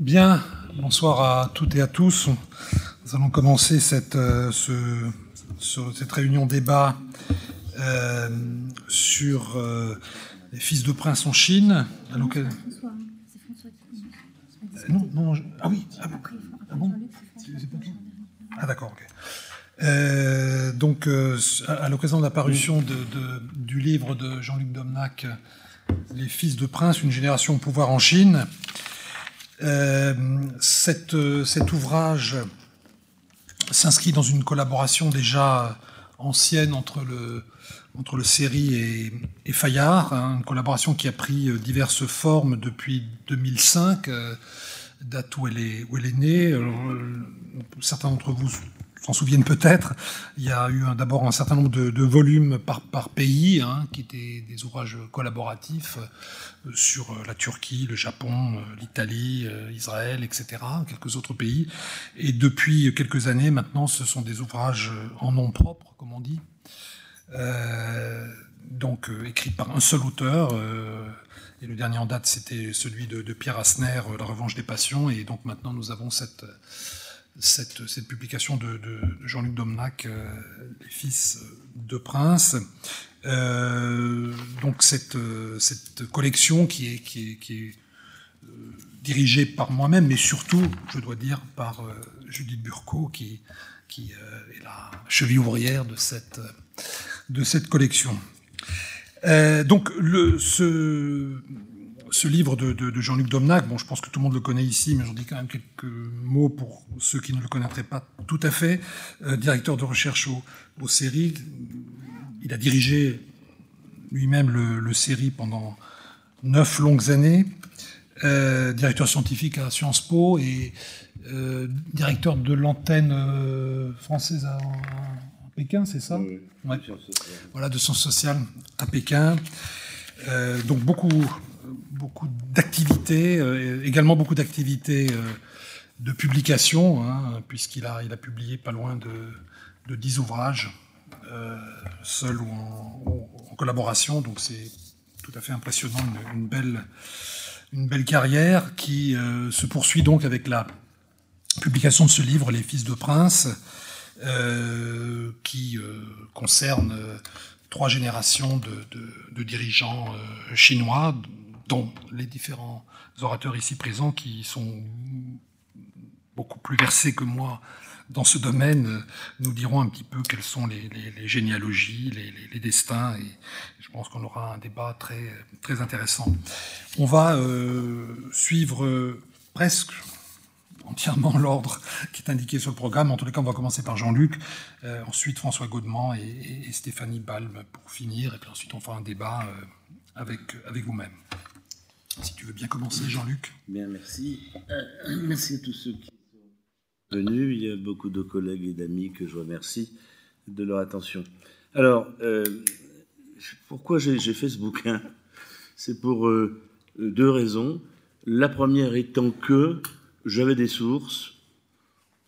Bien, bonsoir à toutes et à tous. Nous allons commencer cette, euh, ce- ce- cette réunion débat euh, sur euh, les fils de prince en Chine. L'occasion- François, qui. Euh, non, non, je- ah oui, ah bon, Ah bon. Ah d'accord, ok. Euh, donc, euh, à à l'occasion de la parution de- de- du livre de Jean-Luc Domnac, Les fils de prince, une génération au pouvoir en Chine, euh, euh, cet ouvrage s'inscrit dans une collaboration déjà ancienne entre le, entre et, Fayard, hein, une collaboration qui a pris euh, diverses formes depuis 2005, euh, date où elle est, née. Certains d'entre vous s'en souviennent peut-être. Il y a eu d'abord un certain nombre de, volumes par, pays, hein, qui étaient des ouvrages collaboratifs euh, sur euh, la Turquie, le Japon, euh, l'Italie, Israël, etc., quelques autres pays. Et depuis quelques années maintenant, ce sont des ouvrages en nom propre, comme on dit, donc écrits par un seul auteur. et le dernier en date, c'était celui de, de Pierre Asner, La Revanche des Passions. Et donc maintenant, nous avons cette, cette, publication de, Jean-Luc Domnac, euh, Les Fils de Prince. Euh, donc cette, euh, cette collection qui est, dirigée par moi-même, mais surtout, je dois dire, par Judith Burco, qui, est la cheville ouvrière de cette, collection. Donc, ce, ce livre de, de- de Jean-Luc Domnac, bon, je pense que tout le monde le connaît ici, mais j'en dis quand même quelques mots pour ceux qui ne le connaîtraient pas tout à fait. Euh, directeur de recherche au, au CERI, il a dirigé lui-même le, le CERI pendant neuf longues années, euh, directeur scientifique à Sciences Po et euh, directeur de l'antenne française à, Pékin, c'est ça? Ouais. Voilà, de sciences sociales à Pékin. Euh, donc beaucoup, beaucoup d'activités, euh, également beaucoup d'activités euh, de publication, hein, puisqu'il a, il a publié pas loin de, de 10 ouvrages, euh, seul ou en, collaboration. Donc c'est tout à fait impressionnant, une, belle, une belle carrière qui se poursuit donc avec la publication de ce livre, Les Fils de Prince, qui concerne trois générations de, dirigeants chinois, les différents orateurs ici présents qui sont beaucoup plus versés que moi dans ce domaine, euh, nous diront un petit peu quelles sont les, généalogies, les, destins, et je pense qu'on aura un débat très, intéressant. On va euh, suivre euh, presque entièrement l'ordre qui est indiqué sur le programme. En tous les cas, on va commencer par Jean-Luc, ensuite François Gaudemont et, Stéphanie Balme pour finir, et puis ensuite on fera un débat avec vous-même. Si tu veux bien commencer, Jean-Luc. Bien, merci. Euh, merci à tous ceux qui sont venus. Il y a beaucoup de collègues et d'amis que je remercie de leur attention. Alors, euh, pourquoi j'ai fait ce bouquin C'est pour euh, deux raisons. La première étant que j'avais des sources,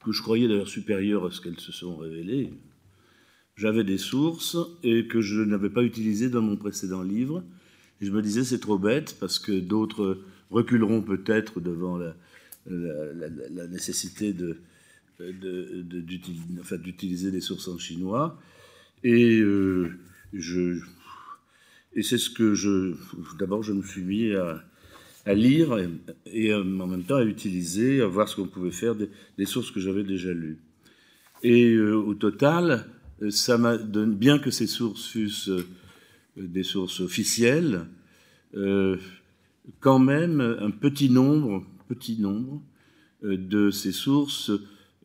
que je croyais d'ailleurs supérieures à ce qu'elles se sont révélées. J'avais des sources et que je n'avais pas utilisées dans mon précédent livre. Je me disais, c'est trop bête parce que d'autres reculeront peut-être devant la, nécessité d'utiliser enfin, des sources en chinois. Et, euh, et c'est ce que je. D'abord, je me suis mis à, lire et, euh, en même temps à utiliser, à voir ce qu'on pouvait faire des, sources que j'avais déjà lues. Et euh, au total, ça m'a donné, bien que ces sources fussent des sources officielles, euh, quand même un petit nombre, petit nombre euh, de ces sources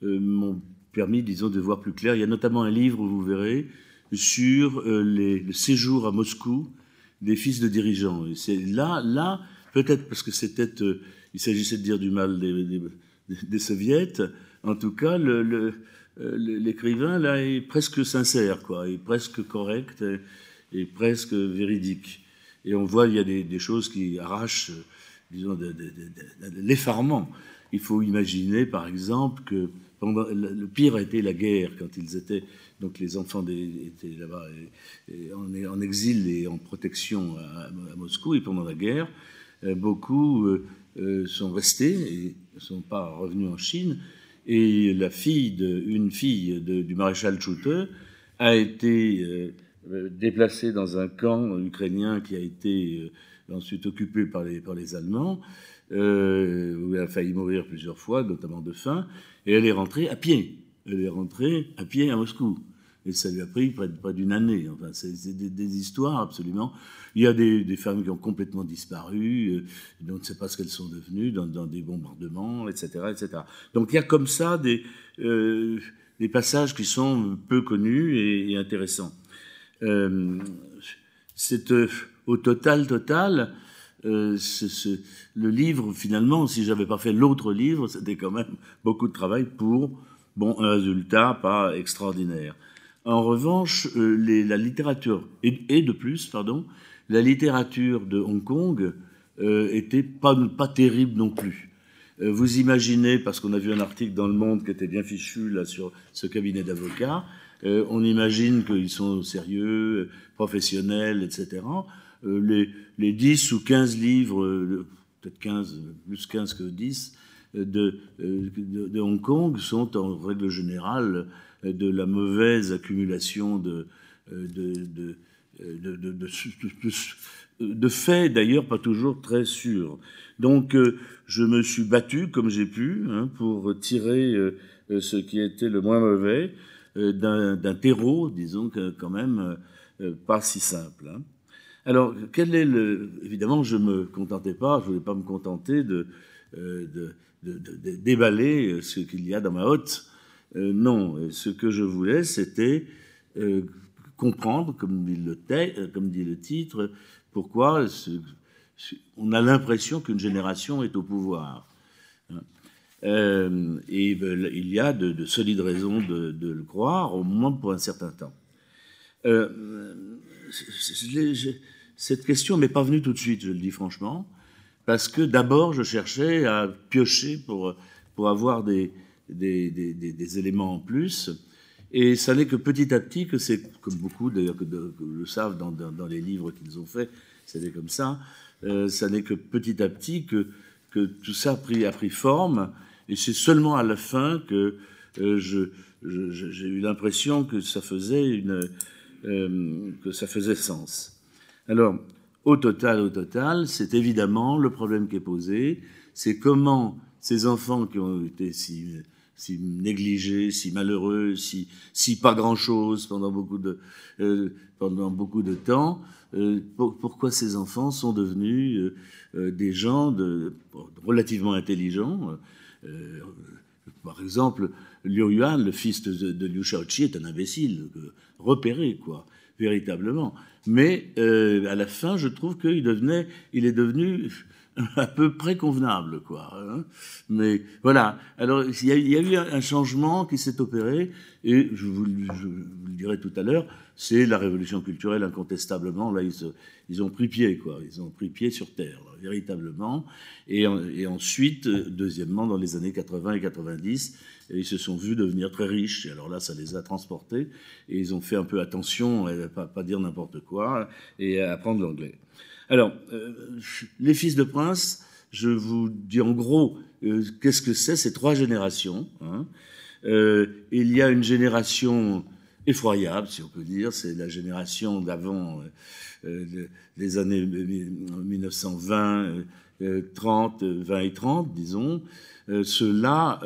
euh, m'ont permis, disons, de voir plus clair. Il y a notamment un livre, vous verrez, sur euh, les, le séjour à Moscou des fils de dirigeants. Et c'est là, là, peut-être parce que c'était, euh, il s'agissait de dire du mal des, des, soviets. En tout cas, euh, l'écrivain là est presque sincère, quoi, est presque correct et presque véridique. Et on voit, il y a des, choses qui arrachent, euh, disons, de, de, l'effarement. Il faut imaginer, par exemple, que le pire a été la guerre, quand ils étaient, donc les enfants étaient là-bas en, exil et en protection à, Moscou, et pendant la guerre, euh, beaucoup euh, sont restés, et ne sont pas revenus en Chine. Et la fille de, une fille du maréchal Choute a été déplacée dans un camp ukrainien qui a été ensuite occupé par les, par les Allemands, où elle a failli mourir plusieurs fois, notamment de faim, et elle est rentrée à pied. Elle est rentrée à pied à Moscou. Et ça lui a pris près, d'une année. Enfin, c'est des, histoires absolument. Il y a des, femmes qui ont complètement disparu, euh, on ne sait pas ce qu'elles sont devenues dans, des bombardements, etc., etc. Donc il y a comme ça euh, des passages qui sont peu connus et, intéressants. Euh, c'est au total, total, ce, le livre, finalement, si j'avais pas fait l'autre livre, c'était quand même beaucoup de travail pour bon, un résultat pas extraordinaire. En revanche, euh, la littérature, et, de plus, pardon, la littérature de Hong Kong euh, était pas, pas terrible non plus. Euh, vous imaginez, parce qu'on a vu un article dans Le Monde qui était bien fichu là sur ce cabinet d'avocats, on imagine qu'ils sont sérieux, professionnels, etc. les, les 10 ou 15 livres, peut-être 15, plus 15 que 10, de, Hong Kong sont en règle générale de la mauvaise accumulation de, faits, d'ailleurs pas toujours très sûrs. Donc euh, je me suis battu comme j'ai pu hein, pour tirer euh, ce qui était le moins mauvais euh, d'un terreau, disons quand même pas si simple. Hein. Alors, quel est le... Évidemment, je ne me contentais pas, je ne voulais pas me contenter de, déballer ce qu'il y a dans ma hotte euh, non, ce que je voulais, c'était euh, comprendre, comme dit, le euh, comme dit le titre, pourquoi on a l'impression qu'une génération est au pouvoir. Hein. et il y a de, solides raisons de, le croire, au moins pour un certain temps. cette question m'est pas venue tout de suite, je le dis franchement, parce que d'abord je cherchais à piocher pour, pour avoir des, des, éléments en plus. Et ça n'est que petit à petit que c'est, comme beaucoup d'ailleurs le savent dans, les livres qu'ils ont faits, c'était comme ça, euh, ça n'est que petit à petit que, que tout ça a pris forme. Et c'est seulement à la fin que euh, j'ai eu l'impression que ça faisait une, euh, que ça faisait sens. Alors, au total, au total, c'est évidemment le problème qui est posé, c'est comment ces enfants qui ont été si si négligé, si malheureux, si, pas grand-chose pendant beaucoup de, euh, temps, pourquoi ces enfants sont devenus des gens relativement intelligents Par exemple, Liu Yuan, le fils de, de Liu Shaoqi, est un imbécile, repéré, quoi, véritablement. Mais à la fin, je trouve qu'il devenait, il est devenu à peu près convenable, quoi. Hein. Mais voilà. Alors, il y, a, eu un changement qui s'est opéré, et je vous, le dirai tout à l'heure, c'est la révolution culturelle, incontestablement. Là, ils, ont pris pied, quoi. Ils ont pris pied sur terre, véritablement. Et, et, ensuite, deuxièmement, dans les années 80 et 90, ils se sont vus devenir très riches. Et alors là, ça les a transportés, et ils ont fait un peu attention à pas, pas dire n'importe quoi, et à apprendre l'anglais. Alors, euh, les fils de prince, je vous dis en gros euh, qu'est-ce que c'est ces trois générations. Hein. Euh, il y a une génération effroyable, si on peut dire, c'est la génération d'avant les années 1920, 30, 20 et 30, disons. Ceux-là,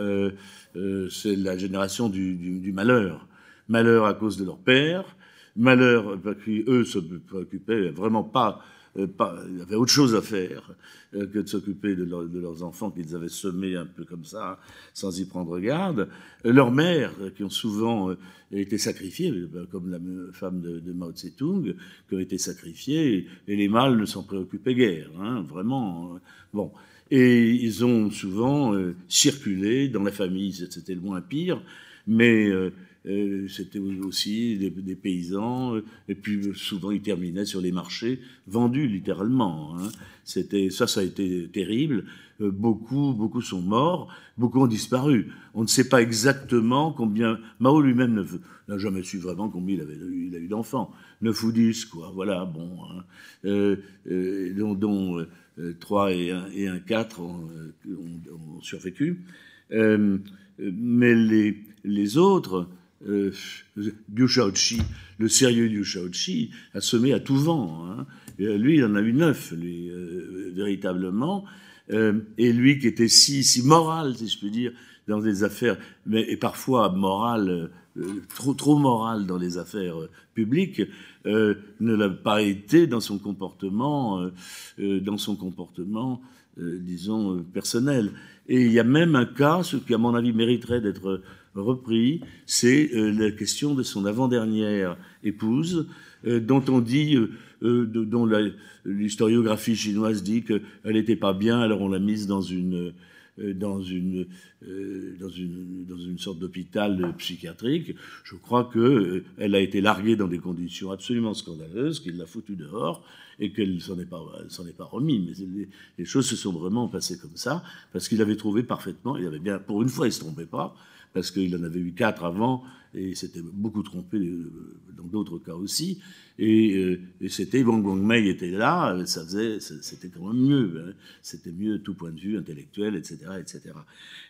c'est la génération du, du, malheur. Malheur à cause de leur père, malheur parce qu'eux se préoccupaient vraiment pas euh, il y avait autre chose à faire euh, que de s'occuper de, leurs enfants qu'ils avaient semés un peu comme ça, sans y prendre garde. Euh, leurs mères, qui ont souvent été sacrifiées, comme la femme de, Mao Tse-tung, qui ont été sacrifiées, et, les mâles ne s'en préoccupaient guère, hein, vraiment. Bon. Et ils ont souvent circulé dans la famille, c'était le moins pire, mais euh, c'était aussi des, paysans, euh, et puis souvent ils terminaient sur les marchés, vendus littéralement. Hein. C'était ça, ça a été terrible. beaucoup, beaucoup sont morts, beaucoup ont disparu. On ne sait pas exactement combien. Mao lui-même n'a jamais su vraiment combien il, avait, il a eu d'enfants. Neuf ou dix, quoi. Voilà, bon. Hein. dont, dont 3 et 1, et 4 ont, ont, survécu. mais les, les autres, euh, Shaoqi, le sérieux Liu Shaoqi, a semé à tout vent. Hein. Euh, lui, il en a eu neuf, euh, véritablement. Euh, et lui qui était si, moral, si je puis dire, dans des affaires, et parfois moral, trop, trop moral dans les affaires publiques, ne l'a pas été dans son comportement, dans son comportement, disons, personnel. Et il y a même un cas, ce qui à mon avis mériterait d'être repris, c'est euh, la question de son avant-dernière épouse, euh, dont on dit, euh, dont l'historiographie chinoise dit qu'elle n'était pas bien, alors on l'a mise dans une dans une, dans une, dans une sorte d'hôpital psychiatrique. Je crois qu'elle elle a été larguée dans des conditions absolument scandaleuses, qu'il l'a foutue dehors et qu'elle s'en est pas, s'en est pas remis. Mais les, choses se sont vraiment passées comme ça, parce qu'il avait trouvé parfaitement, il avait bien, pour une fois, il se trompait pas, parce qu'il en avait eu quatre avant, et s'était beaucoup trompé euh, dans d'autres cas aussi. Et, euh, et c'était Wang Guangmei était là, ça faisait, c'était quand même mieux, hein. c'était mieux tout point de vue intellectuel, etc., etc.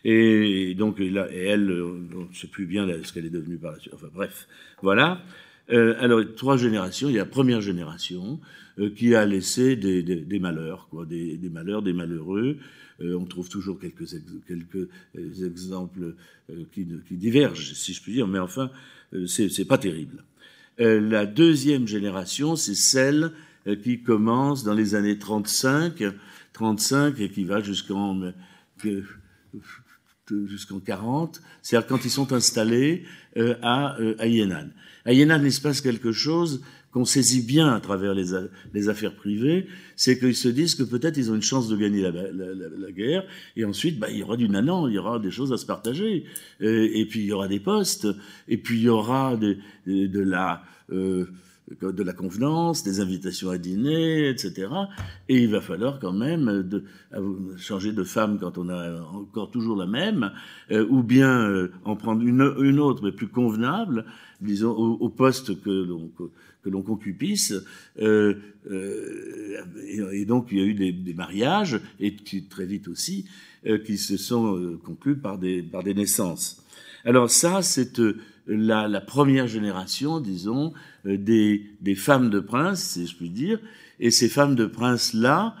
Et, donc et elle, euh, on ne sait plus bien ce qu'elle est devenue par la suite. Enfin bref, voilà. Euh, alors trois générations. Il y a la première génération qui a laissé des, des, des malheurs, quoi, des, des, malheurs, des malheureux. Euh, on trouve toujours quelques, quelques euh, exemples euh, qui, qui, divergent, si je puis dire, mais enfin, c'est pas terrible. la deuxième génération, c'est celle qui commence dans les années 35, 35 et qui va jusqu'en jusqu'en 40, c'est-à-dire quand ils sont installés à, à Yan'an. À Yan'an, il se passe quelque chose qu'on saisit bien à travers les, affaires privées, c'est qu'ils se disent que peut-être ils ont une chance de gagner la, guerre, et ensuite bah, il y aura du nanan, il y aura des choses à se partager, et, puis il y aura des postes, et puis il y aura de, de la... Euh, de la convenance, des invitations à dîner, etc. Et il va falloir quand même changer de femme quand on a encore toujours la même, euh, ou bien euh, en prendre une, une, autre, mais plus convenable, disons, au, au poste que l'on que l'on concupisse. Euh, euh, et, donc, il y a eu des, des mariages, et très vite aussi, euh, qui se sont euh, conclus par des, par des naissances. Alors ça, c'est euh, la, la, première génération, disons, des, des, femmes de princes, si je puis dire. Et ces femmes de princes-là,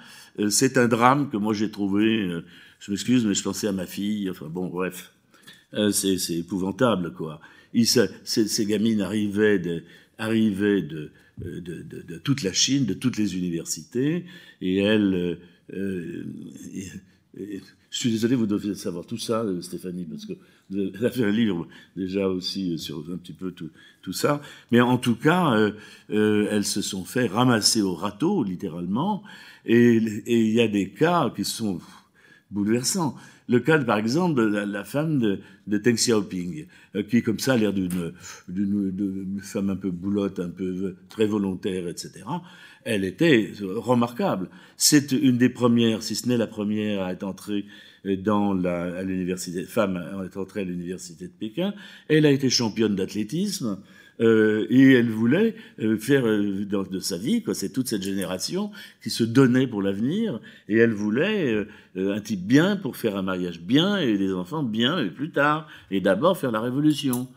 c'est un drame que moi j'ai trouvé, je m'excuse, mais je pensais à ma fille, enfin bon, bref. c'est épouvantable, quoi. Il, ces, ces gamines arrivaient de, arrivait de, de, toute la Chine, de toutes les universités, et elle... Euh, euh je suis désolé, vous devez savoir tout ça, euh, Stéphanie, parce que vous avez fait un livre déjà aussi sur un petit peu tout, tout ça. Mais en tout cas, euh, euh, elles se sont fait ramasser au râteau, littéralement, et il y a des cas qui sont bouleversants le cas, par exemple, de la, femme de, de Deng Xiaoping, euh, qui, comme ça, a l'air d'une, femme un peu boulotte, un peu très volontaire, etc. Elle était remarquable. C'est une des premières, si ce n'est la première, à être entrée à l'université, femme à être entrée à l'université de Pékin. Elle a été championne d'athlétisme. Euh, et elle voulait euh, faire euh, de, sa vie, quoi. C'est toute cette génération qui se donnait pour l'avenir, et elle voulait un type bien pour faire un mariage bien et des enfants bien, et plus tard, et d'abord faire la révolution.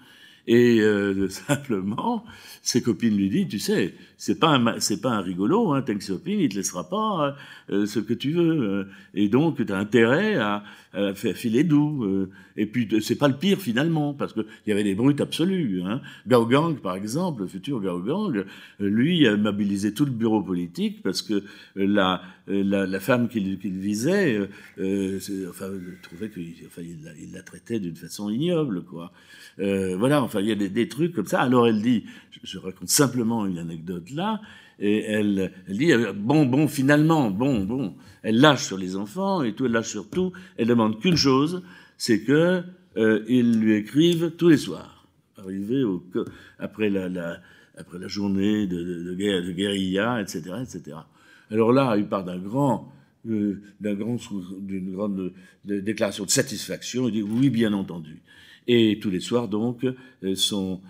Et simplement, ses copines lui disent, tu sais, c'est pas un, c'est pas un rigolo, hein, Teng Xiaoping, il te laissera pas ce que tu veux. et donc, tu as intérêt à, à faire filer doux. Et puis, c'est pas le pire finalement, parce qu'il y avait des brutes absolues. Hein. Gao Gang, par exemple, le futur Gao Gang, lui a mobilisé tout le bureau politique parce que la, la, femme qu'il visait, euh, euh enfin, trouvait qu'il il la, traitait d'une façon ignoble, quoi. Euh, voilà, enfin, il y a des, trucs comme ça. Alors elle dit, je raconte simplement une anecdote là, et elle, dit bon bon finalement bon bon elle lâche sur les enfants et tout elle lâche sur tout elle demande qu'une chose c'est que euh, ils lui écrivent tous les soirs, arrivé après, la, après la journée de, guerre, de guérilla, etc., etc. Alors là, il part d'un grand, d'une grande, grande déclaration de satisfaction. Il dit oui, bien entendu. Et tous les soirs, donc, son,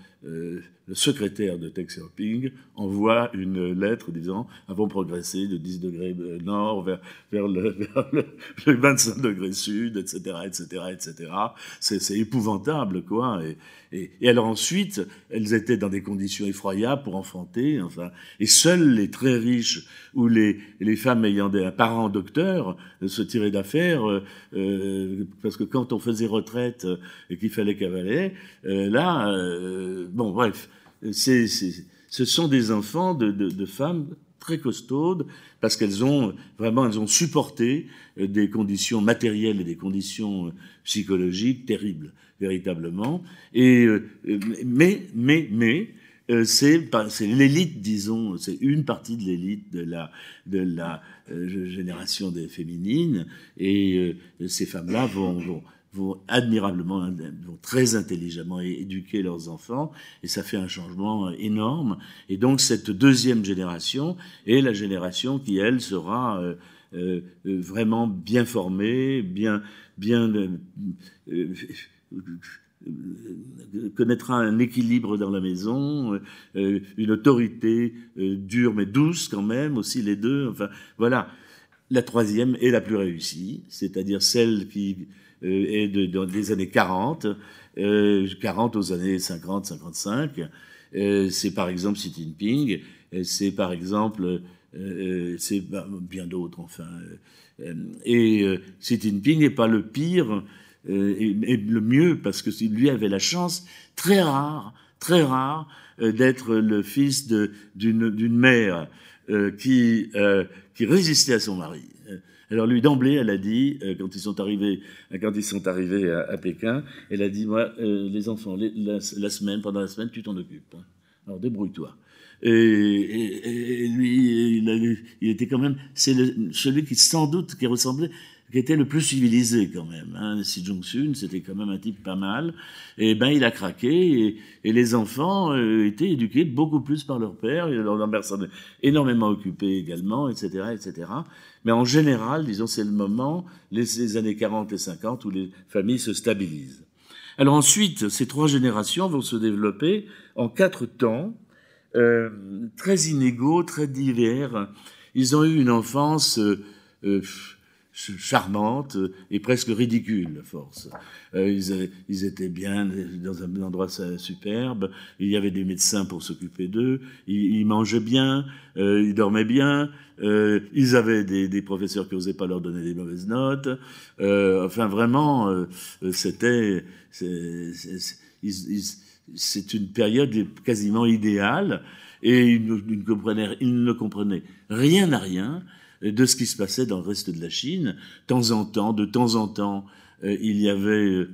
le secrétaire de Texelping envoie une lettre disant avons progressé de 10 degrés nord vers, vers, le, vers le, 25 degrés sud, etc., etc., etc. C'est épouvantable, quoi. Et, et, et, alors ensuite, elles étaient dans des conditions effroyables pour enfanter, enfin, et seuls les très riches ou les, les femmes ayant des parents docteurs se tiraient d'affaire, euh, euh, parce que quand on faisait retraite et qu'il fallait cavaler, euh, là, euh, bon, bref, ce sont des enfants de, femmes très costaudes parce qu'elles ont vraiment elles ont supporté euh, des conditions matérielles et des conditions euh, psychologiques terribles véritablement. Et euh, mais mais mais c'est l'élite disons c'est une partie de l'élite de la génération des féminines. Et ces femmes là vont, vont vont admirablement, vont très intelligemment éduquer leurs enfants, et ça fait un changement énorme. Et donc cette deuxième génération est la génération qui, elle, sera euh, euh, vraiment bien formée, bien, bien euh, connaîtra un équilibre dans la maison, une autorité dure mais douce quand même, aussi les deux. Enfin, voilà. La troisième est la plus réussie, c'est-à-dire celle qui euh, et de, dans les années 40, euh, 40 aux années 50, 55. Euh, c'est par exemple Xi Jinping, c'est par exemple, c'est bah, bien d'autres enfin. et Xi Jinping n'est pas le pire et, et, le mieux parce que lui avait la chance très rare, très rare d'être le fils d'une mère qui, qui résistait à son mari. Alors lui d'emblée, elle a dit euh, quand ils sont arrivés, quand ils sont arrivés à, Pékin, elle a dit moi euh, les enfants la, semaine pendant la semaine tu t'en occupes. Hein. Alors débrouille-toi. Et, et, lui, il, il, était quand même c'est celui qui sans doute qui ressemblait qui était le plus civilisé quand même. Hein. Si Jong-sun, c'était quand même un type pas mal. Et ben, il a craqué et, et les enfants euh, étaient éduqués beaucoup plus par leur père. Leur mère s'en énormément occupé également, etc., etc. Mais en général, disons, c'est le moment, les, les, années 40 et 50, où les familles se stabilisent. Alors ensuite, ces trois générations vont se développer en quatre temps, euh, très inégaux, très divers. Ils ont eu une enfance euh, euh charmante et presque ridicule, force. Euh, ils, ils, étaient bien dans un endroit superbe, il y avait des médecins pour s'occuper d'eux, ils, mangeaient bien, euh, ils dormaient bien, euh, ils avaient des, professeurs qui n'osaient pas leur donner des mauvaises notes. Euh, enfin, vraiment, euh, c'était... C'est une période quasiment idéale. Et ne, ils ne comprenaient rien à rien de ce qui se passait dans le reste de la Chine. De temps en temps, de temps en temps, euh, il y avait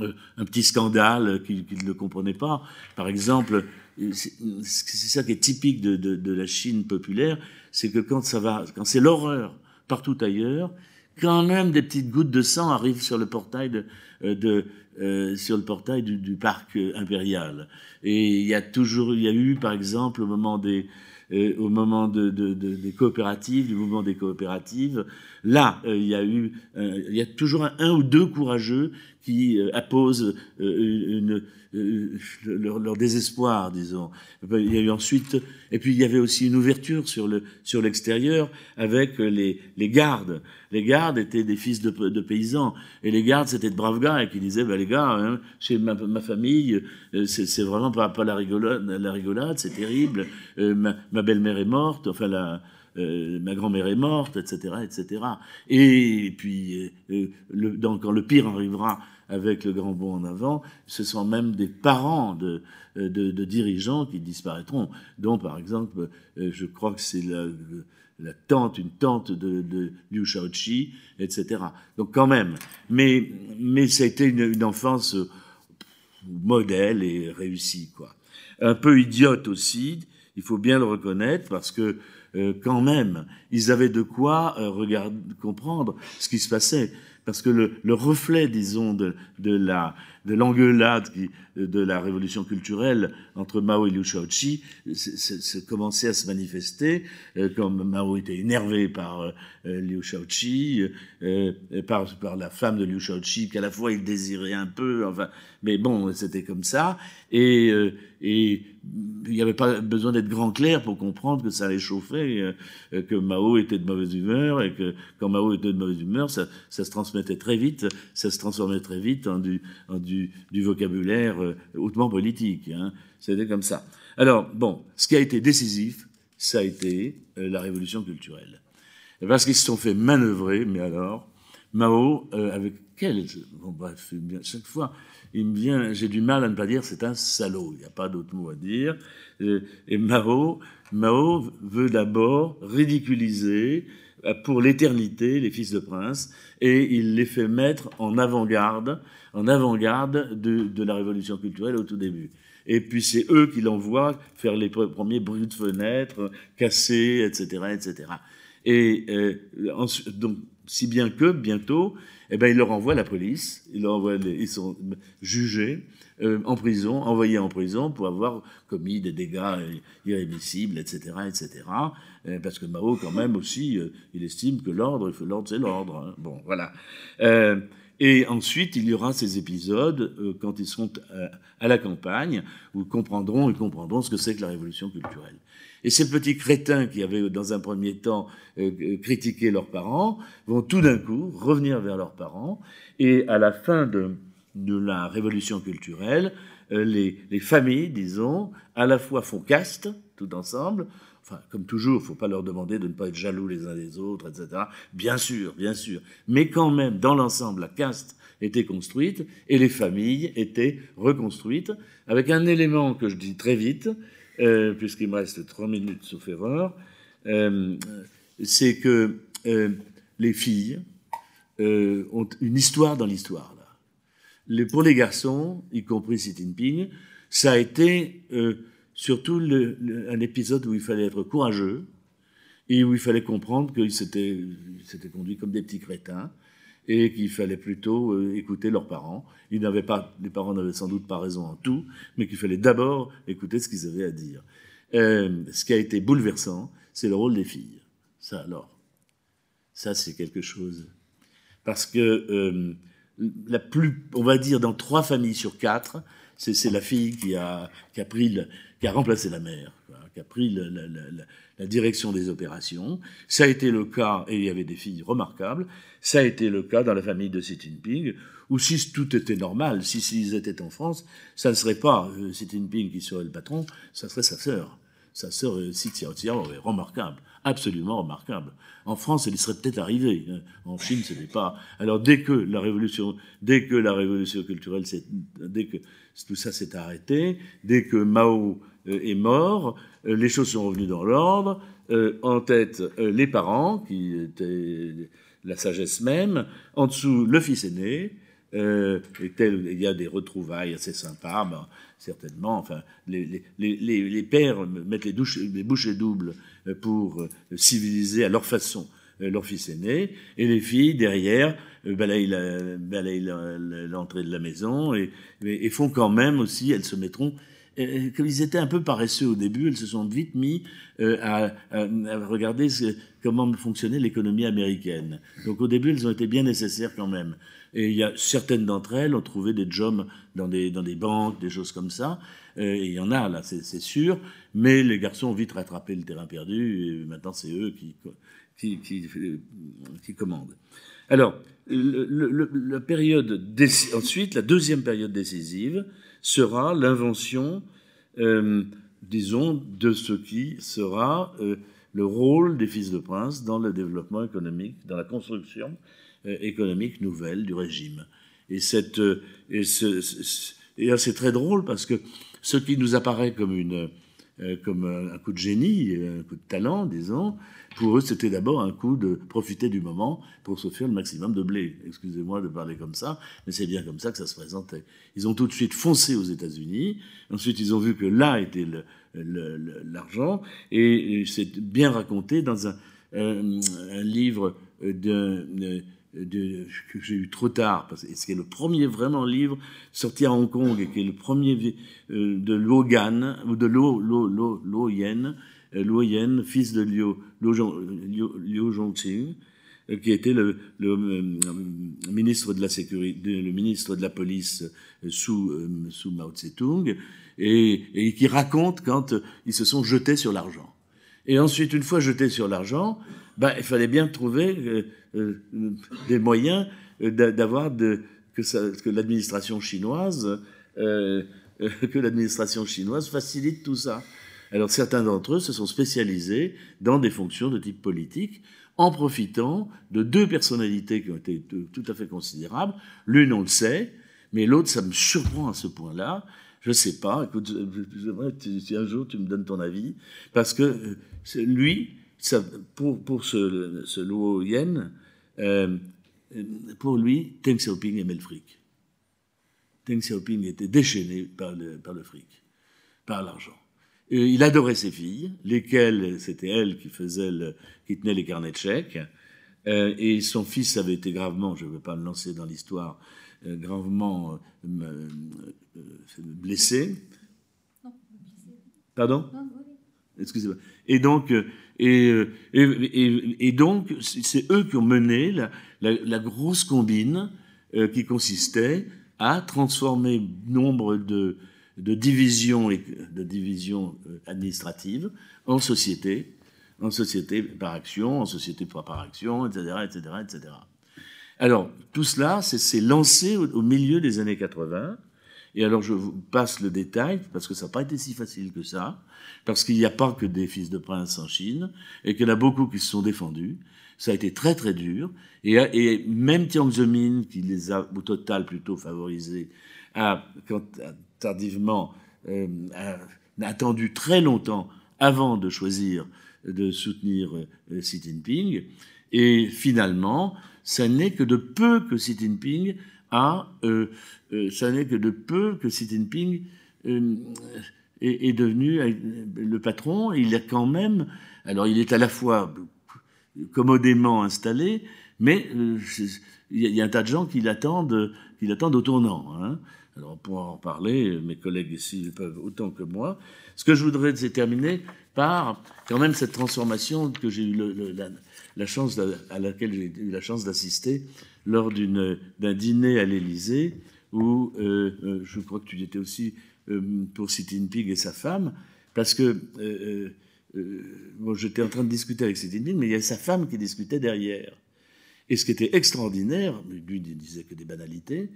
euh, un petit scandale qu'ils ne comprenaient pas. Par exemple, c'est ça qui est typique de, la Chine populaire, c'est que quand ça va, quand c'est l'horreur partout ailleurs, quand même des petites gouttes de sang arrivent sur le portail de, euh, euh, sur le portail du, du, parc impérial. Et il y a toujours, il y a eu, par exemple, au moment des euh, au moment de, de, de, des coopératives, du mouvement des coopératives. Là, euh, il y a eu, euh, il y a toujours un, ou deux courageux qui apposent une, leur, désespoir, disons. Il y a eu ensuite, et puis il y avait aussi une ouverture sur le sur l'extérieur avec les, les gardes. Les gardes étaient des fils de, paysans, et les gardes c'était de braves gars qui disaient, bah, les gars, hein, chez ma, famille, c'est vraiment pas, la rigolade, la rigolade, c'est terrible. ma, ma belle-mère est morte, enfin la, euh, ma grand-mère est morte, etc., etc. Et puis, euh, le, donc, quand le pire arrivera avec le grand bond en avant, ce sont même des parents de, dirigeants qui disparaîtront, dont par exemple, euh, je crois que c'est la, la, tante, une tante de, de Liu Shaoqi, etc. Donc quand même, mais, mais ça a été une, une enfance modèle et réussie, quoi. Un peu idiote aussi, il faut bien le reconnaître parce que euh, quand même, ils avaient de quoi euh, regarder, comprendre ce qui se passait. parce que le, le reflet, disons, de, de la de l'engueulade de la révolution culturelle entre Mao et Liu Shaoqi commençait à se manifester, euh, comme Mao était énervé par euh, Liu Shaoqi, euh, par, par la femme de Liu Shaoqi, qu'à la fois il désirait un peu, enfin, mais bon, c'était comme ça, et, et il n'y avait pas besoin d'être grand clair pour comprendre que ça allait chauffer, euh, que Mao était de mauvaise humeur et que quand Mao était de mauvaise humeur, ça, se transmettait très vite, ça se transformait très vite en du vocabulaire euh, hautement politique. Hein. C'était comme ça. Alors, bon, ce qui a été décisif, ça a été euh, la révolution culturelle. Parce qu'ils se sont fait manœuvrer, mais alors, Mao, avec quel... Bon, bref, chaque fois, il me vient, j'ai du mal à ne pas dire c'est un salaud, il n'y a pas d'autre mot à dire. Et Mao, Mao veut d'abord ridiculiser euh, pour l'éternité les fils de prince et il les fait mettre en avant-garde, en avant-garde de, de, la révolution culturelle au tout début. Et puis c'est eux qui l'envoient faire les premiers bruits de fenêtres, casser, etc., etc. Et euh, donc si bien que bientôt eh ben, il leur envoie la police, il leur envoie ils sont jugés euh, en prison, envoyés en prison pour avoir commis des dégâts irrémissibles, etc., etc. Euh, parce que Mao, quand même, aussi, euh, il estime que l'ordre, l'ordre, c'est l'ordre. Hein. Bon, voilà. Et ensuite, il y aura ces épisodes quand ils seront à la campagne, où ils comprendront, ils comprendront ce que c'est que la révolution culturelle. Et ces petits crétins qui avaient, dans un premier temps, euh, critiqué leurs parents, vont tout d'un coup revenir vers leurs parents. Et à la fin de, de la révolution culturelle, euh, les, les, familles, disons, à la fois font caste, tout ensemble, enfin, comme toujours, il ne faut pas leur demander de ne pas être jaloux les uns des autres, etc. Bien sûr, bien sûr. Mais quand même, dans l'ensemble, la caste était construite et les familles étaient reconstruites avec un élément que je dis très vite, euh, puisqu'il me reste trois minutes sauf erreur, euh, c'est que euh, les filles ont une histoire dans l'histoire. Là. pour les garçons, y compris Xi Jinping, ça a été surtout le, un épisode où il fallait être courageux et où il fallait comprendre qu'ils s'étaient conduits comme des petits crétins et qu'il fallait plutôt euh, écouter leurs parents. Ils n'avaient pas, les parents n'avaient sans doute pas raison en tout, mais qu'il fallait d'abord écouter ce qu'ils avaient à dire. Euh, ce qui a été bouleversant, c'est le rôle des filles. Ça alors, ça c'est quelque chose. Parce que euh, la plus, on va dire dans trois familles sur quatre, c'est la fille qui a, qui a pris, le, qui a remplacé la mère, qui a pris la, direction des opérations. Ça a été le cas, et il y avait des filles remarquables, ça a été le cas dans la famille de Xi Jinping, où si tout était normal, si s'ils étaient en France, ça ne serait pas euh, Xi Jinping qui serait le patron, ça serait sa sœur. Sa sœur euh, Xi Jinping, remarquable, absolument remarquable. En France, elle y serait peut-être arrivée. Hein. En Chine, ce n'est pas. Alors dès que la révolution, dès que la révolution culturelle, dès que tout ça s'est arrêté, dès que Mao euh, est mort, les choses sont revenues dans l'ordre. en tête, les parents qui étaient la sagesse même. En dessous, le fils aîné. Euh, il y a des retrouvailles assez sympas, ben, certainement. Enfin, les, pères mettent les, douches, bouchées doubles pour civiliser à leur façon euh, leur fils aîné, et les filles derrière euh, balayent l'entrée de la maison et, font quand même aussi, elles se mettront comme ils étaient un peu paresseux au début, elles se sont vite mis euh, à, regarder comment fonctionnait l'économie américaine. Donc au début, elles ont été bien nécessaires quand même. Et il y a certaines d'entre elles ont trouvé des jobs dans des, banques, des choses comme ça. Euh, il y en a là, c'est sûr. Mais les garçons ont vite rattrapé le terrain perdu. Et maintenant, c'est eux qui, qui, commandent. Alors, la période ensuite, la deuxième période décisive, sera l'invention, euh, disons, de ce qui sera euh, le rôle des fils de prince dans le développement économique, dans la construction euh, économique nouvelle du régime. Et, euh, et, ce, et c'est très drôle parce que ce qui nous apparaît comme, une, comme un coup de génie, un coup de talent, disons, pour eux, c'était d'abord un coup de profiter du moment pour se faire le maximum de blé. Excusez-moi de parler comme ça, mais c'est bien comme ça que ça se présentait. Ils ont tout de suite foncé aux États-Unis. Ensuite, ils ont vu que là était l'argent, et c'est bien raconté dans un, un livre d'un de, que j'ai eu trop tard, parce que c'est le premier vraiment livre sorti à Hong Kong et qui est le premier euh, de Logan, ou de Lo, Lo, Lo, Lo Yen, euh, Lo Yen, fils de Liu, Liu, Zhongqing, euh, qui était le, le, ministre de la sécurité, le ministre de la police sous, sous Mao Tse-tung, et, et, qui raconte quand ils se sont jetés sur l'argent. Et ensuite, une fois jetés sur l'argent, ben, il fallait bien trouver euh, des moyens euh, d'avoir de, que, l'administration chinoise euh, que l'administration chinoise facilite tout ça. Alors certains d'entre eux se sont spécialisés dans des fonctions de type politique en profitant de deux personnalités qui ont été tout à fait considérables. L'une, on le sait, mais l'autre, ça me surprend à ce point-là. Je ne sais pas. Écoute, si un jour tu me donnes ton avis, parce que lui, pour ce, ce Luo Yen, euh, pour lui, Deng Xiaoping aimait le fric. Deng Xiaoping était déchaîné par le, par le fric, par l'argent. Il adorait ses filles, lesquelles, c'était elle qui, faisait le, qui tenait les carnets de chèques. Euh, et son fils avait été gravement, je ne veux pas me lancer dans l'histoire, euh, gravement blessé. Pardon? Excusez-moi. Et donc, euh, et, donc, c'est eux qui ont mené la, grosse combine euh, qui consistait à transformer nombre de, divisions, de divisions euh, administratives en sociétés, en société par action, en société par, action, etc., etc., etc. Alors, tout cela, c'est lancé au, milieu des années 80. Et alors, je vous passe le détail, parce que ça n'a pas été si facile que ça parce qu'il n'y a pas que des fils de princes en Chine, et qu'il y en a beaucoup qui se sont défendus. Ça a été très très dur, et, même Jiang Zemin, qui les a au total plutôt favorisés, a, quand, tardivement euh, attendu très longtemps avant de choisir de soutenir euh, Xi Jinping, et finalement, ça n'est que de peu que Xi Jinping a, euh, euh ça n'est que de peu que Xi Jinping euh, est, devenu euh, le patron. il a quand même, alors il est à la fois commodément installé, mais il y, a un tas de gens qui l'attendent, qui l'attendent au tournant. Hein. Alors pour en parler, mes collègues ici peuvent autant que moi. Ce que je voudrais, c'est terminer par quand même cette transformation que j'ai eu la, chance à laquelle j'ai eu la chance d'assister lors d'un dîner à l'Élysée où euh, je crois que tu étais aussi euh, pour Xi Jinping et sa femme, parce que euh, euh, j'étais en train de discuter avec Xi Jinping, mais il y avait sa femme qui discutait derrière. Et ce qui était extraordinaire, lui il disait que des banalités,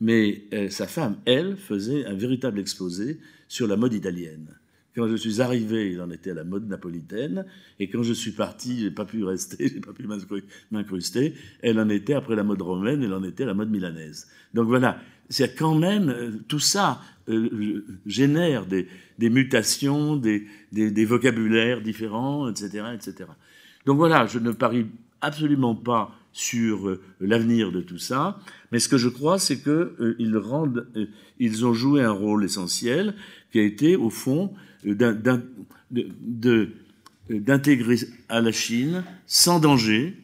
mais sa femme, elle, faisait un véritable exposé sur la mode italienne. Quand je suis arrivé, il en était à la mode napolitaine, et quand je suis parti, j'ai pas pu rester, j'ai pas pu m'incruster. Elle en était après la mode romaine, elle en était à la mode milanaise. Donc voilà, c'est quand même tout ça euh, génère des, mutations, des, vocabulaires différents, etc., etc. Donc voilà, je ne parie absolument pas sur euh, l'avenir de tout ça, mais ce que je crois, c'est qu'ils euh, ils ont joué un rôle essentiel qui a été, au fond, d'intégrer à la Chine sans danger,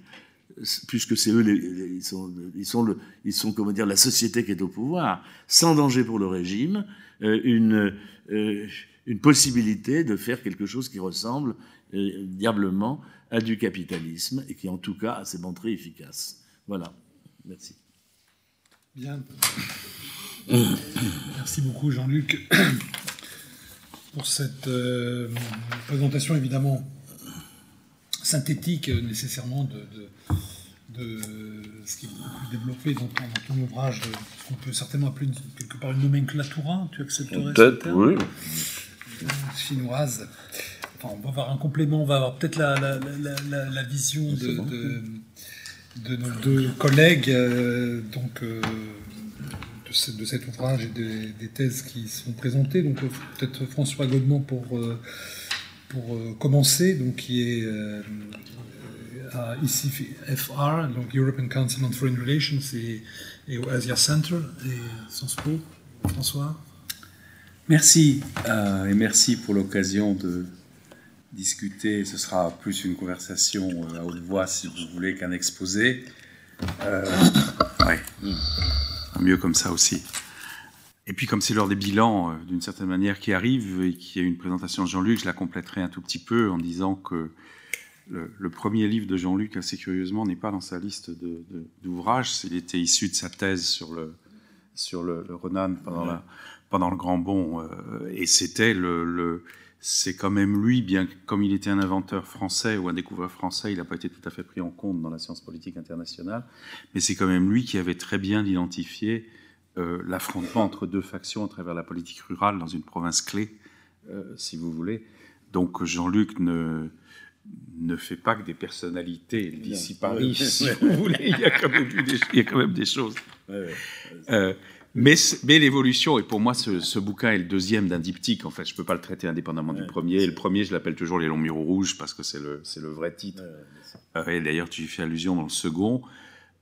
puisque c'est eux, ils sont, ils sont, ils sont, comment dire, la société qui est au pouvoir, sans danger pour le régime, euh, euh, une possibilité de faire quelque chose qui ressemble euh, diablement à du capitalisme et qui, en tout cas, s'est montré efficace. Voilà. Merci. Bien. Merci beaucoup, Jean-Luc, pour cette présentation évidemment synthétique nécessairement de, de, ce qui est développé dans ton, ouvrage, ce qu'on peut certainement appeler quelque part une nomenclatura, tu accepterais Peut-être, oui. Euh, chinoise. Enfin, on va avoir un complément, on va avoir peut-être la, la, la, la, vision de, de, nos deux collègues euh, donc, euh, de, cet ouvrage et des, thèses qui sont présentées. Donc peut-être François Godemont pour pour euh, commencer, donc, qui est euh, ici FR, donc European Council on Foreign Relations et, au Asia Center, et Sciences Po. François? Merci, euh, et merci pour l'occasion de discuter. Ce sera plus une conversation à haute voix, si vous voulez, qu'un exposé. Euh, ouais. Mieux comme ça aussi. Et puis, comme c'est l'heure des bilans, euh, d'une certaine manière, qui arrive et qui a une présentation de Jean-Luc, je la compléterai un tout petit peu en disant que le, premier livre de Jean-Luc, assez curieusement, n'est pas dans sa liste d'ouvrages. Il était issu de sa thèse sur le, sur le, Renan pendant, la, pendant le Grand Bond. Euh, et c'était le, c'est quand même lui, bien comme il était un inventeur français ou un découvreur français, il n'a pas été tout à fait pris en compte dans la science politique internationale, mais c'est quand même lui qui avait très bien identifié euh, l'affrontement entre deux factions à travers la politique rurale dans une province clé, euh, si vous voulez. Donc Jean-Luc ne, ne fait pas que des personnalités d'ici Paris, si vous voulez. Il y, a quand même des, quand même choses. Euh, mais, mais l'évolution, et pour moi, ce, bouquin est le deuxième d'un diptyque. En fait, je ne peux pas le traiter indépendamment du premier. le premier, je l'appelle toujours Les Longs Murs Rouges parce que c'est le, le vrai titre. Euh, et d'ailleurs, tu y fais allusion dans le second.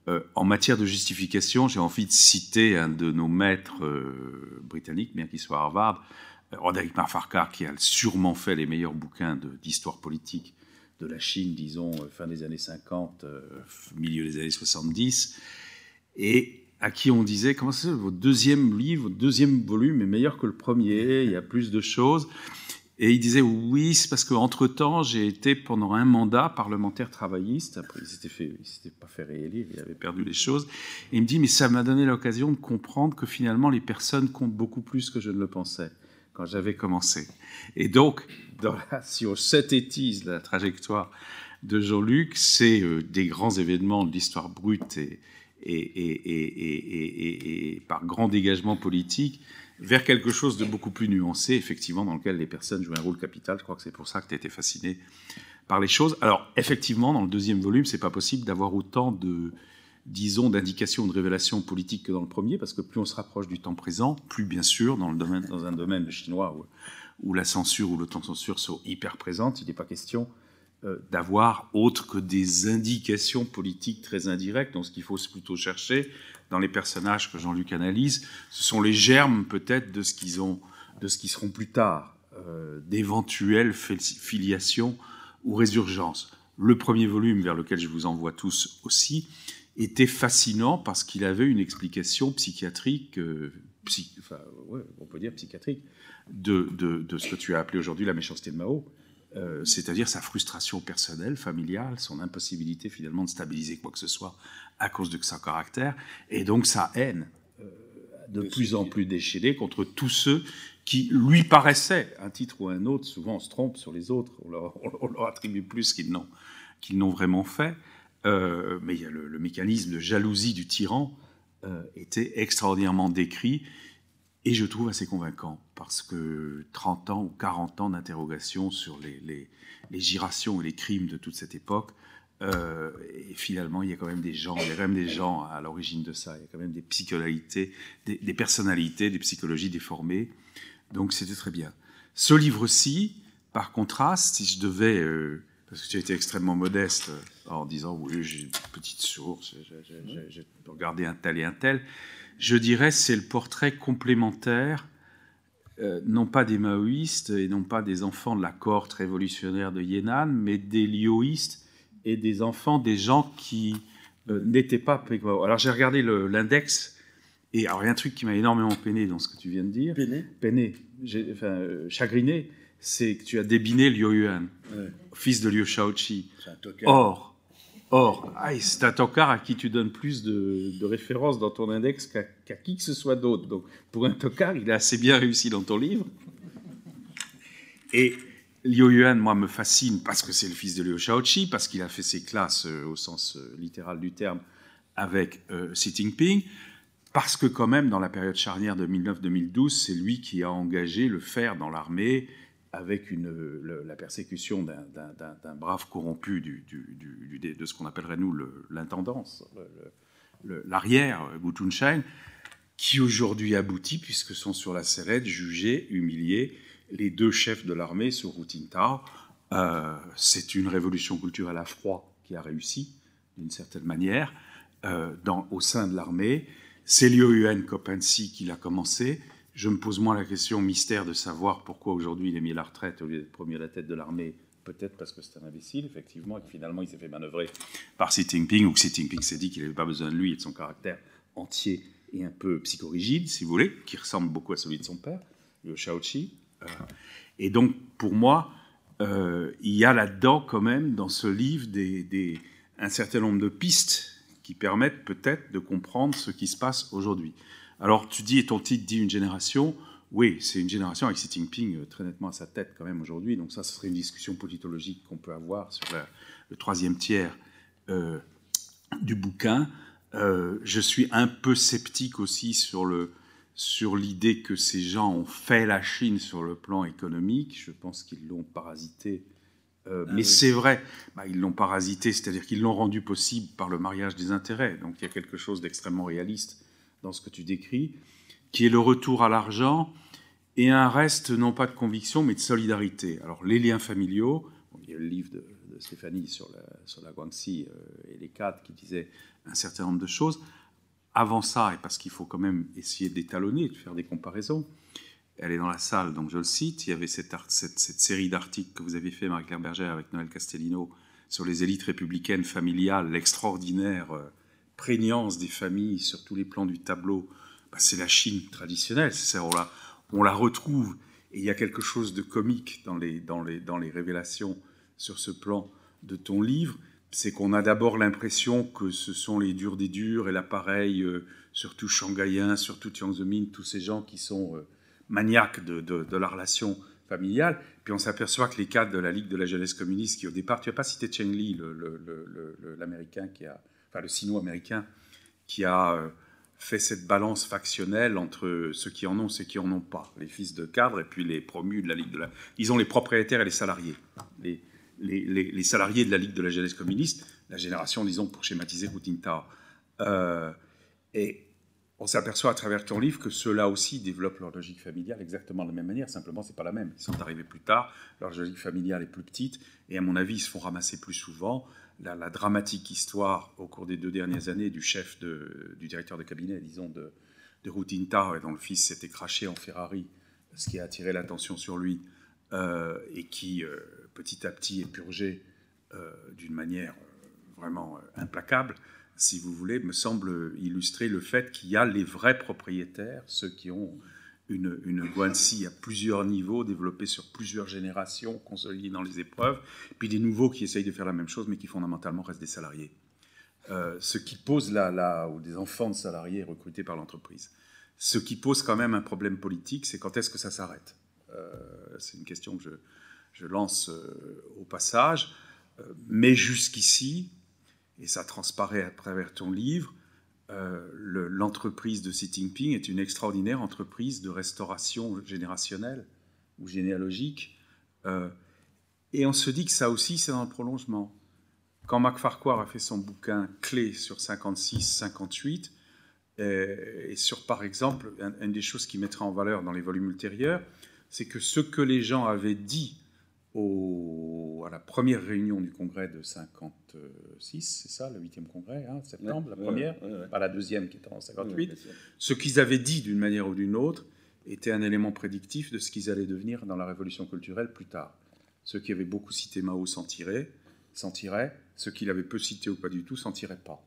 Euh, en matière de justification, j'ai envie de citer un de nos maîtres britanniques, bien qu'il soit à Harvard, Roderick Marfarkar, qui a sûrement fait les meilleurs bouquins d'histoire politique de la Chine, disons, euh, fin des années 50, euh, milieu des années 70, et à qui on disait, comment c'est, votre deuxième livre, votre deuxième volume est meilleur que le premier, il y a plus de choses. Et il disait, oui, c'est parce qu'entre-temps, j'ai été pendant un mandat parlementaire travailliste, après il s'était, fait, il s'était pas fait réélire, il avait perdu les choses, et il me dit, mais ça m'a donné l'occasion de comprendre que finalement, les personnes comptent beaucoup plus que je ne le pensais quand j'avais commencé. Et donc, dans la, si on synthétise la trajectoire de Jean-Luc, c'est euh, des grands événements de l'histoire brute et, et, par grand dégagement politique vers quelque chose de beaucoup plus nuancé, effectivement, dans lequel les personnes jouent un rôle capital. Je crois que c'est pour ça que tu été fasciné par les choses. Alors, effectivement, dans le deuxième volume, c'est pas possible d'avoir autant de, disons, d'indications ou de révélations politiques que dans le premier, parce que plus on se rapproche du temps présent, plus bien sûr, dans, le domaine, dans un domaine chinois où, où la censure ou l'autocensure sont hyper présentes, il n'est pas question d'avoir autre que des indications politiques très indirectes. Donc ce qu'il faut plutôt chercher dans les personnages que Jean-Luc analyse, ce sont les germes peut-être de ce qu'ils ont, de ce seront plus tard, euh, d'éventuelles filiations ou résurgences. Le premier volume, vers lequel je vous envoie tous aussi, était fascinant parce qu'il avait une explication psychiatrique, euh, on peut dire psychiatrique, de, ce que tu as appelé aujourd'hui la méchanceté de Mao, euh, c'est-à-dire sa frustration personnelle, familiale, son impossibilité finalement de stabiliser quoi que ce soit à cause de son caractère, et donc sa haine euh, de plus en plus déchaînée contre tous ceux qui lui paraissaient, un titre ou un autre, souvent on se trompe sur les autres, on leur, attribue plus qu'ils n'ont vraiment fait, euh, mais il y a le, mécanisme de jalousie du tyran était extraordinairement décrit et je trouve assez convaincant parce que 30 ans ou 40 ans d'interrogation sur les, les, girations et les crimes de toute cette époque, euh, et finalement, il y a quand même des gens, il y a quand même des gens à l'origine de ça. Il y a quand même des psychonalités, des, des personnalités, des psychologies déformées. Donc, c'était très bien. Ce livre-ci, par contraste, si je devais euh, parce que tu as été extrêmement modeste euh, en disant oui, j'ai une petite source, j'ai regardé un tel et un tel. Je dirais c'est le portrait complémentaire, euh, non pas des maoïstes et non pas des enfants de la cohorte révolutionnaire de Yenan, mais des lioïstes et des enfants des gens qui euh, n'étaient pas Alors j'ai regardé l'index. Et alors, il y a un truc qui m'a énormément peiné dans ce que tu viens de dire. Peiné? Peiné. Enfin, chagriné c'est que tu as débiné Liu Yuan, fils de Liu Shaoqi. Or, or ah, c'est un tocard à qui tu donnes plus de, références dans ton index qu'à qui que ce soit d'autre. Donc, pour un tocard, il a assez bien réussi dans ton livre. Et Liu Yuan, moi, me fascine parce que c'est le fils de Liu Shaoqi, parce qu'il a fait ses classes euh, au sens euh, littéral du terme avec euh, Xi Jinping, parce que quand même, dans la période charnière de 2009-2012, c'est lui qui a engagé le fer dans l'armée, avec la persécution d'un brave corrompu de ce qu'on appellerait nous l'intendance, l'arrière, Gu Tunshan, qui aujourd'hui aboutit, puisque sont sur la sellette, jugés, humiliés, les deux chefs de l'armée sur Hu Jintao. Euh, c'est une révolution culturelle à froid qui a réussi, d'une certaine manière, euh, au sein de l'armée. C'est Liu Yuan Kopensi qui l'a commencé, je me pose moins la question mystère de savoir pourquoi aujourd'hui il est mis à la retraite au lieu d'être premier à la tête de l'armée peut-être parce que c'est un imbécile, effectivement, et que finalement il s'est fait manœuvrer par Xi Jinping, ou que Xi Jinping s'est dit qu'il n'avait pas besoin de lui et de son caractère entier et un peu psychorigide, si vous voulez, qui ressemble beaucoup à celui de son père, le Shaoqi. Euh, et donc, pour moi, euh, il y a là-dedans, quand même, dans ce livre, un certain nombre de pistes qui permettent peut-être de comprendre ce qui se passe aujourd'hui. Alors, tu dis, et ton titre dit une génération, oui, c'est une génération avec Xi Jinping euh, très nettement à sa tête quand même aujourd'hui. Donc ça, ce serait une discussion politologique qu'on peut avoir sur le troisième tiers euh, du bouquin. Euh, je suis un peu sceptique aussi sur le sur l'idée que ces gens ont fait la Chine sur le plan économique. Je pense qu'ils l'ont parasité. Ah mais c'est vrai, bah, ils l'ont parasité, c'est-à-dire qu'ils l'ont rendu possible par le mariage des intérêts. Donc il y a quelque chose d'extrêmement réaliste dans ce que tu décris qui est le retour à l'argent, et un reste non pas de conviction, mais de solidarité. Alors les liens familiaux, il y a le livre de, Stéphanie sur la, sur Guangxi euh, et les cadres qui disait un certain nombre de choses. Avant ça, et parce qu'il faut quand même essayer d'étalonner, de faire des comparaisons, elle est dans la salle, donc je le cite, il y avait cette série d'articles que vous avez fait, Marie-Claire Berger, avec Noël Castellino, sur les élites républicaines familiales, l'extraordinaire euh, prégnance des familles sur tous les plans du tableau, bah, c'est la Chine traditionnelle. On la, on la retrouve et il y a quelque chose de comique dans les, dans les, dans les révélations sur ce plan de ton livre. C'est qu'on a d'abord l'impression que ce sont les durs des durs et l'appareil, euh, surtout shanghaïen, surtout Jiang Zemin, tous ces gens qui sont euh, maniaques de, de, la relation familiale. Puis on s'aperçoit que les cadres de la Ligue de la jeunesse communiste, qui au départ, tu n'as pas cité Cheng Li, l'américain qui a, le sino-américain, qui a euh, fait cette balance factionnelle entre ceux qui en ont et ceux qui en ont pas, les fils de cadre et puis les promus de la Ligue de la... Ils ont les propriétaires et les salariés. Les, salariés de la Ligue de la jeunesse communiste, la génération, disons, pour schématiser Routinta. Euh, et on s'aperçoit à travers ton livre que ceux-là aussi développent leur logique familiale exactement de la même manière, simplement c'est pas la même. Ils sont arrivés plus tard, leur logique familiale est plus petite, et à mon avis, ils se font ramasser plus souvent la, dramatique histoire au cours des deux dernières années du chef du directeur de cabinet, disons, de, de Routinta, dont le fils s'était craché en Ferrari, ce qui a attiré l'attention sur lui, euh, et qui euh, petit à petit est purgé euh, d'une manière vraiment implacable, si vous voulez, me semble illustrer le fait qu'il y a les vrais propriétaires, ceux qui ont une, une à plusieurs niveaux, développée sur plusieurs générations, consolidée dans les épreuves, puis des nouveaux qui essayent de faire la même chose, mais qui fondamentalement restent des salariés. Euh, ce qui pose là, ou des enfants de salariés recrutés par l'entreprise. Ce qui pose quand même un problème politique, c'est quand est-ce que ça s'arrête euh, C'est une question que je, je lance euh, au passage. mais jusqu'ici, et ça transparaît à travers ton livre, euh, l'entreprise de Xi Jinping est une extraordinaire entreprise de restauration générationnelle ou généalogique. Euh, et on se dit que ça aussi, c'est dans le prolongement. Quand Mac Farquhar a fait son bouquin clé sur 56-58, euh, et sur, par exemple, une des choses qui mettra en valeur dans les volumes ultérieurs, c'est que ce que les gens avaient dit à la première réunion du congrès de 56, c'est ça, le huitième congrès, hein, septembre, la première, pas la deuxième qui était en 58. ce qu'ils avaient dit d'une manière ou d'une autre était un élément prédictif de ce qu'ils allaient devenir dans la révolution culturelle plus tard. Ceux qui avaient beaucoup cité Mao s'en tiraient, s'en tiraient, ceux qui l'avaient peu cité ou pas du tout s'en tiraient pas.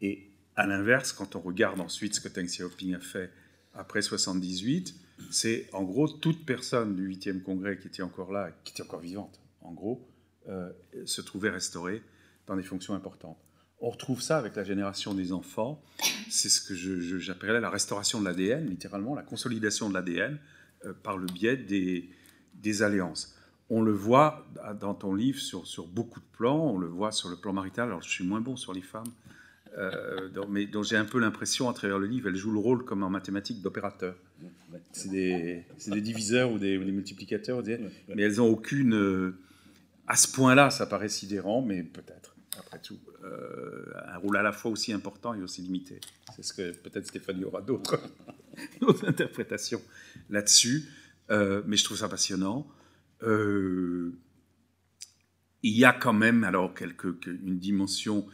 Et à l'inverse, quand on regarde ensuite ce que Deng Xiaoping a fait après 78, c'est en gros toute personne du 8e congrès qui était encore là, qui était encore vivante, en gros, euh, se trouvait restaurée dans des fonctions importantes. On retrouve ça avec la génération des enfants. C'est ce que j'appellerais la restauration de l'ADN, littéralement, la consolidation de l'ADN euh, par le biais des, alliances. On le voit dans ton livre sur, sur, beaucoup de plans. On le voit sur le plan marital. Alors, je suis moins bon sur les femmes, euh, mais dont j'ai un peu l'impression, à travers le livre, elles jouent le rôle, comme en mathématiques, d'opérateurs. C'est des, des, diviseurs ou des, multiplicateurs, mais elles n'ont aucune. À ce point-là, ça paraît sidérant, mais peut-être, après tout, euh, un rôle à la fois aussi important et aussi limité. C'est ce que peut-être Stéphanie aura d'autres interprétations là-dessus, euh, mais je trouve ça passionnant. Euh, il y a quand même alors quelque, une dimension,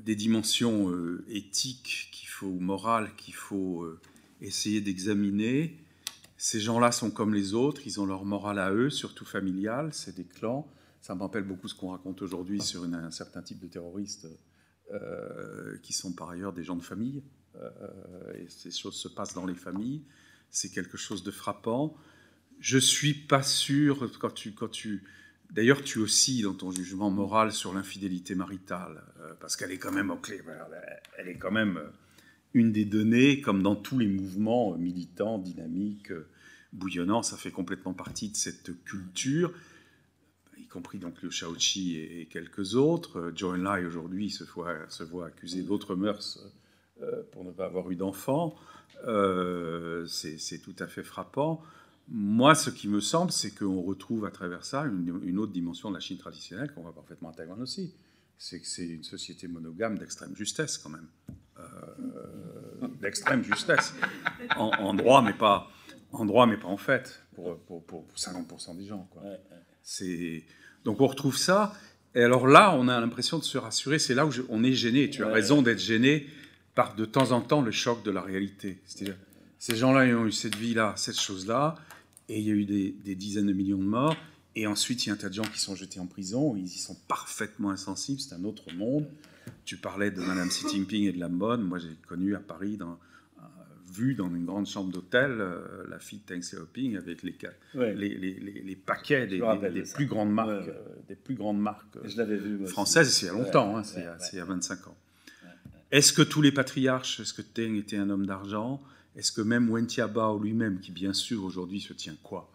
des dimensions éthiques qu'il faut, morales qu'il faut essayer d'examiner. Ces gens-là sont comme les autres, ils ont leur morale à eux, surtout familiale, c'est des clans. Ça me rappelle beaucoup ce qu'on raconte aujourd'hui sur une- un certain type de terroristes euh, qui sont par ailleurs des gens de famille. Euh, et ces choses se passent dans les familles. C'est quelque chose de frappant. Je suis pas sûr quand tu, quand tu, d'ailleurs, tu oscilles dans ton jugement moral sur l'infidélité maritale euh, parce qu'elle est quand même au clé. Elle est quand même euh, une des données, comme dans tous les mouvements euh, militants, dynamiques, bouillonnants. Ça fait complètement partie de cette culture y compris donc le Shaoqi et, et quelques autres. Zhou Enlai aujourd'hui se voit, se accusé d'autres mœurs pour ne pas avoir eu d'enfant. Euh, c'est tout à fait frappant. Moi, ce qui me semble, c'est qu'on retrouve à travers ça une, une autre dimension de la Chine traditionnelle qu'on voit parfaitement à Taïwan aussi. C'est que c'est une société monogame d'extrême justesse quand même. Euh, d'extrême justesse. En, en droit, mais pas en droit, mais pas en fait, pour, pour, pour 50% des gens. Quoi. C'est donc on retrouve ça. Et alors là, on a l'impression de se rassurer. C'est là où je- on est gêné. Tu as raison d'être gêné par de temps en temps le choc de la réalité. C'est-à-dire, ces gens-là ils ont eu cette vie-là, cette chose-là, et il y a eu des, des dizaines de millions de morts. Et ensuite, il y a un tas de gens qui sont jetés en prison. Ils y sont parfaitement insensibles. C'est un autre monde. Tu parlais de Madame Xi Jinping et de la mode. Moi, j'ai connu à Paris, dans, euh, vu dans une grande chambre d'hôtel, euh, la fille de Deng Xiaoping avec les, Ouais. les, les- les- les paquets des, plus grandes marques, Ouais, ouais. euh, des plus grandes marques Je vu. françaises. C'est il y a longtemps, hein, c'est il y a- ouais, c'est il y a 25 ans. Est-ce que tous les patriarches, est-ce que Teng était un homme d'argent? Est-ce que même Wen Jiabao lui-même, qui bien sûr aujourd'hui se tient quoi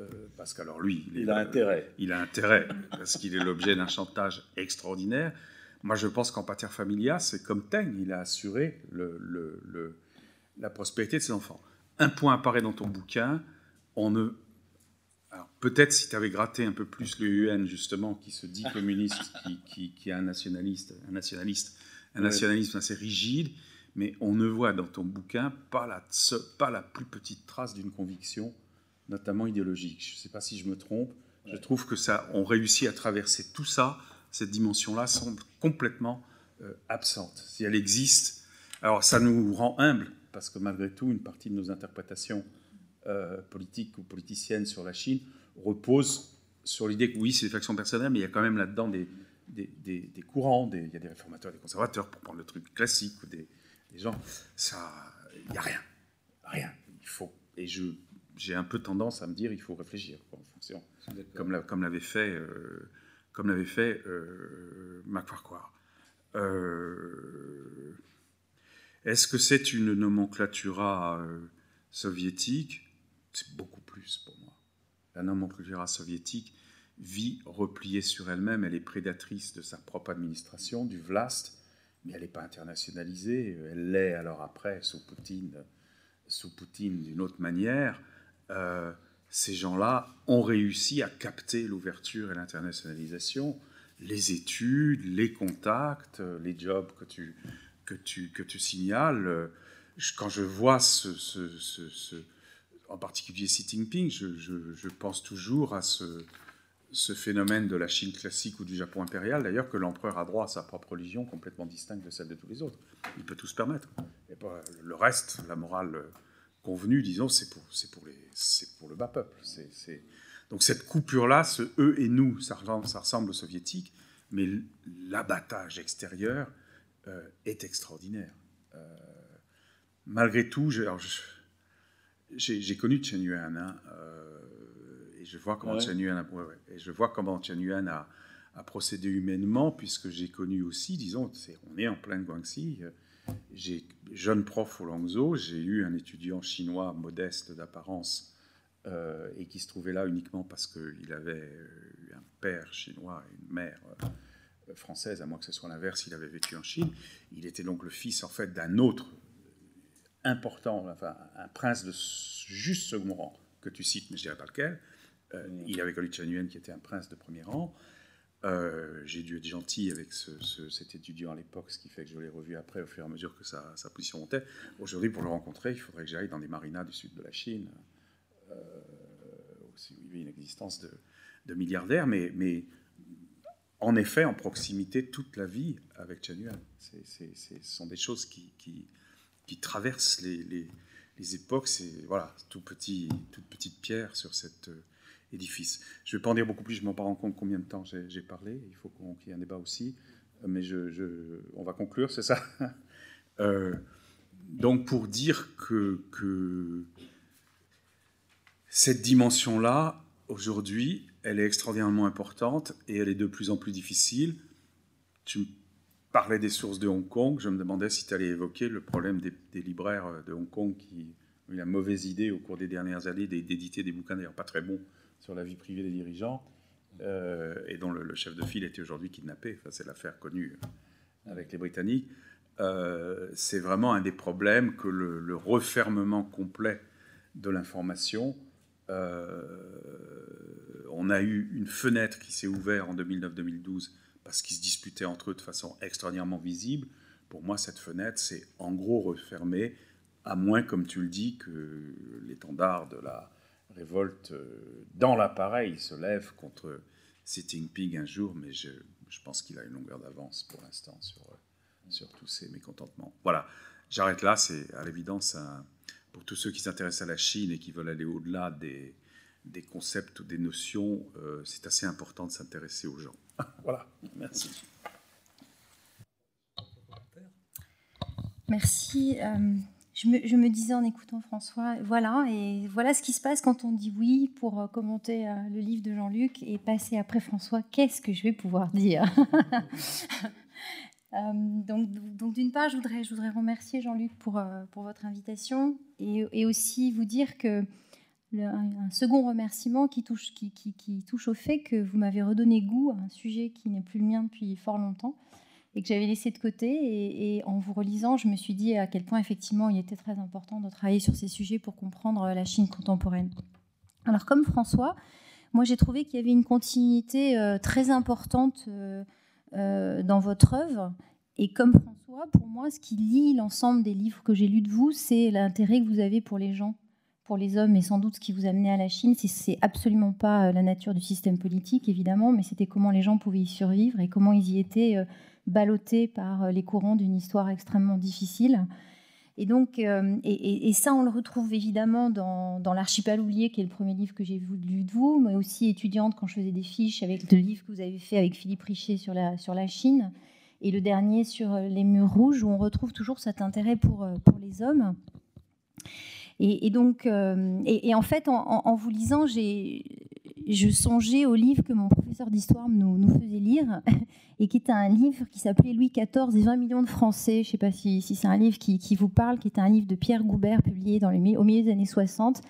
Euh, Parce qu'alors lui, Il a intérêt. il a intérêt, parce qu'il est l'objet d'un chantage extraordinaire. Moi, je pense qu'en pater familia, c'est comme Teng, il a assuré le- le- le- la prospérité de ses enfants. Un point apparaît dans ton bouquin, on ne... Alors, peut-être si tu avais gratté un peu plus le UN, justement, qui se dit communiste, qui, qui, qui est un nationaliste, un nationaliste, un nationalisme assez rigide, mais on ne voit dans ton bouquin pas la, pas la plus petite trace d'une conviction, notamment idéologique. Je ne sais pas si je me trompe. Je trouve que ça, on réussit à traverser tout ça. Cette dimension-là semble complètement euh, absente. Si elle existe, alors ça nous rend humbles parce que malgré tout, une partie de nos interprétations euh, politiques ou politiciennes sur la Chine repose sur l'idée que oui, c'est des factions personnelles, mais il y a quand même là-dedans des, des, des- des courants, il y a des réformateurs, des conservateurs, pour prendre le truc classique, ou des, des gens. Ça, il n'y a rien. Rien. Il faut. Et je, j'ai un peu tendance à me dire, il faut réfléchir quoi, en fonction comme la- comme l'avait fait, euh, comme l'avait fait euh, Macfarquhar. Euh, Est-ce que c'est une nomenclatura euh, soviétique? C'est beaucoup plus pour moi. La nomenclatura soviétique vit repliée sur elle-même, elle est prédatrice de sa propre administration, du Vlast, mais elle n'est pas internationalisée. Elle l'est alors après sous Poutine, sous Poutine d'une autre manière. Euh, ces gens-là ont réussi à capter l'ouverture et l'internationalisation, les études, les contacts, les jobs que tu, que tu, que tu signales. Quand je vois ce, ce- ce- ce- en particulier Xi Jinping, je, je- je pense toujours à ce, ce phénomène de la Chine classique ou du Japon impérial, d'ailleurs, que l'empereur a droit à sa propre religion complètement distincte de celle de tous les autres. Il peut tout se permettre. Le reste, la morale convenue, disons, c'est pour, le bas peuple. Donc cette coupure-là, ce eux et nous, ça ressemble, ça ressemble aux soviétiques, mais l'abattage extérieur euh, est extraordinaire. Euh, malgré tout, j'ai connu Chen Yuan, hein, euh, et je vois comment ouais Chen Yuan a, ouais, ouais, et je vois comment Chen Yuan a, a procédé humainement, puisque j'ai connu aussi, disons, on est en plein Guangxi, euh, j'ai jeune prof au Langzhou, j'ai eu un étudiant chinois modeste d'apparence euh, et qui se trouvait là uniquement parce qu'il avait eu un père chinois et une mère euh, française, à moins que ce soit l'inverse, il avait vécu en Chine. Il était donc le fils en fait d'un autre important, enfin un prince de juste second rang que tu cites, mais je dirais pas lequel. Euh, Il avait connu Chen Yuan qui était un prince de premier rang. Euh, j'ai dû être gentil avec ce- ce- cet étudiant à l'époque, ce qui fait que je l'ai revu après au fur et à mesure que sa, sa position montait. Aujourd'hui, pour le rencontrer, il faudrait que j'aille dans des marinas du sud de la Chine, euh, où il a une existence de, de milliardaires, mais, en effet, en proximité toute la vie avec Chen Yuan. Ce sont des choses qui, traversent les époques. C'est voilà, tout petit, toute petite pierre sur cette. Édifice. Je ne vais pas en dire beaucoup plus, je ne m'en rends compte combien de temps j'ai parlé, il faut qu'il y ait un débat aussi, mais on va conclure, c'est ça? Euh, Donc pour dire que, que cette dimension-là, aujourd'hui, elle est extraordinairement importante et elle est de plus en plus difficile. Tu me parlais des sources de Hong Kong, je me demandais si tu allais évoquer le problème des, libraires de Hong Kong qui ont eu la mauvaise idée au cours des dernières années d'éditer des bouquins d'ailleurs pas très bons sur la vie privée des dirigeants, euh, et dont le, chef de file était aujourd'hui kidnappé. C'est l'affaire connue avec les Britanniques. Euh, c'est vraiment un des problèmes que le, refermement complet de l'information. Euh, on a eu une fenêtre qui s'est ouverte en 2009-2012 parce qu'ils se disputaient entre eux de façon extraordinairement visible. Pour moi, cette fenêtre s'est en gros refermée, à moins, comme tu le dis, que l'étendard de la révolte euh, dans l'appareil se lève contre Xi Jinping un jour, mais je, pense qu'il a une longueur d'avance pour l'instant sur, euh, tous ces mécontentements. Voilà, j'arrête là, c'est à l'évidence pour tous ceux qui s'intéressent à la Chine et qui veulent aller au-delà des, des concepts ou des notions, euh, c'est assez important de s'intéresser aux gens. voilà, merci. Merci. Je me, disais en écoutant François, voilà, et voilà ce qui se passe quand on dit oui pour euh, commenter euh, le livre de Jean-Luc et passer après François, qu'est-ce que je vais pouvoir dire? Euh, Donc, d'une part, je voudrais, remercier Jean-Luc pour, votre invitation et, aussi vous dire que un second remerciement qui touche, qui touche au fait que vous m'avez redonné goût à un sujet qui n'est plus le mien depuis fort longtemps et que j'avais laissé de côté. Et, en vous relisant, je me suis dit à quel point effectivement il était très important de travailler sur ces sujets pour comprendre la Chine contemporaine. Alors comme François, moi j'ai trouvé qu'il y avait une continuité euh, très importante euh, euh, dans votre œuvre. Et comme François, pour moi, ce qui lie l'ensemble des livres que j'ai lus de vous, c'est l'intérêt que vous avez pour les gens, pour les hommes, et sans doute ce qui vous amenait à la Chine. C'est absolument pas la nature du système politique, évidemment, mais c'était comment les gens pouvaient y survivre et comment ils y étaient ballotté par euh, les courants d'une histoire extrêmement difficile. Et donc, euh, et, ça, on le retrouve évidemment dans, dans l'archipel oublié, qui est le premier livre que j'ai lu de vous, mais aussi étudiante quand je faisais des fiches avec le livre que vous avez fait avec Philippe Richer sur la, sur la Chine, et le dernier sur euh, les murs rouges, où on retrouve toujours cet intérêt pour, pour les hommes. Et, donc, et, en fait, en, en vous lisant, j'ai je songeais au livre que mon professeur d'histoire nous, faisait lire, et qui était un livre qui s'appelait Louis XIV et 20 millions de Français. Je ne sais pas si, c'est un livre qui, vous parle, qui était un livre de Pierre Goubert publié au milieu des années 60,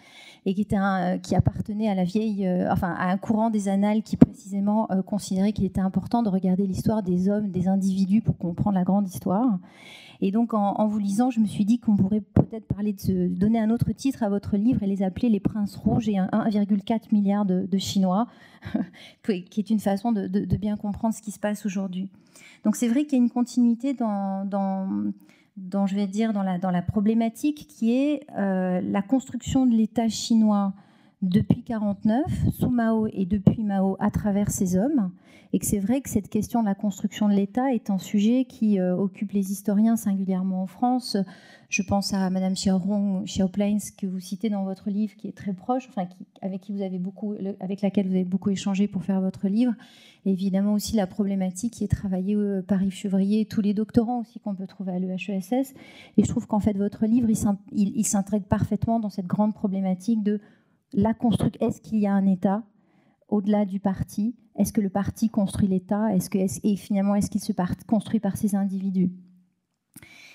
et un, qui appartenait à la vieille, euh, à un courant des annales qui précisément euh, considérait qu'il était important de regarder l'histoire des hommes, des individus pour comprendre la grande histoire. Et donc, en, vous lisant, je me suis dit qu'on pourrait peut-être parler de donner un autre titre à votre livre et les appeler Les Princes Rouges et 1,4 milliard de, Chinois, qui est une façon de, bien comprendre ce qui se passe aujourd'hui. Donc, c'est vrai qu'il y a une continuité dans, je vais dire, dans la problématique qui est euh, la construction de l'État chinois depuis 49, sous Mao et depuis Mao à travers ses hommes, et que c'est vrai que cette question de la construction de l'État est un sujet qui euh, occupe les historiens singulièrement en France. Je pense à Madame Xiaorong, Xiaoplains, que vous citez dans votre livre, qui est très proche, enfin avec qui vous avez beaucoup, avec laquelle vous avez beaucoup échangé pour faire votre livre. évidemment aussi la problématique qui est travaillée euh, par Yves Chevrier, tous les doctorants aussi qu'on peut trouver à l'EHESS. Et je trouve qu'en fait votre livre, il s'intègre parfaitement dans cette grande problématique de la. Est-ce qu'il y a un État au-delà du parti? Est-ce que le parti construit l'État? Est-ce que, Et finalement, est-ce qu'il se construit par ces individus?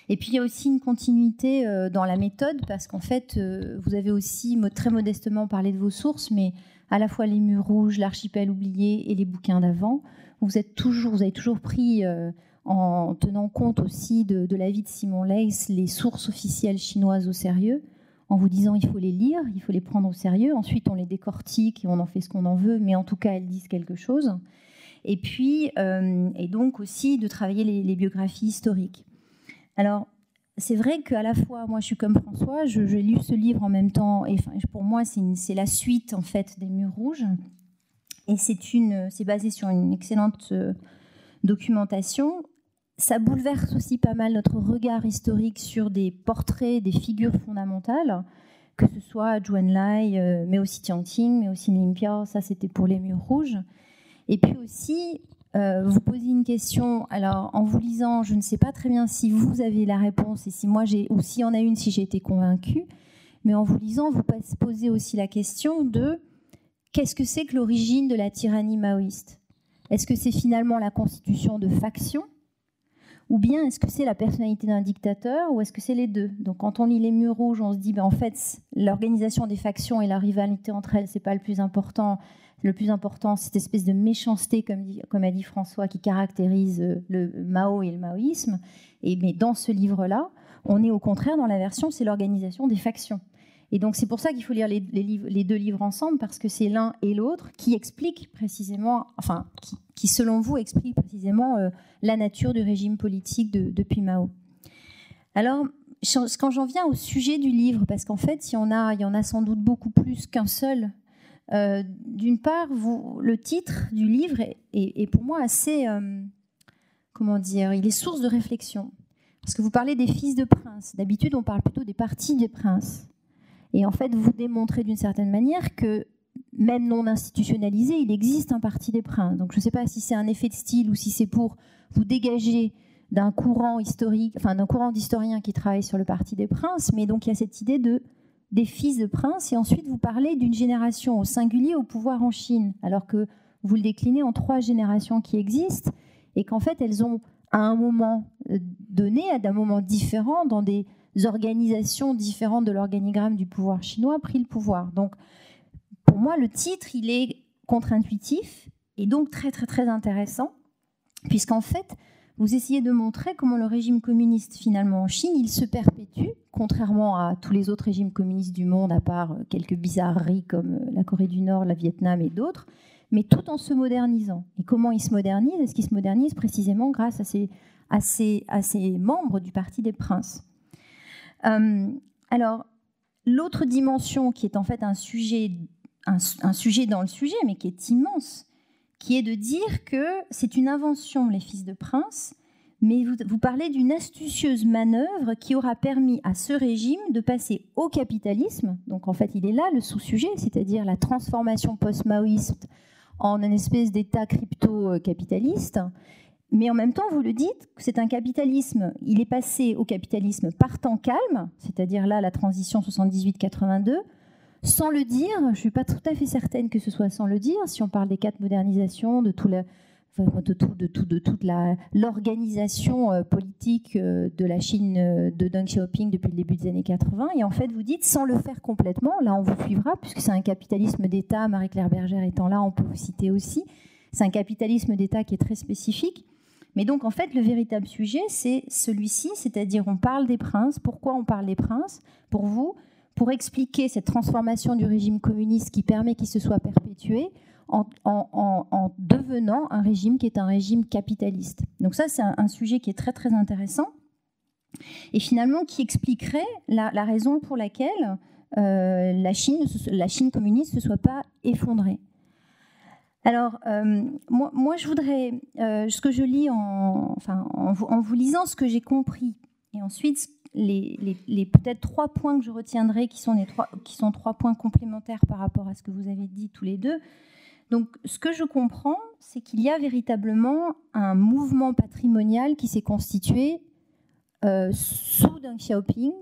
Et puis, il y a aussi une continuité euh, dans la méthode, parce qu'en fait, euh, vous avez aussi très modestement parlé de vos sources, mais à la fois les murs rouges, l'archipel oublié et les bouquins d'avant. Vous, êtes toujours, vous avez toujours pris, euh, en tenant compte aussi de, de l'avis de Simon Leys, les sources officielles chinoises au sérieux en vous disant il faut les lire, il faut les prendre au sérieux. Ensuite, on les décortique et on en fait ce qu'on en veut, mais en tout cas, elles disent quelque chose. Et puis, euh, et donc aussi de travailler les, biographies historiques. Alors, c'est vrai qu'à la fois, moi, je suis comme François, j'ai lu ce livre en même temps, et pour moi, c'est la suite en fait des Murs Rouges, et c'est basé sur une excellente euh, documentation ça bouleverse aussi pas mal notre regard historique sur des portraits, des figures fondamentales, que ce soit Zhuan Lai, euh, mais aussi Tianqing, mais aussi Limpia, ça c'était pour les murs rouges. Et puis aussi, euh, vous posez une question, alors en vous lisant, je ne sais pas très bien si vous avez la réponse et si moi j'ai, ou s'il y en a une, si j'ai été convaincue, mais en vous lisant, vous posez aussi la question de qu'est-ce que c'est que l'origine de la tyrannie maoïste? Est-ce que c'est finalement la constitution de factions? Ou bien est-ce que c'est la personnalité d'un dictateur ou est-ce que c'est les deux? Donc quand on lit les murs rouges, on se dit ben, en fait l'organisation des factions et la rivalité entre elles, c'est pas le plus important. Le plus important, c'est cette espèce de méchanceté, comme, comme a dit François, qui caractérise euh, le Mao et le maoïsme. Et, mais dans ce livre-là, on est au contraire dans la version, c'est l'organisation des factions. Et donc c'est pour ça qu'il faut lire les, deux livres ensemble, parce que c'est l'un et l'autre qui expliquent précisément, enfin, qui, selon vous expliquent précisément euh, la nature du régime politique depuis Mao. Alors, quand j'en viens au sujet du livre, parce qu'en fait, il y en a, sans doute beaucoup plus qu'un seul. Euh, d'une part, le titre du livre est, pour moi assez, euh, comment dire, il est source de réflexion. Parce que vous parlez des fils de princes. D'habitude, on parle plutôt des partis des princes. Et en fait, vous démontrez d'une certaine manière que même non institutionnalisé, il existe un parti des princes. Donc je ne sais pas si c'est un effet de style ou si c'est pour vous dégager d'un courant historique, enfin d'un courant d'historiens qui travaillent sur le parti des princes, mais donc il y a cette idée de des fils de princes, et ensuite vous parlez d'une génération au singulier au pouvoir en Chine, alors que vous le déclinez en trois générations qui existent, et qu'en fait elles ont à un moment euh, donné, à un moment différent, dans des organisations différentes de l'organigramme du pouvoir chinois pris le pouvoir. Donc, pour moi, le titre, il est contre-intuitif et donc très, très, très intéressant, puisqu'en fait, vous essayez de montrer comment le régime communiste, finalement, en Chine, il se perpétue, contrairement à tous les autres régimes communistes du monde, à part quelques bizarreries comme la Corée du Nord, la Vietnam et d'autres, mais tout en se modernisant. Et comment il se modernise Est-ce qu'il se modernise précisément grâce à ces, à à ces membres du Parti des Princes? euh, alors, l'autre dimension qui est en fait un sujet, un, sujet dans le sujet, mais qui est immense, qui est de dire que c'est une invention, les fils de prince, mais vous, vous parlez d'une astucieuse manœuvre qui aura permis à ce régime de passer au capitalisme. Donc en fait, il est là le sous-sujet, c'est-à-dire la transformation post-maoïste en une espèce d'État crypto-capitaliste, mais en même temps, vous le dites, c'est un capitalisme, il est passé au capitalisme par temps calme, c'est-à-dire là la transition 78-82, sans le dire, je ne suis pas tout à fait certaine que ce soit sans le dire, si on parle des quatre modernisations, de, tout de, tout, de, de toute l'organisation euh, politique euh, de la Chine euh, de Deng Xiaoping depuis le début des années 80, et en fait vous dites sans le faire complètement, là on vous suivra, puisque c'est un capitalisme d'État, Marie-Claire Bergère étant là, on peut vous citer aussi, c'est un capitalisme d'État qui est très spécifique, mais donc, en fait, le véritable sujet, c'est celui-ci, c'est-à-dire on parle des princes. Pourquoi on parle des princes? Pour vous, pour expliquer cette transformation du régime communiste qui permet qu'il se soit perpétué en, devenant un régime qui est un régime capitaliste. Donc ça, c'est un, sujet qui est très très intéressant et finalement qui expliquerait la, raison pour laquelle euh, la, Chine, la Chine communiste ne se soit pas effondrée. Alors, euh, moi, je voudrais, euh, ce que je lis en, en, vous, lisant ce que j'ai compris, et ensuite les, peut-être trois points que je retiendrai, qui sont, les trois, qui sont trois points complémentaires par rapport à ce que vous avez dit tous les deux. Donc, ce que je comprends, c'est qu'il y a véritablement un mouvement patrimonial qui s'est constitué euh, sous Deng Xiaoping,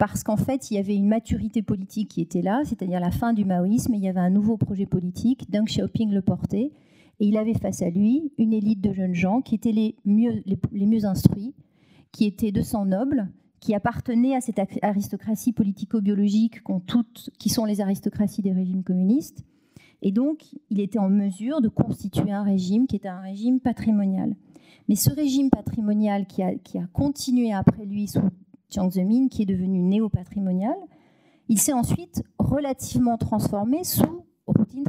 parce qu'en fait, il y avait une maturité politique qui était là, c'est-à-dire la fin du maoïsme, et il y avait un nouveau projet politique, Deng Xiaoping le portait, et il avait face à lui une élite de jeunes gens qui étaient les mieux, instruits, qui étaient de sang noble, qui appartenaient à cette aristocratie politico-biologique qui sont les aristocraties des régimes communistes. Et donc, il était en mesure de constituer un régime qui était un régime patrimonial. Mais ce régime patrimonial qui a, qui a continué après lui sous Jiang qui est devenu néo-patrimonial. Il s'est ensuite relativement transformé sous Hu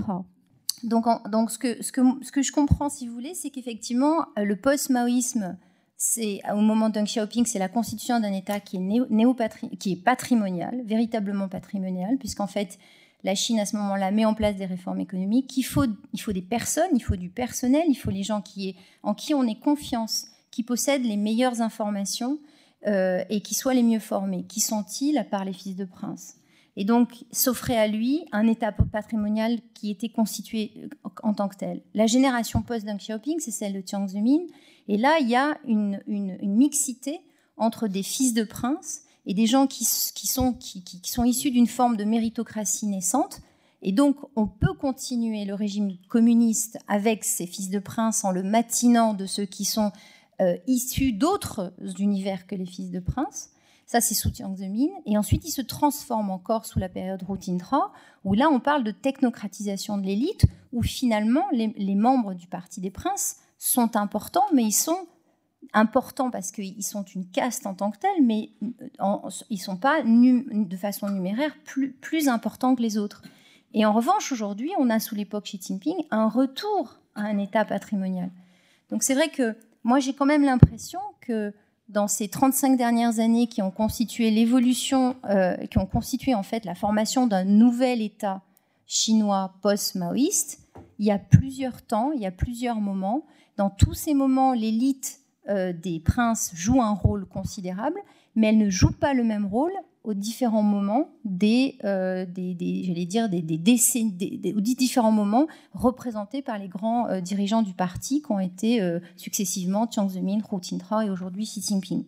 Donc, donc ce, que, ce, que, ce que je comprends, si vous voulez, c'est qu'effectivement, euh, le post-maoïsme, c'est au moment de Deng Xiaoping, c'est la constitution d'un État qui est, néo, qui est patrimonial, véritablement patrimonial, puisqu'en fait, la Chine, à ce moment-là, met en place des réformes économiques. Il faut, il faut des personnes, il faut du personnel, il faut les gens qui en qui on ait confiance, qui possèdent les meilleures informations euh, et qui soient les mieux formés. Qui sont-ils à part les fils de princes Et donc s'offrait à lui un état patrimonial qui était constitué euh, en tant que tel. La génération post-Deng Xiaoping, c'est celle de Jiang Zemin. Et là, il y a une, mixité entre des fils de princes et des gens qui, sont, qui sont issus d'une forme de méritocratie naissante. Et donc, on peut continuer le régime communiste avec ces fils de princes en le matinant de ceux qui sont euh, issus d'autres univers que les fils de princes. Ça, c'est sous Jiang Zemin. Et ensuite, il se transforme encore sous la période Routintra, où là, on parle de technocratisation de l'élite, où finalement, les, membres du Parti des Princes sont importants, mais ils sont importants parce qu'ils sont une caste en tant que telle, mais euh, ils ne sont pas de façon numéraire plus, plus importants que les autres. Et en revanche, aujourd'hui, on a sous l'époque Xi Jinping un retour à un état patrimonial. Donc c'est vrai que moi, j'ai quand même l'impression que dans ces 35 dernières années qui ont constitué l'évolution, euh, qui ont constitué en fait la formation d'un nouvel État chinois post-maoïste, il y a plusieurs temps, il y a plusieurs moments. Dans tous ces moments, l'élite euh, des princes joue un rôle considérable, mais elle ne joue pas le même rôle aux différents moments euh, j'allais dire des, des différents moments représentés par les grands euh, dirigeants du parti qui ont été euh, successivement Jiang Zemin, Hu Jintao et aujourd'hui Xi Jinping.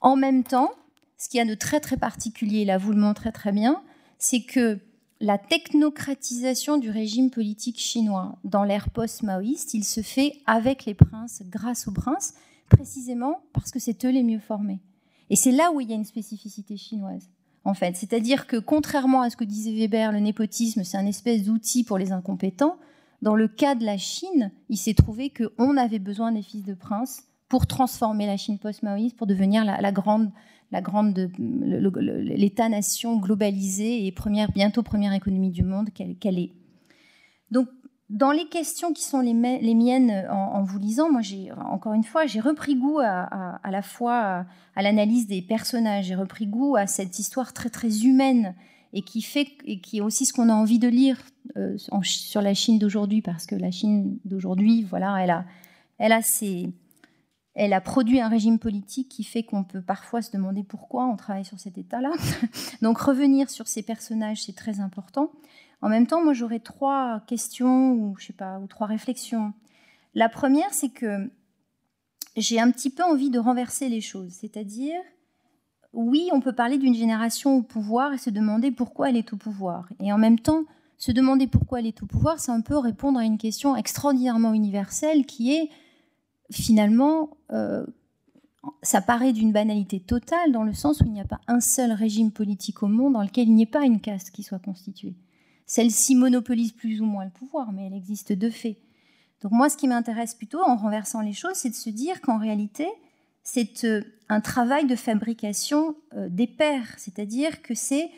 En même temps, ce qui y a de très très particulier, là vous le montrez très bien, c'est que la technocratisation du régime politique chinois dans l'ère post-maoïste, il se fait avec les princes, grâce aux princes, précisément parce que c'est eux les mieux formés. Et c'est là où il y a une spécificité chinoise, en fait. C'est-à-dire que, contrairement à ce que disait Weber, le népotisme, c'est un espèce d'outil pour les incompétents. Dans le cas de la Chine, il s'est trouvé qu'on avait besoin des fils de princes pour transformer la Chine post-maoïste, pour devenir la grande, l'État-nation globalisé et première, bientôt première économie du monde qu'elle est. Donc, dans les questions qui sont les, miennes en, vous lisant, moi, encore une fois, j'ai repris goût à, la fois à, l'analyse des personnages, j'ai repris goût à cette histoire très très humaine et qui fait et qui est aussi ce qu'on a envie de lire euh, sur la Chine d'aujourd'hui, parce que la Chine d'aujourd'hui, voilà, elle a elle a produit un régime politique qui fait qu'on peut parfois se demander pourquoi on travaille sur cet état-là. Donc revenir sur ces personnages, c'est très important. En même temps, moi, j'aurais trois questions ou ou trois réflexions. La première, c'est que j'ai un petit peu envie de renverser les choses, c'est-à-dire, oui, on peut parler d'une génération au pouvoir et se demander pourquoi elle est au pouvoir. Et en même temps, se demander pourquoi elle est au pouvoir, c'est un peu répondre à une question extraordinairement universelle qui est finalement, euh, ça paraît d'une banalité totale dans le sens où il n'y a pas un seul régime politique au monde dans lequel il n'y ait pas une caste qui soit constituée. Celle-ci monopolise plus ou moins le pouvoir, mais elle existe de fait. Donc moi, ce qui m'intéresse plutôt en renversant les choses, c'est de se dire qu'en réalité, c'est euh, un travail de fabrication euh, des pairs, c'est-à-dire que c'est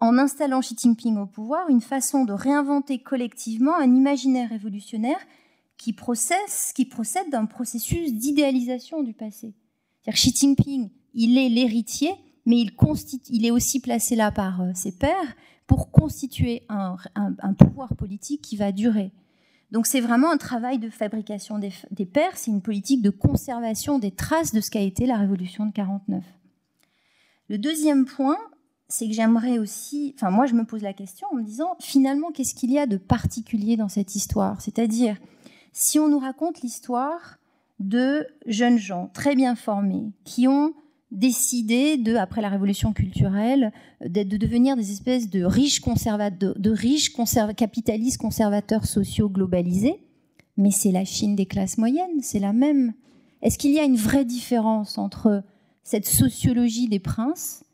en installant Xi Jinping au pouvoir une façon de réinventer collectivement un imaginaire révolutionnaire qui, procède d'un processus d'idéalisation du passé. Xi Jinping, il est l'héritier, mais il, il, est aussi placé là par euh, ses pairs pour constituer un, pouvoir politique qui va durer. Donc c'est vraiment un travail de fabrication des, des c'est une politique de conservation des traces de ce qu'a été la révolution de 49. Le deuxième point, c'est que j'aimerais aussi, enfin moi je me pose la question en me disant finalement qu'est-ce qu'il y a de particulier dans cette histoire? C'est-à-dire si on nous raconte l'histoire de jeunes gens très bien formés qui ont décidé de, après la révolution culturelle, de, devenir des espèces de riches, de, riches capitalistes conservateurs sociaux globalisés. Mais c'est la Chine des classes moyennes, c'est la même. Est-ce qu'il y a une vraie différence entre cette sociologie des princes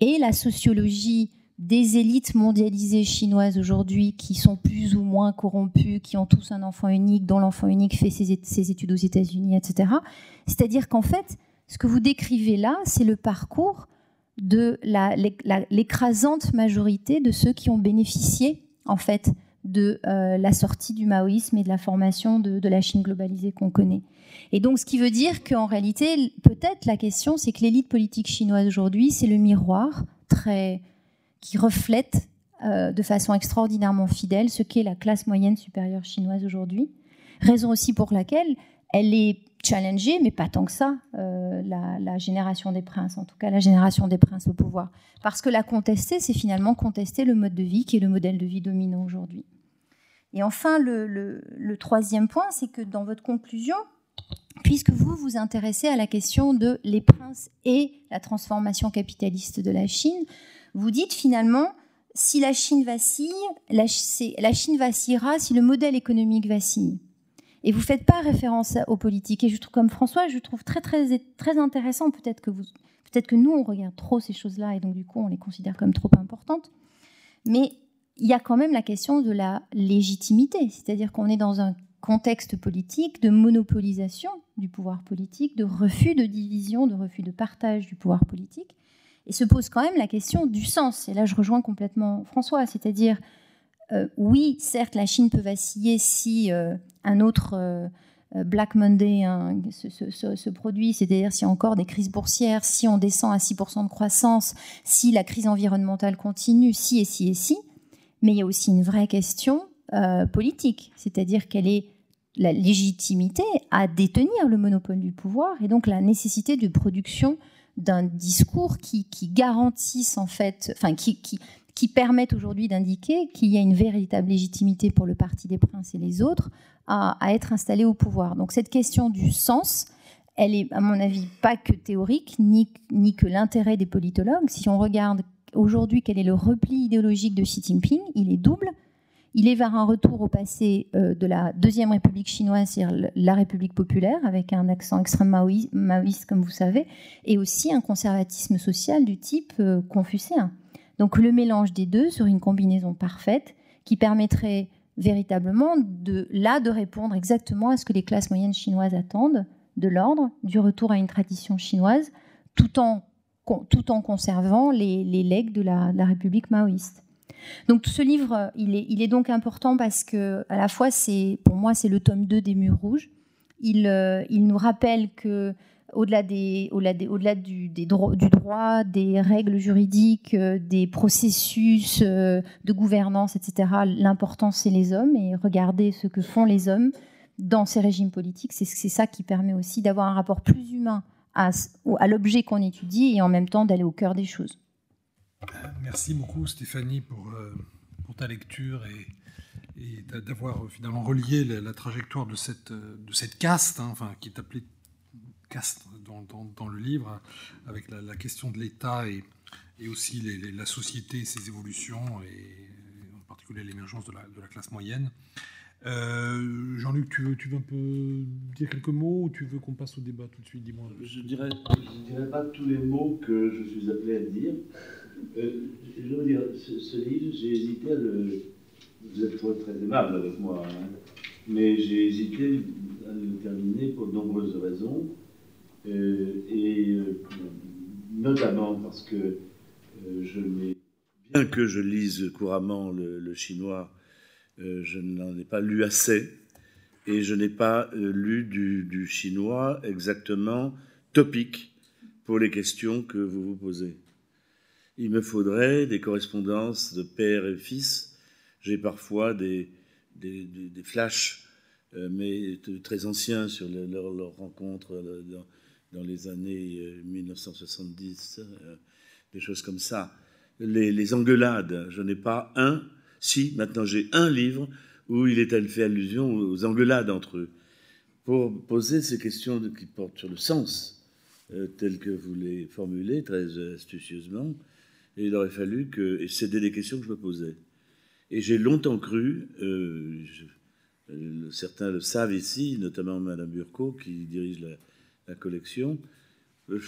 et la sociologie des élites mondialisées chinoises aujourd'hui qui sont plus ou moins corrompues, qui ont tous un enfant unique, dont l'enfant unique fait ses études aux États-Unis, etc. C'est-à-dire qu'en fait, ce que vous décrivez là, c'est le parcours de l'écrasante majorité de ceux qui ont bénéficié, en fait, de euh, la sortie du maoïsme et de la formation de, la Chine globalisée qu'on connaît. Et donc, ce qui veut dire qu'en réalité, peut-être la question, c'est que l'élite politique chinoise aujourd'hui, c'est le miroir très qui reflète euh, de façon extraordinairement fidèle ce qu'est la classe moyenne supérieure chinoise aujourd'hui. Raison aussi pour laquelle elle est challengé, mais pas tant que ça, euh, la, génération des princes, en tout cas la génération des princes au pouvoir. Parce que la contester, c'est finalement contester le mode de vie qui est le modèle de vie dominant aujourd'hui. Et enfin, le, troisième point, c'est que dans votre conclusion, puisque vous vous intéressez à la question de les princes et la transformation capitaliste de la Chine, vous dites finalement, si la Chine vacille, la Chine vacillera si le modèle économique vacille. Et vous ne faites pas référence aux politiques. Et je trouve, comme François, je trouve très, très, très intéressant. Peut-être que, vous, peut-être que nous, on regarde trop ces choses-là et donc, du coup, on les considère comme trop importantes. Mais il y a quand même la question de la légitimité. C'est-à-dire qu'on est dans un contexte politique de monopolisation du pouvoir politique, de refus de division, de refus de partage du pouvoir politique. Et se pose quand même la question du sens. Et là, je rejoins complètement François. C'est-à-dire, euh, oui, certes, la Chine peut vaciller si euh, un autre euh, Black Monday hein, se, produit, c'est-à-dire a encore des crises boursières, si on descend à 6% de croissance, si la crise environnementale continue, si et si et si. Mais il y a aussi une vraie question politique, c'est-à-dire quelle est la légitimité à détenir le monopole du pouvoir et donc la nécessité de production d'un discours qui, garantisse en fait, enfin qui, qui permettent aujourd'hui d'indiquer qu'il y a une véritable légitimité pour le Parti des Princes et les autres à, être installés au pouvoir. Donc cette question du sens, elle est, à mon avis, pas que théorique, ni, ni que l'intérêt des politologues. Si on regarde aujourd'hui quel est le repli idéologique de Xi Jinping, il est double. Il est vers un retour au passé euh, de la deuxième République chinoise, c'est-à-dire la République populaire, avec un accent extrêmement maoïste, comme vous savez, et aussi un conservatisme social du type euh, confucéen. Donc le mélange des deux sur une combinaison parfaite qui permettrait véritablement de là de répondre exactement à ce que les classes moyennes chinoises attendent de l'ordre du retour à une tradition chinoise tout en, tout en conservant les, les legs de la, République maoïste. Donc ce livre, il est, il est, donc important parce que à la fois c'est pour moi c'est le tome 2 des Murs rouges. Il, euh, il nous rappelle que au-delà des, au au-delà du, droit, des règles juridiques, euh, des processus euh, de gouvernance, etc. L'important, c'est les hommes et regarder ce que font les hommes dans ces régimes politiques. C'est, ça qui permet aussi d'avoir un rapport plus humain à, l'objet qu'on étudie et en même temps d'aller au cœur des choses. Merci beaucoup Stéphanie pour, euh, ta lecture et, d'avoir finalement relié la, trajectoire de cette, de cette caste, hein, enfin, qui est appelée caste dans, le livre, avec la, question de l'État et, aussi la société ses évolutions, et en particulier l'émergence de, la, classe moyenne. Euh, Jean-Luc, tu veux, tu veux un peu dire quelques mots ou tu veux qu'on passe au débat tout de suite Dis-moi. Je ne dirais pas tous les mots que je suis appelé à dire. Euh, je veux dire, ce, livre, j'ai hésité à le. Vous êtes très, aimable avec moi, hein, mais j'ai hésité à le terminer pour de nombreuses raisons. Euh, et euh, notamment parce que euh, je n'ai, bien que je lise couramment le, chinois, je n'en ai pas lu assez et je n'ai pas lu du, chinois exactement topique pour les questions que vous vous posez. Il me faudrait des correspondances de père et fils. J'ai parfois des, des, flashs, mais très anciens sur leur, leur rencontre dans les années 1970, euh, euh, des choses comme ça. Les, engueulades, je n'ai pas un, si, maintenant j'ai un livre où il est fait allusion aux engueulades entre eux, pour poser ces questions qui portent sur le sens, euh, tel que vous les formulez très astucieusement. Il aurait fallu que. C'était des questions que je me posais. Et j'ai longtemps cru, certains le savent ici, notamment Madame Burco, qui dirige la, la collection, euh,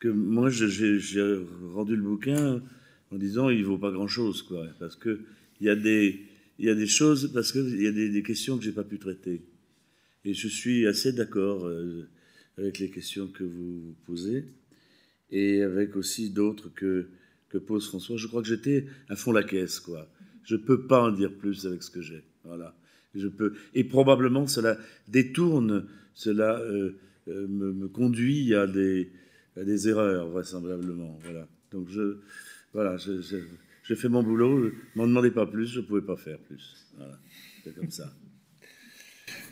que moi j'ai rendu le bouquin en disant il vaut pas grand chose quoi, parce que il y a des il y a des choses parce qu'il y a des, questions que j'ai pas pu traiter et je suis assez d'accord euh, avec les questions que vous posez et avec aussi d'autres que que pose François. Je crois que j'étais à fond la caisse quoi. Je peux pas en dire plus avec ce que j'ai. Voilà. Je peux et probablement cela détourne cela. Euh, euh, me, conduit à des, à des erreurs, vraisemblablement. Voilà. Donc, je, voilà, j'ai fait mon boulot, ne m'en demandez pas plus, je ne pouvais pas faire plus. Voilà, c'est comme ça.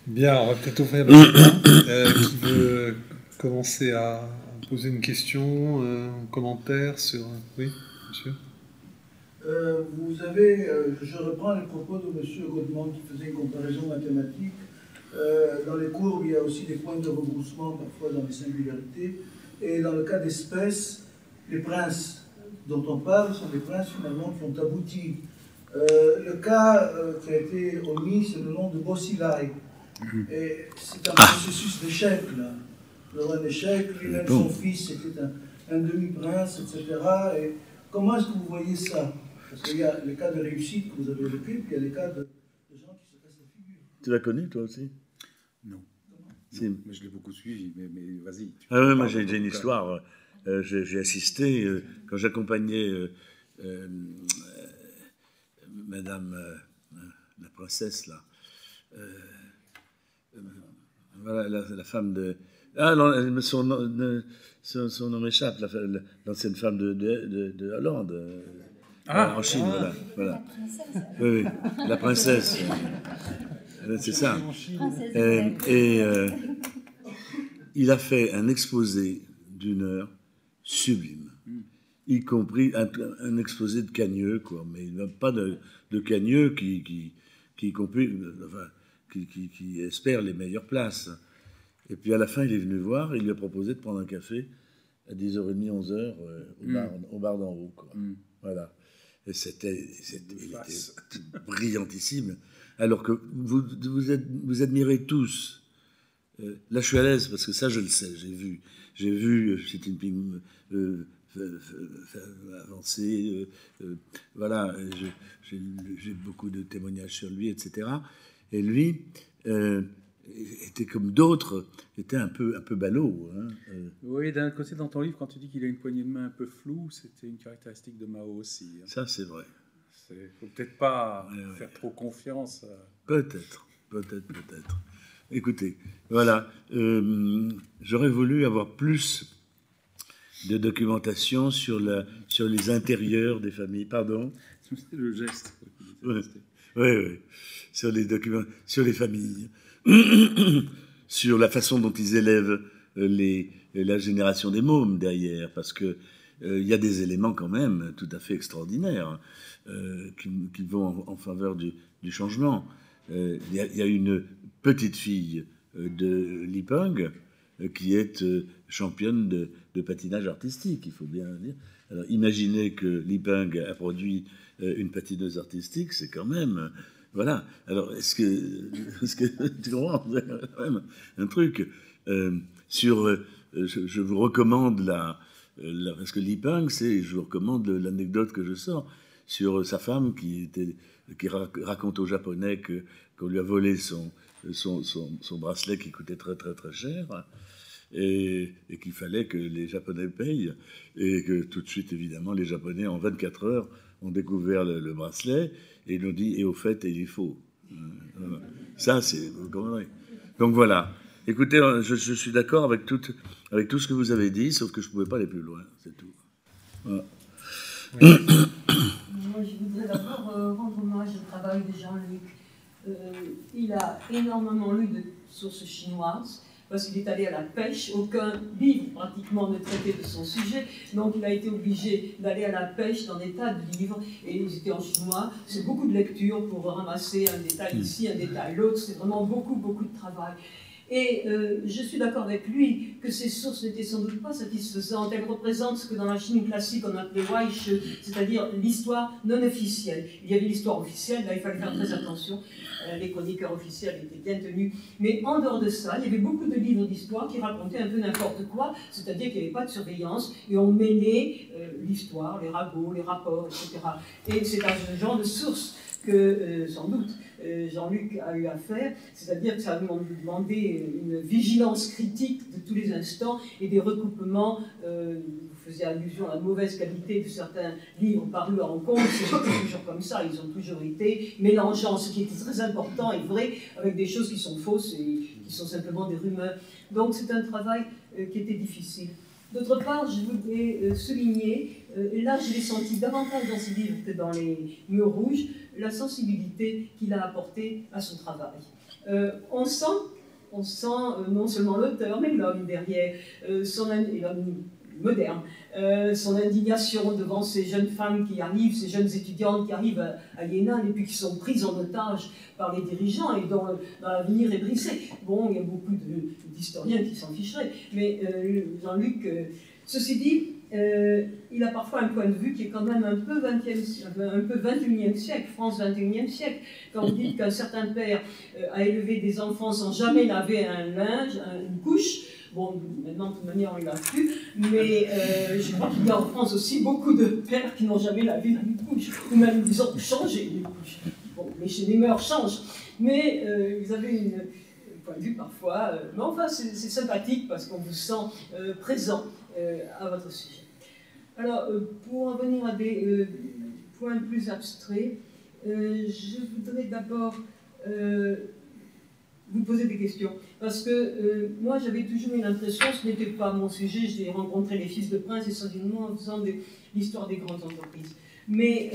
Bien, on va peut-être ouvrir le débat. Euh, qui veut commencer à poser une question, euh, un commentaire sur... Oui, monsieur euh, Vous avez, je reprends les propos de monsieur Godman qui faisait une comparaison mathématique. Dans les courbes, il y a aussi des points de rebroussement, parfois dans les singularités. Et dans le cas d'espèces, les princes dont on parle sont des princes finalement qui ont abouti. le cas qui a été omis, c'est le nom de Bossilai. Mhm. Et c'est un processus d'échec, là. Un échec, lui-même, son fils était un, demi-prince, etc. Et comment est-ce que vous voyez ça? Parce qu'il y a les cas de réussite que vous avez vécu, puis il y a les cas de, gens qui se cassent la figure. Tu l'as connu, toi aussi? Mais je l'ai beaucoup suivi, mais, vas-y. Ah oui, moi j'ai une histoire. Euh, j'ai assisté, euh, quand j'accompagnais euh, Madame la princesse, là, voilà, la, femme de. Ah non, son, son, son nom m'échappe, l'ancienne femme de, de, de, Hollande. Ah, en Chine, voilà. voilà. Oui, oui, la princesse. C'est ça. Et, euh, il a fait un exposé d'une heure sublime, y compris un, exposé de Cagneux, quoi, mais pas de, de Cagneux qui, qui, qui, compris, enfin, qui, espère les meilleures places. Et puis à la fin, il est venu voir, il lui a proposé de prendre un café à 10h30, 11h euh, au, mm. bar, au bar d'en haut. Mm. Voilà. Et c'était, brillantissime. Alors que vous, vous, êtes, vous admirez tous. Euh, là, je suis à l'aise parce que ça, je le sais, j'ai vu. J'ai vu Xi Jinping euh, avancer. voilà, j'ai beaucoup de témoignages sur lui, etc. Et lui euh, était comme d'autres, était un peu, un peu ballot. Hein, euh. Oui, d'un côté, dans ton livre, quand tu dis qu'il a une poignée de main un peu floue, c'était une caractéristique de Mao aussi. Hein. Ça, c'est vrai. Il ne faut peut-être pas faire trop confiance. Peut-être, peut-être, peut-être. Écoutez, voilà, euh, j'aurais voulu avoir plus de documentation sur, la, sur les intérieurs des familles. Pardon C'est le geste. Oui, oui sur les documents, sur les familles, sur la façon dont ils élèvent euh, les, la génération des mômes derrière, parce que euh, il y a des éléments quand même tout à fait extraordinaires euh, qui, vont en, faveur du, changement. Il y, a une petite fille de Liping qui est championne de, patinage artistique, il faut bien dire. Imaginez que Liping a produit une patineuse artistique, c'est quand même voilà. Alors, est-ce que, est que tu comprends? Un truc euh, sur. Euh, je, vous recommande la, parce que Liping, c'est, je vous recommande l'anecdote que je sors sur sa femme qui raconte aux Japonais qu'on lui a volé son bracelet qui coûtait très très très cher. Et, qu'il fallait que les Japonais payent, et que tout de suite, évidemment, les Japonais, en 24 heures, ont découvert le, bracelet et nous dit et au fait il est faux. Euh, ça c'est donc voilà. Écoutez, euh, je, suis d'accord avec tout avec tout ce que vous avez dit, sauf que je ne pouvais pas aller plus loin, c'est tout. Moi, je voudrais d'abord euh, rendre hommage au travail de Jean-Luc. il a énormément lu de sources chinoises parce qu'il est allé à la pêche. Aucun livre pratiquement ne traitait de son sujet, donc il a été obligé d'aller à la pêche dans des tas de livres, et ils étaient en chinois. C'est beaucoup de lecture pour ramasser un détail ici, un détail l'autre. C'est vraiment beaucoup, beaucoup de travail. Et euh, je suis d'accord avec lui que ces sources n'étaient sans doute pas satisfaisantes. Elles représentent ce que dans la Chine classique on appelait Weich, c'est-à-dire l'histoire non officielle. Il y avait l'histoire officielle, là il fallait faire très attention. Euh, les chroniqueurs officiels étaient bien tenus. Mais en dehors de ça, il y avait beaucoup de livres d'histoire qui racontaient un peu n'importe quoi, c'est-à-dire qu'il n'y avait pas de surveillance et on mêlait euh, l'histoire, les ragots, les rapports, etc. Et c'est ce genre de sources que, sans doute, Jean-Luc a eu à faire, c'est-à-dire que ça a demandé une vigilance critique de tous les instants et des recoupements. Euh, vous faisiez allusion à la mauvaise qualité de certains livres parus à Hong Kong, c'est toujours comme ça, ils ont toujours été mélangeant ce qui était très important et vrai avec des choses qui sont fausses et qui sont simplement des rumeurs. Donc c'est un travail euh, qui était difficile. D'autre part, je voudrais souligner, et là je l'ai senti davantage dans ce livre que dans les murs rouges, la sensibilité qu'il a apportée à son travail. euh, on sent, on sent euh, non seulement l'auteur, mais l'homme derrière, euh, son l'homme moderne, son indignation devant ces jeunes femmes qui arrivent, ces jeunes étudiantes qui arrivent à, à et puis qui sont prises en otage par les dirigeants et dont, l'avenir est brisé. Bon, il y a beaucoup d'historiens qui s'en ficheraient, mais Jean-Luc, ceci dit, euh, il a parfois un point de vue qui est quand même un peu, 20e, un peu 21e siècle, France 21e siècle. Quand vous dites qu'un certain père euh, a élevé des enfants sans jamais laver un linge, une couche, bon, maintenant de toute manière on ne lave plus, mais euh, je crois qu'il y a en France aussi beaucoup de pères qui n'ont jamais lavé une couche, ou même, disons, changé une couche. Bon, les mœurs changent. Mais vous avez une, un point de vue parfois, mais enfin c'est sympathique parce qu'on vous sent présent à votre sujet. Alors, euh, pour en venir à des euh, points plus abstraits, euh, je voudrais d'abord vous poser des questions. Parce que moi, j'avais toujours eu l'impression, ce n'était pas mon sujet, j'ai rencontré les fils de prince essentiellement en faisant l'histoire des grandes entreprises. Mais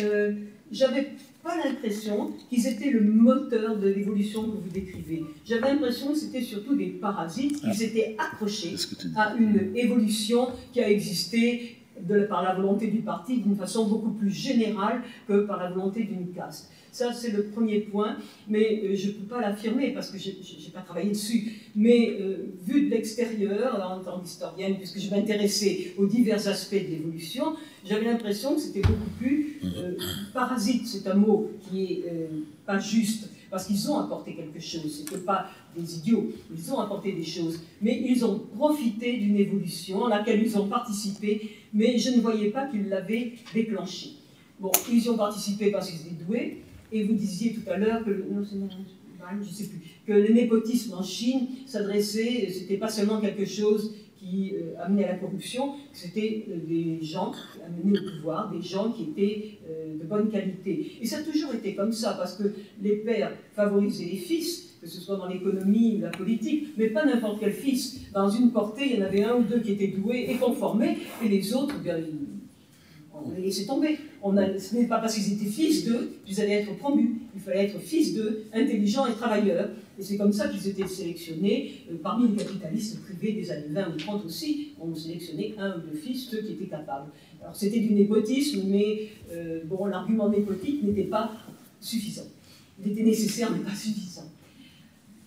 j'avais pas l'impression qu'ils étaient le moteur de l'évolution que vous décrivez. J'avais l'impression que c'était surtout des parasites qui ah. s'étaient accrochés à une évolution qui a existé par la volonté du parti d'une façon beaucoup plus générale que par la volonté d'une caste. Ça, c'est le premier point, mais euh, je ne peux pas l'affirmer parce que je n'ai pas travaillé dessus. Mais euh, vu de l'extérieur, en tant qu'historienne, puisque je m'intéressais aux divers aspects de l'évolution, j'avais l'impression que c'était beaucoup plus euh, parasite. C'est un mot qui est pas juste parce qu'ils ont apporté quelque chose. Ce pas des idiots, ils ont apporté des choses. Mais ils ont profité d'une évolution à laquelle ils ont participé, mais je ne voyais pas qu'ils l'avaient déclenchée. Bon, ils y ont participé parce qu'ils étaient doués, et vous disiez tout à l'heure que, non, je sais plus, que le népotisme en Chine s'adressait, c'était pas seulement quelque chose qui euh, amenait à la corruption, c'était euh, des gens amenés au pouvoir, des gens qui étaient euh, de bonne qualité. Et ça a toujours été comme ça, parce que les pères favorisaient les fils, que ce soit dans l'économie ou la politique, mais pas n'importe quel fils. Dans une portée, il y en avait un ou deux qui étaient doués et conformés, et les autres, bien, on les laissait tomber. On ce n'est pas parce qu'ils étaient fils d'eux qu'ils allaient être promus. Il fallait être fils d'eux, intelligents et travailleurs. Et c'est comme ça qu'ils étaient sélectionnés. Euh, parmi les capitalistes privés des années 20 ou 30 aussi, on sélectionnait un ou deux fils, ceux qui étaient capables. Alors c'était du népotisme, mais euh, l'argument népotique n'était pas suffisant. Il était nécessaire, mais pas suffisant.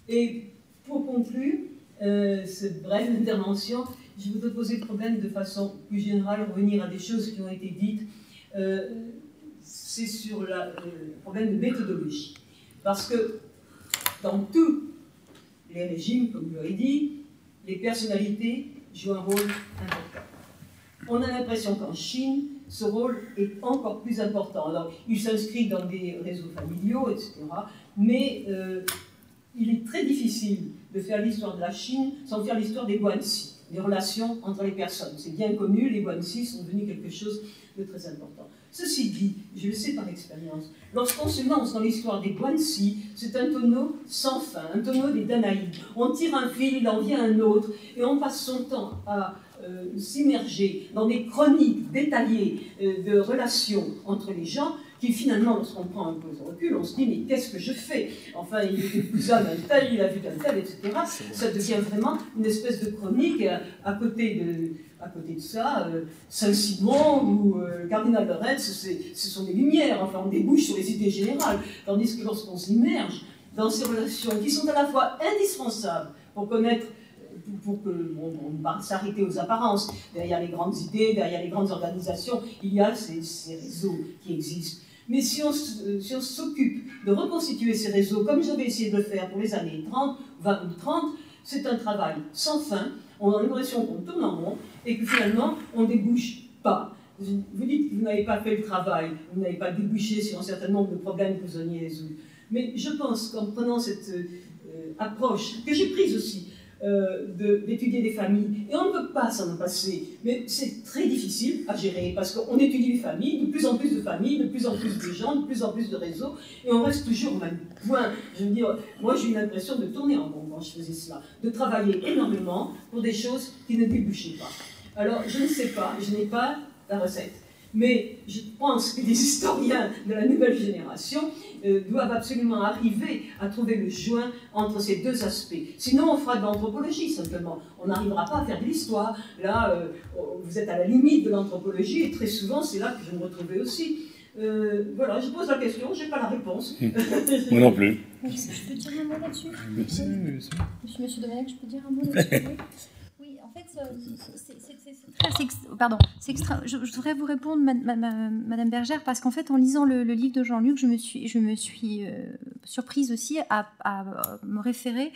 Et pour conclure euh, cette brève intervention, je voudrais poser le problème de façon plus générale, revenir à des choses qui ont été dites. Euh, c'est sur euh, le problème de méthodologie. Parce que dans tous les régimes, comme je l'ai dit, les personnalités jouent un rôle important. On a l'impression qu'en Chine, ce rôle est encore plus important. Alors, il s'inscrit dans des réseaux familiaux, etc. Mais euh, il est très difficile de faire l'histoire de la Chine sans faire l'histoire des Guanxi les relations entre les personnes. C'est bien connu, les Guanxi sont devenus quelque chose de très important. Ceci dit, je le sais par expérience, lorsqu'on se lance dans l'histoire des Guanxi, c'est un tonneau sans fin, un tonneau des Danaïdes. On tire un fil, il en vient un autre, et on passe son temps à euh, s'immerger dans des chroniques détaillées euh, de relations entre les gens qui finalement, lorsqu'on prend un peu de recul, on se dit, mais qu'est-ce que je fais? Enfin, il était cousin d'un tel, il a vu d'un tel, etc. Ça devient vraiment une espèce de chronique à, côté de... À côté de ça, euh, Saint-Simon ou euh, Cardinal de Retz, ce sont des lumières, enfin on débouche sur les idées générales, tandis que lorsqu'on s'immerge dans ces relations qui sont à la fois indispensables pour connaître pour que on, s'arrêter aux apparences. Derrière les grandes idées, derrière les grandes organisations, il y a ces, ces réseaux qui existent. Mais si on, s'occupe de reconstituer ces réseaux, comme j'avais essayé de le faire pour les années 30, 20 ou 30, c'est un travail sans fin. On a l'impression qu'on tourne en rond et que finalement, on ne débouche pas. Vous dites que vous n'avez pas fait le travail, vous n'avez pas débouché sur un certain nombre de problèmes que vous auriez résoudre. Mais je pense qu'en prenant cette euh, approche, que j'ai prise aussi, euh, d'étudier des familles. Et on ne peut pas s'en passer. Mais c'est très difficile à gérer parce qu'on étudie les familles, de plus en plus de familles, de plus en plus de gens, de plus en plus de réseaux, et on reste toujours au même point. Je veux dire, moi j'ai eu l'impression de tourner en rond quand je faisais cela, de travailler énormément pour des choses qui ne débouchaient pas. Alors je ne sais pas, je n'ai pas la recette. Mais je pense que les historiens de la nouvelle génération euh, doivent absolument arriver à trouver le joint entre ces deux aspects. Sinon, on fera de l'anthropologie simplement. On n'arrivera pas à faire de l'histoire. Là, euh, vous êtes à la limite de l'anthropologie et très souvent, c'est là que je me retrouvais aussi. Euh, voilà, je pose la question, je n'ai pas la réponse. Moi non plus. Je peux dire un mot là-dessus? Monsieur, Monsieur Domenech, je peux dire un mot là-dessus? je, voudrais vous répondre, Madame Bergère, parce qu'en fait, en lisant le, livre de Jean-Luc, je me suis, je me suis euh, surprise aussi à, à, me référer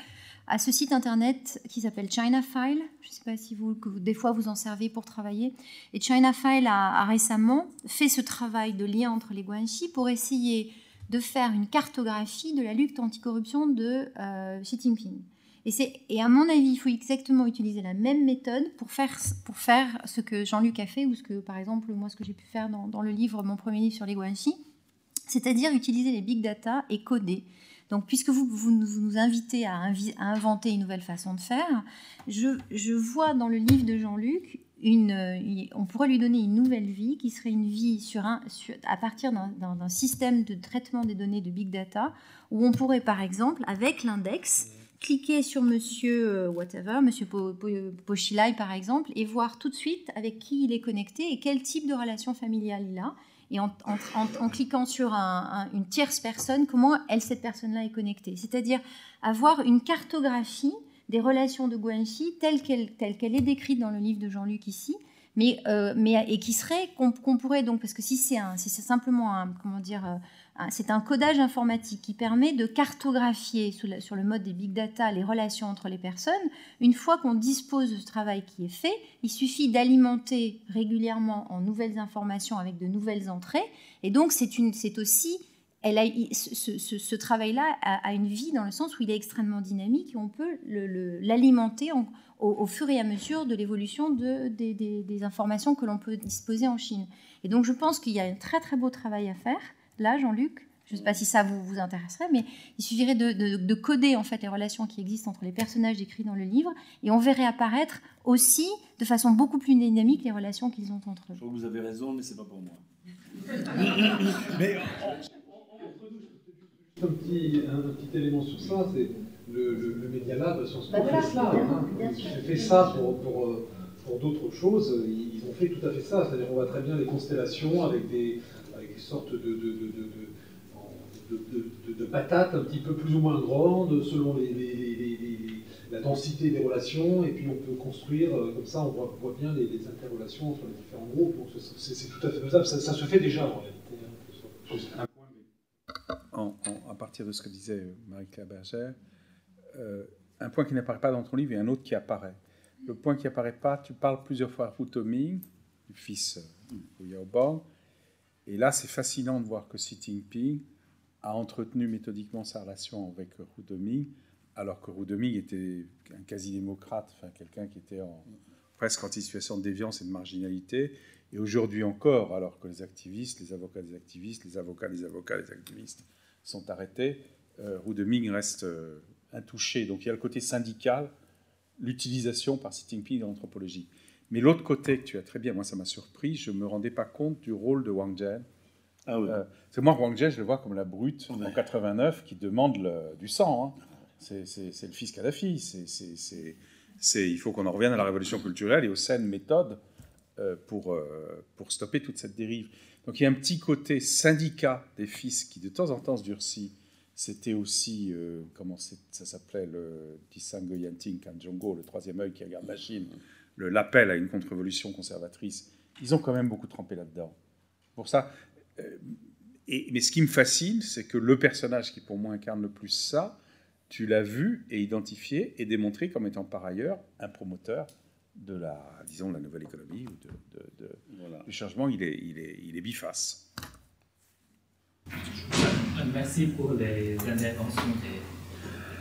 à ce site internet qui s'appelle ChinaFile. Je ne sais pas si vous, des fois vous en servez pour travailler. Et ChinaFile a, a récemment fait ce travail de lien entre les Guanxi pour essayer de faire une cartographie de la lutte anticorruption de euh, Xi Jinping. Et, à mon avis, il faut exactement utiliser la même méthode pour faire, pour faire ce que Jean-Luc a fait, ou ce que, par exemple, moi, ce que j'ai pu faire dans, le livre, mon premier livre sur les Guanxi, c'est-à-dire utiliser les big data et coder. Donc, puisque vous, nous invitez à, inventer une nouvelle façon de faire, je, vois dans le livre de Jean-Luc on pourrait lui donner une nouvelle vie qui serait une vie à partir d'un système de traitement des données de big data où on pourrait par exemple avec l'index cliquer sur monsieur euh, whatever, monsieur Pochilai par exemple et voir tout de suite avec qui il est connecté et quel type de relation familiale il a et en, cliquant sur une tierce personne, comment elle, cette personne-là est connectée. C'est-à-dire avoir une cartographie des relations de Guanxi telle qu'elle qu'elle est décrite dans le livre de Jean-Luc ici, mais, euh, mais, et qui serait qu'on pourrait donc, parce que si c'est si simplement un, comment dire, euh, c'est un codage informatique qui permet de cartographier sur le mode des big data les relations entre les personnes. Une fois qu'on dispose de ce travail qui est fait, il suffit d'alimenter régulièrement en nouvelles informations avec de nouvelles entrées. Et donc, c'est aussi a, ce, travail-là a, une vie dans le sens où il est extrêmement dynamique et on peut l'alimenter au, fur et à mesure de l'évolution de, des, des, informations que l'on peut disposer en Chine. Et donc je pense qu'il y a un très très beau travail à faire là, Jean-Luc, je ne sais pas si ça vous, vous intéresserait, mais il suffirait de, coder en fait les relations qui existent entre les personnages décrits dans le livre, et on verrait apparaître aussi, de façon beaucoup plus dynamique, les relations qu'ils ont entre eux. Je crois que vous avez raison, mais c'est pas pour moi. mais un petit, un petit élément sur ça, c'est le, le, le Media Lab Sciences bah fait ça. Hein. Ils fait ça pour, pour, pour d'autres choses. Ils ont fait tout à fait ça. C'est-à-dire on voit très bien les constellations avec des des sortes de, patates un petit peu plus ou moins grandes selon la densité des relations, et puis on peut construire, euh, comme ça on voit, bien les, interrelations entre les différents groupes, donc c'est tout à fait faisable, ça, se fait déjà en réalité. Hein, à partir de ce que disait Marie-Claire Berger, euh, un point qui n'apparaît pas dans ton livre et un autre qui apparaît. Le point qui apparaît pas, tu parles plusieurs fois Hu Toming, du fils de Yaobang, et là, c'est fascinant de voir que Xi Jinping a entretenu méthodiquement sa relation avec Hu Deming, alors que Hu Deming était un quasi-démocrate, enfin quelqu'un qui était presque en situation de déviance et de marginalité. Et aujourd'hui encore, alors que les activistes, les avocats des activistes, les avocats des avocats des activistes sont arrêtés, euh, Hu Deming reste euh, intouché. Donc il y a le côté syndical, l'utilisation par Xi Jinping de l'anthropologie. Mais l'autre côté que tu as très bien, moi ça m'a surpris, je ne me rendais pas compte du rôle de Wang Jian. Ah oui. Euh, c'est moi, Wang Jian, je le vois comme la brute en 89 qui demande du sang. Hein. C'est le fils Kadhafi. C'est, il faut qu'on en revienne à la révolution culturelle et aux saines méthodes euh, pour, euh, pour stopper toute cette dérive. Donc il y a un petit côté syndicat des fils qui de temps en temps se durcit. C'était aussi, comment ça s'appelait, le Tisango Yanting Kanjongo, le troisième œil qui regarde la Chine l'appel à une contre-révolution conservatrice, ils ont quand même beaucoup trempé là-dedans. Pour ça. Euh, et, mais ce qui me fascine, c'est que le personnage qui pour moi incarne le plus ça, tu l'as vu et identifié et démontré comme étant par ailleurs un promoteur de la, disons, de la nouvelle économie ou de, du changement. Il est, il est, il est biface. Merci pour les interventions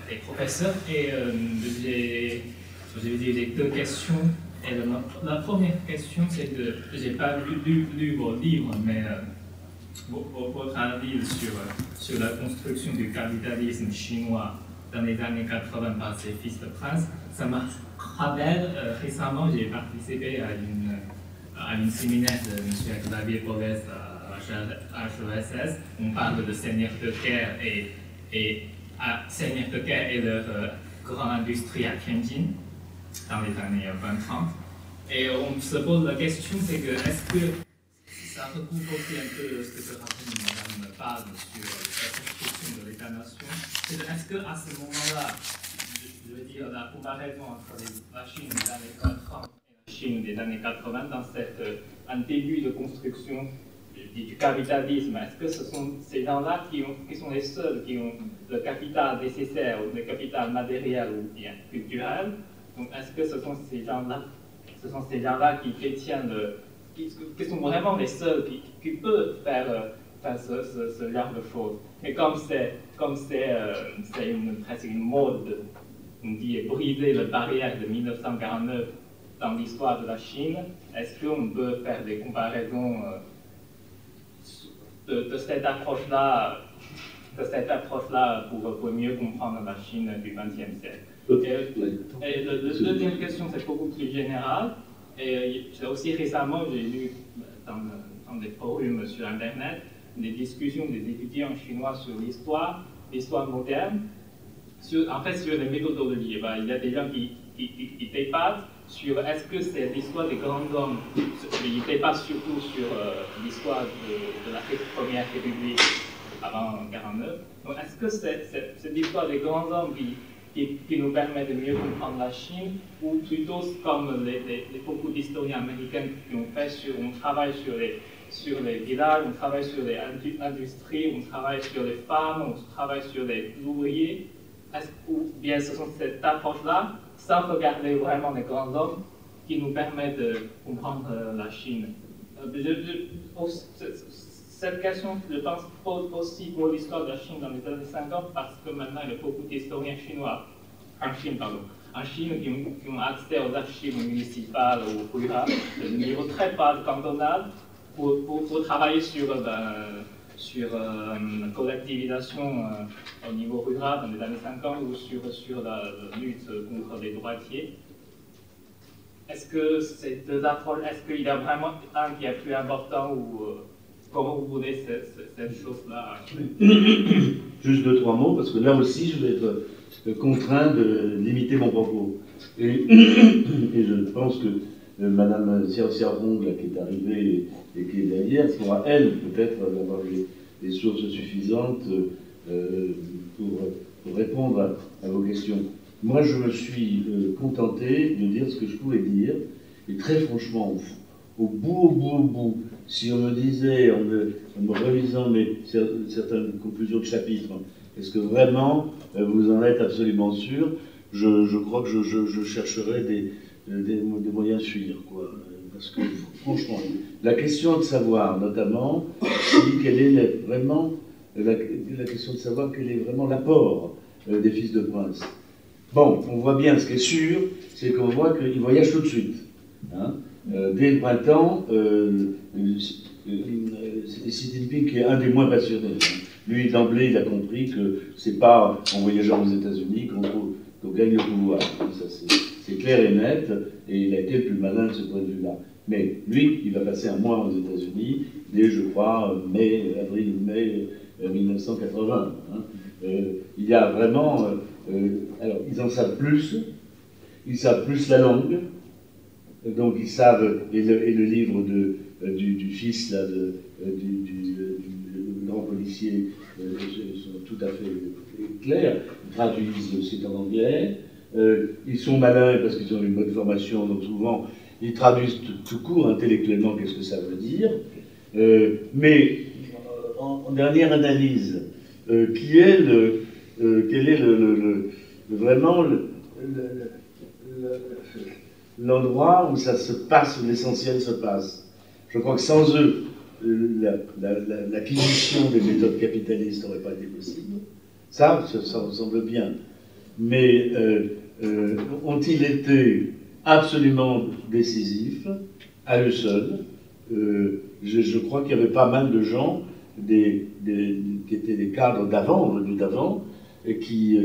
des, professeurs. Et euh, je vais dire deux questions. Et la, première question, c'est que je n'ai pas lu, lu, vos livres, mais euh, votre avis sur, sur la construction du capitalisme chinois dans les années 80 par ses fils de prince, ça m'a rappelé, euh, récemment, j'ai participé à une à une séminaire de M. Xavier Boves à HESS, on parle de Seigneur de Caire et, et à Seigneur de et leur euh, grande industrie à Tianjin dans les années 20-30. Et on se pose la question, c'est que est-ce que ça recoupe aussi un peu ce que se rappelle Madame parle sur la construction de l'État-nation? Est-ce qu'à ce moment-là, je veux dire, la comparaison entre la Chine des années 30 et la Chine des années 80 dans cette, euh, un début de construction du capitalisme, est-ce que ce sont ces gens-là qui, qui, sont les seuls qui ont le capital nécessaire, ou le capital matériel ou bien culturel? Donc est-ce que ce sont ces gens-là ce sont ces gens-là qui détiennent, qui, sont vraiment les seuls qui, peuvent faire, euh, faire ce, genre de choses? Et comme c'est comme c'est euh, une, presque une mode, on dit briser la barrière de 1949 dans l'histoire de la Chine, est-ce qu'on peut faire des comparaisons euh, de, cette approche-là de cette approche-là pour, pour, mieux comprendre la Chine du XXe siècle? Et, la deuxième question, c'est beaucoup plus général. Et aussi récemment, j'ai lu dans, dans, des forums sur Internet des discussions des étudiants chinois sur l'histoire, l'histoire moderne, en fait sur les méthodologies. Ben, il y a des gens qui, qui, qui, débattent sur est-ce que c'est l'histoire des grands hommes, ils débattent surtout sur euh, l'histoire de, de, la première république avant 1949. Donc est-ce que c'est l'histoire des grands hommes qui qui, nous permet de mieux comprendre la Chine, ou plutôt comme les, beaucoup d'historiens américains qui ont fait, on travaille sur les, sur les villages, on travaille sur les industries, on travaille sur les femmes, on travaille sur les ouvriers, ou bien ce sont cette approche-là, sans regarder vraiment les grands hommes, qui nous permet de comprendre euh, la Chine? Euh, cette question, je pense, pose aussi pour l'histoire de la Chine dans les années 50 parce que maintenant il y a beaucoup d'historiens chinois, en Chine, pardon, en Chine qui ont, accès aux archives municipales ou rurales, de niveau très bas cantonal, pour, pour, travailler sur, euh, ben, sur euh, la collectivisation euh, au niveau rural dans les années 50 ou sur, sur la, lutte contre les droitiers. Est-ce que ces deux approches, est-ce qu'il y a vraiment un qui est plus important ou comment vous voulez cette, chose-là Juste deux, trois mots, parce que là aussi, je vais être euh, contraint de limiter mon propos. Et, je pense que euh, Madame Siarong, qui est arrivée et, qui est derrière, pourra, elle, peut-être avoir des, sources suffisantes euh, pour, répondre à, vos questions. Moi, je me suis contenté de dire ce que je pouvais dire, et très franchement, au bout, au bout, au bout, si on me disait, en me, relisant mes, certaines conclusions de chapitre, est-ce que vraiment euh, vous en êtes absolument sûr je, crois que je, chercherai des, des, moyens de fuir. Quoi. Parce que, franchement, la question de savoir, notamment, quelle est vraiment la, question de savoir quel est vraiment l'apport euh, des fils de prince. Bon, on voit bien ce qui est sûr, c'est qu'on voit qu'ils voyagent tout de suite. Hein. Euh, dès le printemps, euh, Xi qui est un des moins passionnés, lui d'emblée, il a compris que c'est pas en voyageant aux États-Unis qu'on gagne le pouvoir. C'est clair et net, et il a été le plus malin de ce point de vue-là. Mais lui, il va passer un mois aux États-Unis dès, je crois, mai, avril, mai 1980. Hein. Euh, il y a vraiment. alors, ils en savent plus, ils savent plus la langue, donc ils savent, et le, livre de, euh, du, fils de, euh, du, grand policier euh, sont tout à fait clairs, ils traduisent c'est en anglais, ils sont malins parce qu'ils ont une bonne formation, donc souvent ils traduisent tout, court intellectuellement qu'est-ce que ça veut dire, mais en, dernière analyse, qui est le, quel est le, vraiment le l'endroit où ça se passe, où l'essentiel se passe. Je crois que sans eux, l'acquisition des méthodes capitalistes n'aurait pas été possible. Ça, ça, me semble bien. Mais euh, euh, ont-ils été absolument décisifs? À eux seuls euh, je, crois qu'il y avait pas mal de gens qui étaient des cadres d'avant, venus d'avant, qui,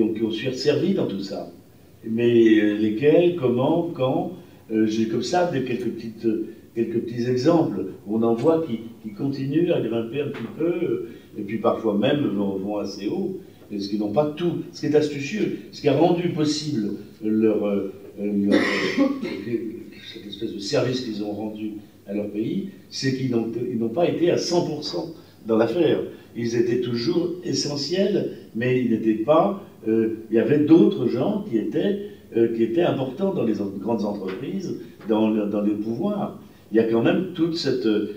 ont, qui ont servis dans tout ça mais euh, lesquels, comment, quand. Euh, j'ai comme ça des quelques petites, quelques petits exemples. On en voit qui, qui continuent à grimper un petit peu, et puis parfois même vont, assez haut, et ce qui n'ont pas tout, ce qui est astucieux, ce qui a rendu possible euh, leur cette espèce de service qu'ils ont rendu à leur pays, c'est qu'ils n'ont pas été à 100% dans l'affaire. Ils étaient toujours essentiels, mais ils n'étaient pas. Euh, il y avait d'autres gens qui étaient, euh, qui étaient importants dans les grandes entreprises, dans, les pouvoirs. Il y a quand même toute cette. Euh,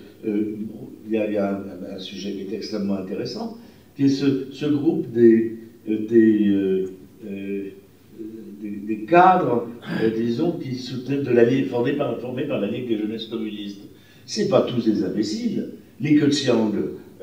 il, y a, un, sujet qui est extrêmement intéressant, qui est ce, groupe des, des des, cadres, disons, qui soutenaient de la formés par, formés par la Ligue des jeunesses communistes. C'est pas tous des imbéciles. Li Keqiang,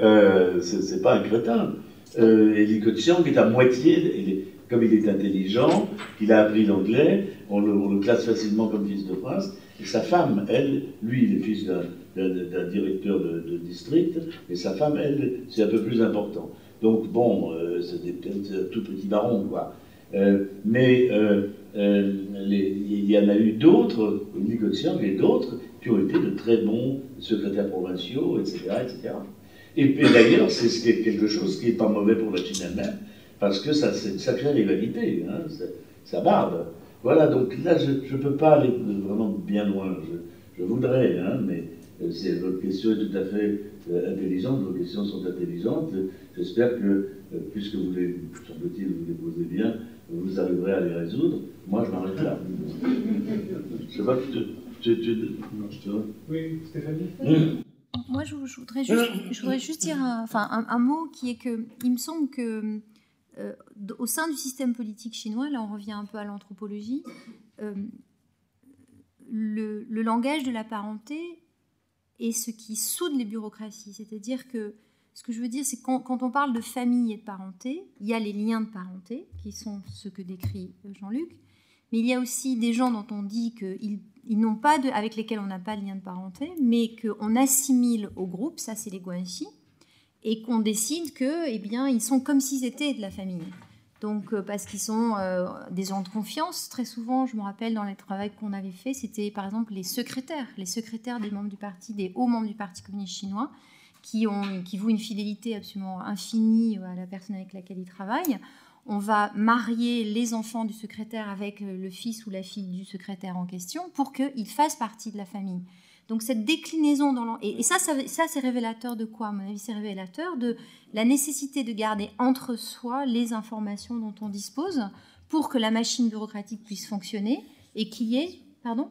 euh, c'est pas un crétin. Euh, et Keqiang est à moitié, comme il est intelligent, qu'il a appris l'anglais, on, le, classe facilement comme fils de prince. Et sa femme, elle, lui, il est fils d'un directeur de, district, et sa femme, elle, c'est un peu plus important. Donc bon, euh, c'est un tout petit baron, quoi. Euh, mais euh, euh, il y en a eu d'autres, Nicotian et d'autres, qui ont été de très bons secrétaires provinciaux, etc. etc. Et puis d'ailleurs, c'est quelque chose qui n'est pas mauvais pour la Chine elle-même, parce que ça, ça crée l'égalité, hein, ça barbe. Voilà, donc là, je ne peux pas aller vraiment bien loin. Je, je voudrais, hein, mais votre question est tout à fait intelligente, vos questions sont intelligentes. J'espère que, puisque vous les, semble-t-il, vous les posez bien, vous arriverez à les résoudre. Moi, je m'arrête là. je sais pas, tu, tu, Oui, Stéphanie? Mmh. Moi, je, voudrais juste, je voudrais juste dire un, enfin, un, mot qui est que, il me semble que euh, au sein du système politique chinois, là on revient un peu à l'anthropologie, euh, le, le, langage de la parenté est ce qui soude les bureaucraties. C'est-à-dire que ce que je veux dire, c'est quand, quand on parle de famille et de parenté, il y a les liens de parenté, qui sont ceux que décrit euh, Jean-Luc, mais il y a aussi des gens dont on dit qu'ils ils n'ont pas avec lesquels on n'a pas de lien de parenté, mais qu'on assimile au groupe, ça c'est les guanxi, et qu'on décide que, eh bien, ils sont comme s'ils étaient de la famille. Donc, euh, parce qu'ils sont euh, des gens de confiance. Très souvent, je me rappelle dans les travaux qu'on avait fait, c'était par exemple les secrétaires, les secrétaires des membres du parti, des hauts membres du Parti communiste chinois, qui, ont, qui vouent une fidélité absolument infinie à la personne avec laquelle ils travaillent. On va marier les enfants du secrétaire avec le fils ou la fille du secrétaire en question pour qu'ils fassent partie de la famille. Donc cette déclinaison dans et, et ça, ça, ça c'est révélateur de quoi? À mon avis, c'est révélateur de la nécessité de garder entre soi les informations dont on dispose pour que la machine bureaucratique puisse fonctionner et qu'il y ait, pardon,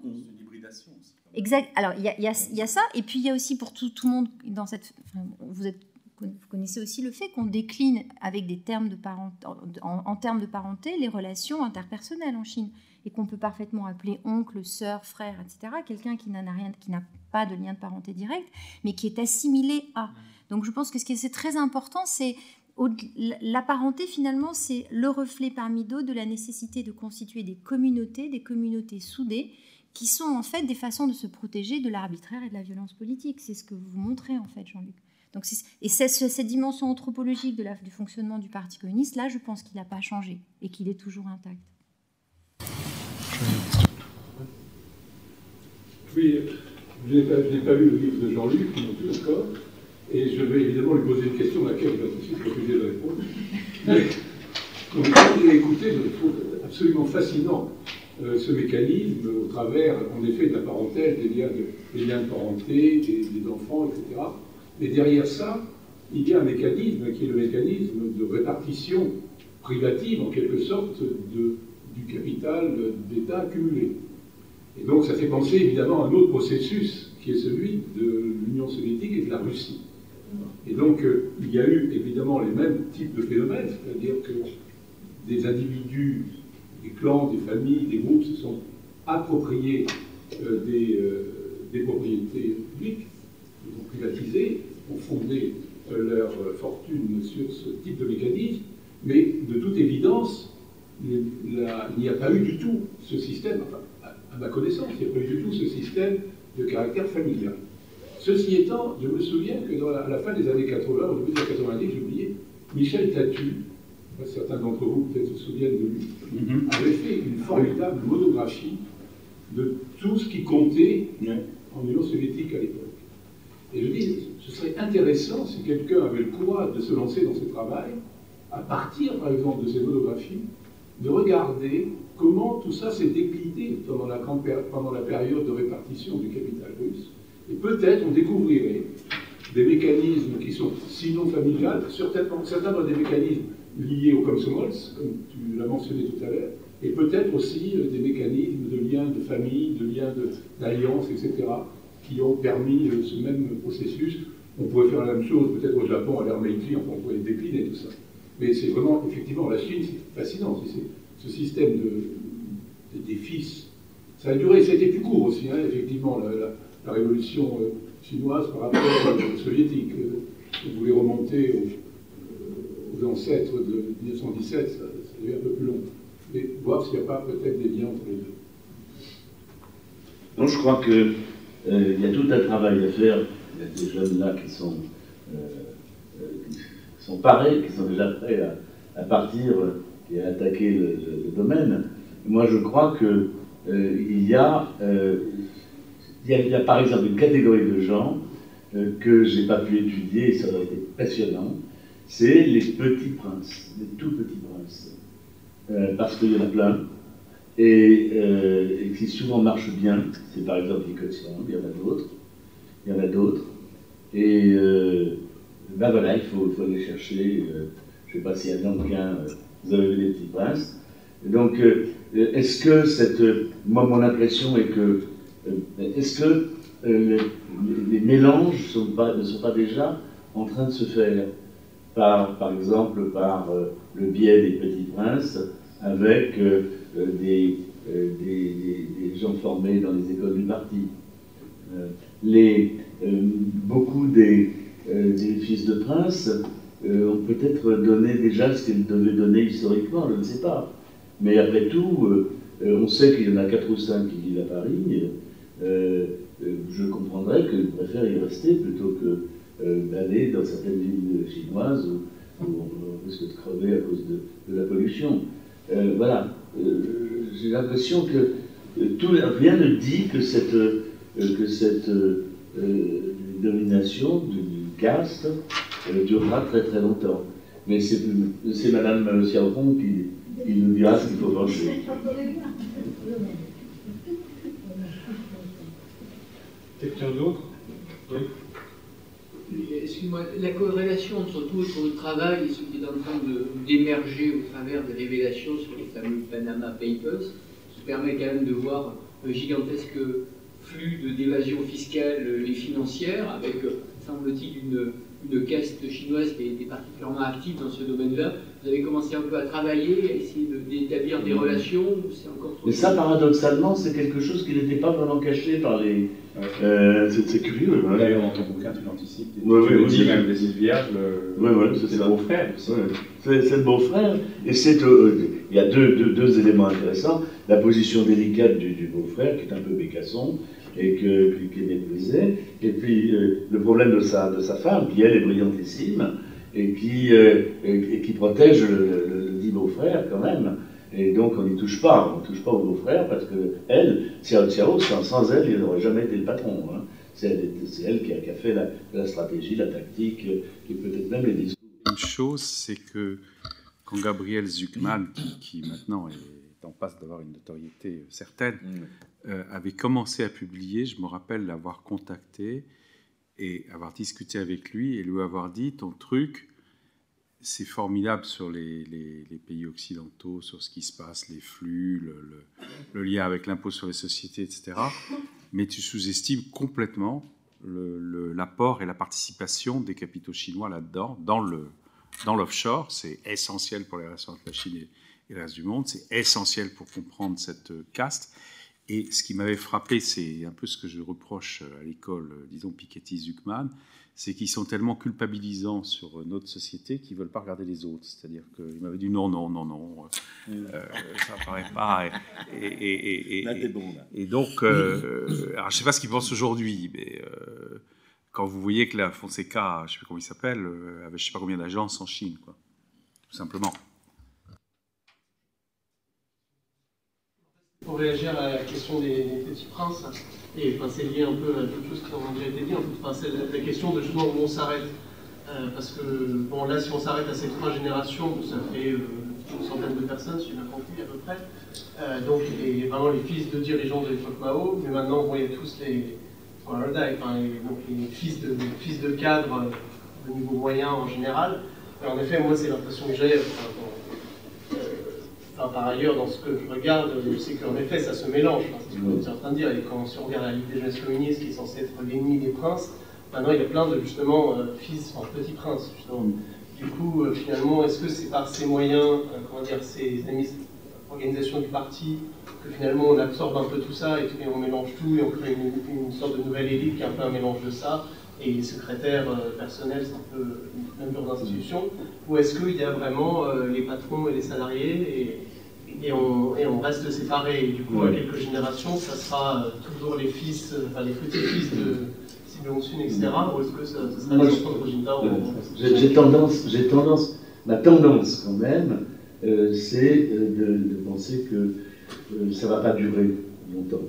Exact. Alors, il y, y, y a, ça, et puis il y a aussi pour tout, tout le monde dans cette. vous, êtes, vous, connaissez aussi le fait qu'on décline avec des termes de parent, en, en, termes de parenté les relations interpersonnelles en Chine, et qu'on peut parfaitement appeler oncle, sœur, frère, etc. Quelqu'un qui n'a rien, qui n'a pas de lien de parenté direct, mais qui est assimilé à. Donc, je pense que ce qui est très important, c'est la parenté, finalement, c'est le reflet parmi d'autres de la nécessité de constituer des communautés, des communautés soudées, qui sont en fait des façons de se protéger de l'arbitraire et de la violence politique. C'est ce que vous montrez en fait, Jean-Luc. Donc, et cette, dimension anthropologique du fonctionnement du Parti communiste, là, je pense qu'il n'a pas changé et qu'il est toujours intact. Oui, je n'ai pas, lu le livre de Jean-Luc, non plus encore, et je vais évidemment lui poser une question à laquelle je vais tout de suite refuser de répondre. Mais, donc, quand écouté, je trouve absolument fascinant euh, ce mécanisme au travers, en effet, de la parentèle, des liens de, des liens de parenté, des, enfants, etc. Mais derrière ça, il y a un mécanisme qui est le mécanisme de répartition privative, en quelque sorte, du capital d'État accumulé. Et donc ça fait penser évidemment à un autre processus qui est celui de l'Union soviétique et de la Russie. Et donc euh, il y a eu évidemment les mêmes types de phénomènes, c'est-à-dire que des individus des clans, des familles, des groupes se sont appropriés euh, euh, des, propriétés publiques, ils ont privatisé, ont fondé euh, leur fortune sur ce type de mécanisme, mais de toute évidence, il n'y a pas eu du tout ce système, enfin, à ma connaissance, il n'y a pas eu du tout ce système de caractère familial. Ceci étant, je me souviens que dans à la fin des années 80, au début des années 90, j'ai oublié, Michel Tatu, certains d'entre vous peut-être se souviennent de lui, mhm. avait fait une formidable monographie de tout ce qui comptait en Union soviétique à l'époque. Et je dis, ce serait intéressant si quelqu'un avait le courage de se lancer dans ce travail, à partir par exemple de ces monographies, de regarder comment tout ça s'est décliné pendant la, période de répartition du capital russe. Et peut-être on découvrirait des mécanismes qui sont sinon familiales, certains, certains des mécanismes liés au Komsomols, comme tu l'as mentionné tout à l'heure, et peut-être aussi euh, des mécanismes de liens de famille, de liens d'alliance, etc., qui ont permis euh, ce même processus. On pourrait faire la même chose peut-être au Japon, à l'ère Meiji, enfin, on pourrait décliner tout ça. Mais c'est vraiment, effectivement, la Chine, c'est fascinant. ce système de, des fils. Ça a duré, ça a été plus court aussi, hein, effectivement, la, révolution euh, chinoise par rapport aux soviétique. Vous voulez remonter aux, ancêtres de 1917, ça, ça devient un peu plus long et voir s'il n'y a pas peut-être des liens entre les deux. Non, je crois qu'il euh, y a tout un travail à faire. Il y a des jeunes là qui sont, euh, euh, sont parés, qui sont déjà prêts à, partir et à attaquer le, domaine. Moi, je crois qu'il il y, a, il y, a, par exemple une catégorie de gens que je n'ai pas pu étudier, et ça aurait été passionnant, c'est les petits princes, les tout petits princes. Parce qu'il y en a plein, et, euh, et, qui souvent marchent bien. C'est par exemple les il y en a d'autres, il y en a d'autres. Et euh, ben voilà, il faut, aller chercher, je ne sais pas s'il y a bien vous avez vu les petits princes. Donc, est-ce que cette. Moi, mon impression est que. est-ce que les, mélanges ne sont pas déjà en train de se faire par, par exemple, par le biais des petits princes, avec euh, euh, des, gens formés dans les écoles du parti. Euh, les, beaucoup des, des, fils de princes ont peut-être donné déjà ce qu'ils devaient donner historiquement, je ne sais pas. Mais après tout, on sait qu'il y en a quatre ou cinq qui vivent à Paris. je comprendrais qu'ils préfèrent y rester plutôt que d'aller dans certaines villes chinoises où, on risque de crever à cause de, la pollution. Voilà, euh, j'ai l'impression que euh, tout, rien ne dit que cette, cette domination du caste durera très très longtemps. Mais c'est Madame Xiaopong qui, qui, nous dira ce qu'il faut penser. Quelqu'un d'autre? Oui. Excuse-moi, la corrélation entre tout travail et ce qui est en train d'émerger au travers des révélations sur les fameux Panama Papers se permet quand même de voir un gigantesque flux d'évasion fiscale et financière, avec, semble-t-il, une, une caste chinoise qui est particulièrement active dans ce domaine-là. Vous avez commencé un peu à travailler, à essayer d'établir des relations c'est encore trop... Et ça, paradoxalement, c'est quelque chose qui n'était pas vraiment caché par les... Euh, c'est curieux. D'ailleurs, dans ton bouquin, tu l'anticipes. Oui, oui, tu dis même des îles Vierges, le, ouais, c'est le beau-frère. C'est le beau-frère. Et c'est, euh, il y a deux, deux, deux, éléments intéressants. La position délicate du, du beau-frère, qui est un peu bécasson, et que, qui est méprisé, et puis euh, le problème de sa, de sa femme, qui elle est brillantissime, et qui, euh, et, qui protège le, dit beau-frère quand même. Et donc on n'y touche pas, on ne touche pas au beau-frère parce que elle, Xiao, sans, sans elle, il n'aurait jamais été le patron. Hein. C'est elle, qui, a, qui a, fait la, la, stratégie, la tactique, et peut-être même les discours. Une chose, c'est que quand Gabriel Zuckman, qui, qui maintenant est en passe d'avoir une notoriété certaine, mm. euh, avait commencé à publier, je me rappelle l'avoir contacté et avoir discuté avec lui et lui avoir dit ton truc, c'est formidable sur les, pays occidentaux, sur ce qui se passe, les flux, le, lien avec l'impôt sur les sociétés, etc. Mais tu sous-estimes complètement l'apport et la participation des capitaux chinois là-dedans, dans le dans l'offshore. C'est essentiel pour les relations entre la Chine et, et le reste du monde. C'est essentiel pour comprendre cette caste. Et ce qui m'avait frappé, c'est un peu ce que je reproche à l'école, disons Piketty-Zuckman, c'est qu'ils sont tellement culpabilisants sur notre société qu'ils ne veulent pas regarder les autres. C'est-à-dire qu'il m'avait dit non, non, non, non, euh, ça ne paraît pas. Et, et, et, et donc, euh, alors, je ne sais pas ce qu'ils pensent aujourd'hui, mais euh, quand vous voyez que la Fonseca, je ne sais pas comment il s'appelle, avait je ne sais pas combien d'agences en Chine, quoi, tout simplement. Pour réagir à la question des, petits princes, et enfin, c'est lié un peu à d'autres choses qui ont déjà été dites, enfin, c'est la, question de justement où on s'arrête. Euh, parce que, bon, là, si on s'arrête à ces trois générations, ça fait euh, une centaine de personnes, si j'ai bien compris, à peu près. Euh, donc, les, vraiment les fils de dirigeants de l'époque Mao, mais maintenant, on voyait tous les, donc les fils de, fils de cadres au niveau moyen en général. en effet, moi, c'est l'impression que j'ai, par ailleurs, dans ce que je regarde, c'est qu'en effet, ça se mélange. c'est ce que vous êtes en train de dire. Et quand on regarde la Ligue des jeunesses communistes, qui est censée être l'ennemi des princes, maintenant il y a plein de justement euh, fils, enfin petits princes, justement. Du coup, euh, finalement, est-ce que c'est par ces moyens, euh, comment dire, ces organisations du parti, que finalement on absorbe un peu tout ça et, on mélange tout et on crée une, sorte de nouvelle élite qui est un peu un mélange de ça et les secrétaires personnels, c'est un peu une même genre d'institution Ou est-ce qu'il y a vraiment les patrons et les salariés et on, reste séparés. Et du coup, à quelques générations, ça sera euh, toujours les fils, euh, enfin les petits-fils de Simon Sun, etc. Ou est-ce que ça, sera enfants Rojinda J'ai tendance, j'ai tendance, ma tendance quand même, euh, c'est de, penser que ça ne va pas durer longtemps.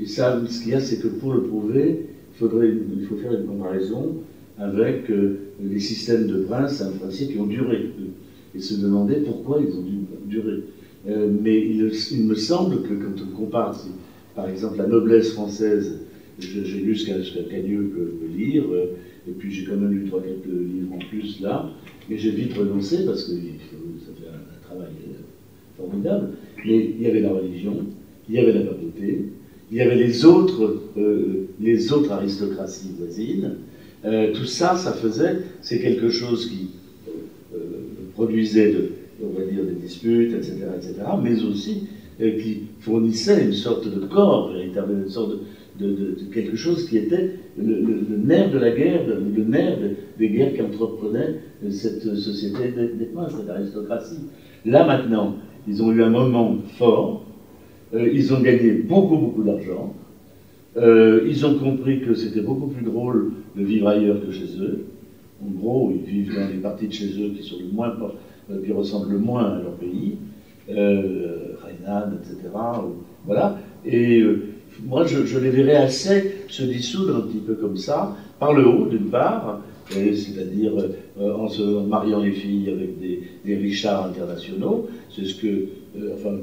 Et ça, ce qu'il y a, c'est que pour le prouver, il, faudrait, il faut faire une comparaison avec les systèmes de princes, un principe, qui ont duré. Et se demander pourquoi ils ont dû durer. Euh, mais il, me semble que quand on compare, par exemple, la noblesse française, j'ai lu ce qu'a Cagneux peut lire, euh, et puis j'ai quand même lu trois, quatre livres en plus là, mais j'ai vite renoncé parce que ça fait un, travail euh, formidable. Mais il y avait la religion, il y avait la papauté, il y avait les autres, les autres aristocraties voisines. tout ça, ça faisait, c'est quelque chose qui produisait de, on va dire, des disputes, etc., etc., mais aussi euh, qui fournissait une sorte de corps, véritablement, une sorte de, quelque chose qui était le, nerf de la guerre, le, nerf des guerres qu'entreprenait cette société des, princes, cette aristocratie. Là maintenant, ils ont eu un moment fort, euh, ils ont gagné beaucoup, beaucoup d'argent, euh, ils ont compris que c'était beaucoup plus drôle de vivre ailleurs que chez eux. En gros, ils vivent dans les parties de chez eux qui sont le moins euh, qui ressemblent le moins à leur pays, euh, etc. voilà. Et euh, moi, je, les verrais assez se dissoudre un petit peu comme ça, par le haut, d'une part, c'est-à-dire euh, en se mariant les filles avec des, des richards internationaux, c'est ce que, enfin,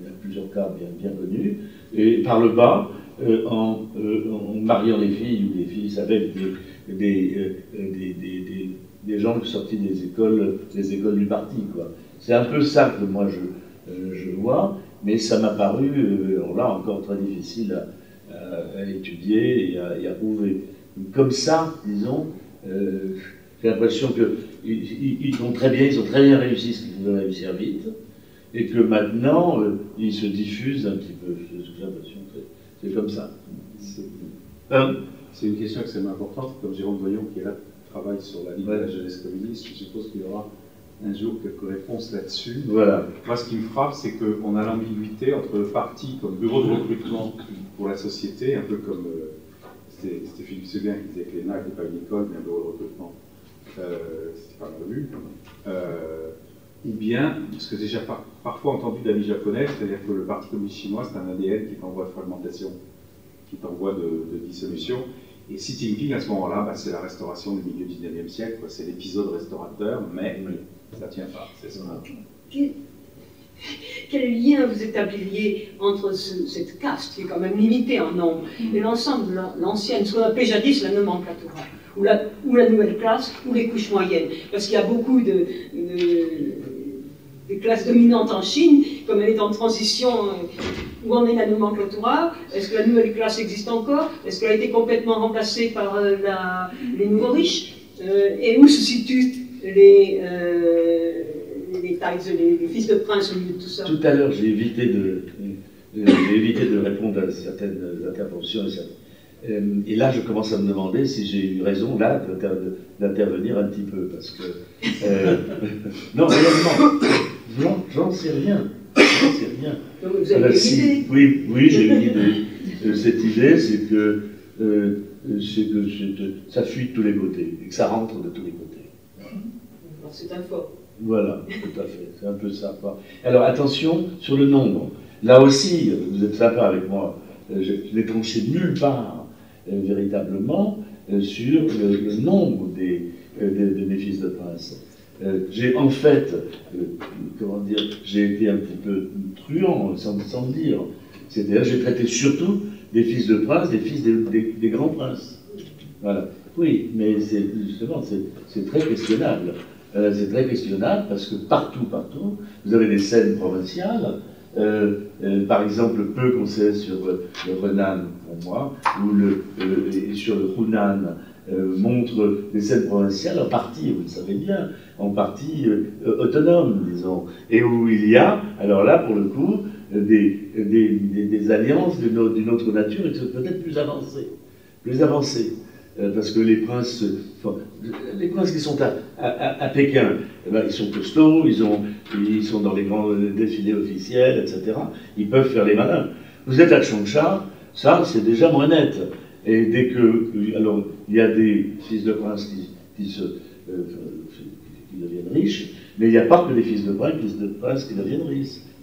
il y a plusieurs cas bien, connus, et par le bas, en, mariant les filles ou les filles avec des, des des gens sortis des écoles, des écoles du parti. C'est un peu ça que moi je, euh, vois, mais ça m'a paru, euh, là encore très difficile à, étudier et à, et à, prouver. Comme ça, disons, euh, j'ai l'impression qu'ils ils, ont très bien, ils ont très bien réussi ce qu'ils voulaient réussir vite, et que maintenant, ils se diffusent un petit peu. J'ai l'impression que c'est comme ça. C'est une question extrêmement importante, comme Jérôme Voyon qui est là travaille sur la Ligue de la jeunesse communiste. Je suppose qu'il y aura un jour quelques réponses là-dessus. Voilà. Moi, ce qui me frappe, c'est qu'on a l'ambiguïté entre le parti comme bureau de recrutement pour la société, un peu comme euh, c'était Philippe Seguin qui disait que l'ENA n'était pas une école, mais un bureau de recrutement. Euh, c'était pas mal vu. Euh, ou bien, ce que j'ai déjà parfois entendu d'amis japonais, c'est-à-dire que le Parti communiste chinois, c'est un ADN qui est en voie de fragmentation, qui est en voie de, de dissolution, et Xi Jinping, à ce moment-là, bah, c'est la restauration du milieu du 19e siècle, c'est l'épisode restaurateur, mais ça ne tient pas, c'est ça. Quel, lien vous établiriez entre cette caste, qui est quand même limitée en nombre, et l'ensemble, l'ancienne, ce qu'on appelait jadis la nomenclatura, ou la, ou la, nouvelle classe, ou les couches moyennes? Parce qu'il y a beaucoup de, de classes dominantes en Chine, comme elle est en transition euh, où en est la nomenclatura? Est-ce que la nouvelle classe existe encore? Est-ce qu'elle a été complètement remplacée par euh, les nouveaux riches? Euh, Et où se situent les, euh, les, les, fils de prince au milieu de tout ça? Tout à l'heure, j'ai évité de, évité de répondre à certaines interventions. Et là, je commence à me demander si j'ai eu raison, là, d'intervenir un petit peu, parce que... non, réellement, j'en sais rien. C'est rien. vous avez une Oui, oui j'ai une idée. cette idée, c'est que, euh, que ça fuit de tous les côtés, et que ça rentre de tous les côtés. C'est un fort. Voilà, tout à fait. C'est un peu ça. Alors attention sur le nombre. Là aussi, vous êtes sympa avec moi, je n'ai tranché nulle part véritablement sur le, nombre des, de, mes fils de prince. J'ai en fait, comment dire, j'ai été un petit peu truand, sans, sans le dire. C'est-à-dire, j'ai traité surtout des fils de princes, des fils des, grands princes. Voilà. Oui, mais c'est justement, c'est très questionnable. Euh, c'est très questionnable parce que partout, partout, vous avez des scènes provinciales. Euh, euh, par exemple, peu qu'on sait sur le Renan, pour moi, ou sur le Hunan, montre des scènes provinciales en partie, vous le savez bien, en partie autonomes, disons, et où il y a, alors là, pour le coup, des, des, alliances d'une autre nature et peut-être plus avancées. Plus avancées. Euh, parce que les princes, les princes qui sont à, Pékin, eh ben, ils sont costauds, ils, ont, ils sont dans les grands défilés officiels, etc. Ils peuvent faire les malins. Vous êtes à Changsha, ça c'est déjà moins net. Et dès que, alors, il y a des fils de princes qui, se, euh, qui deviennent riches, mais il n'y a pas que des fils de princes, fils de princes qui deviennent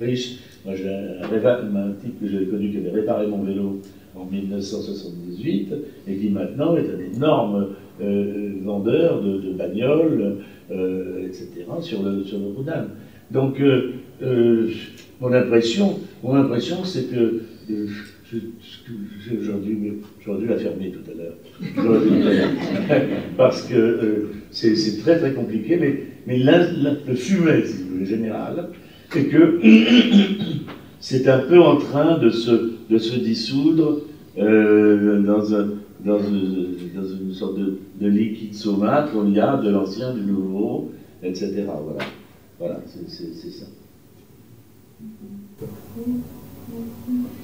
riches. Moi, j'ai un, type que j'avais connu qui avait réparé mon vélo en 1978 et qui maintenant est un énorme euh, vendeur de, bagnoles, euh, etc., sur le, sur le Donc, euh, mon impression, mon impression c'est que j'aurais dû, dû, la fermer tout à l'heure. Parce que c'est très très compliqué, mais, le fumet, si vous voulez, général, c'est que c'est un peu en train de se, dissoudre euh, dans, un, dans, une, sorte de, liquide saumâtre où y a de l'ancien, du nouveau, etc. Voilà, voilà c'est ça.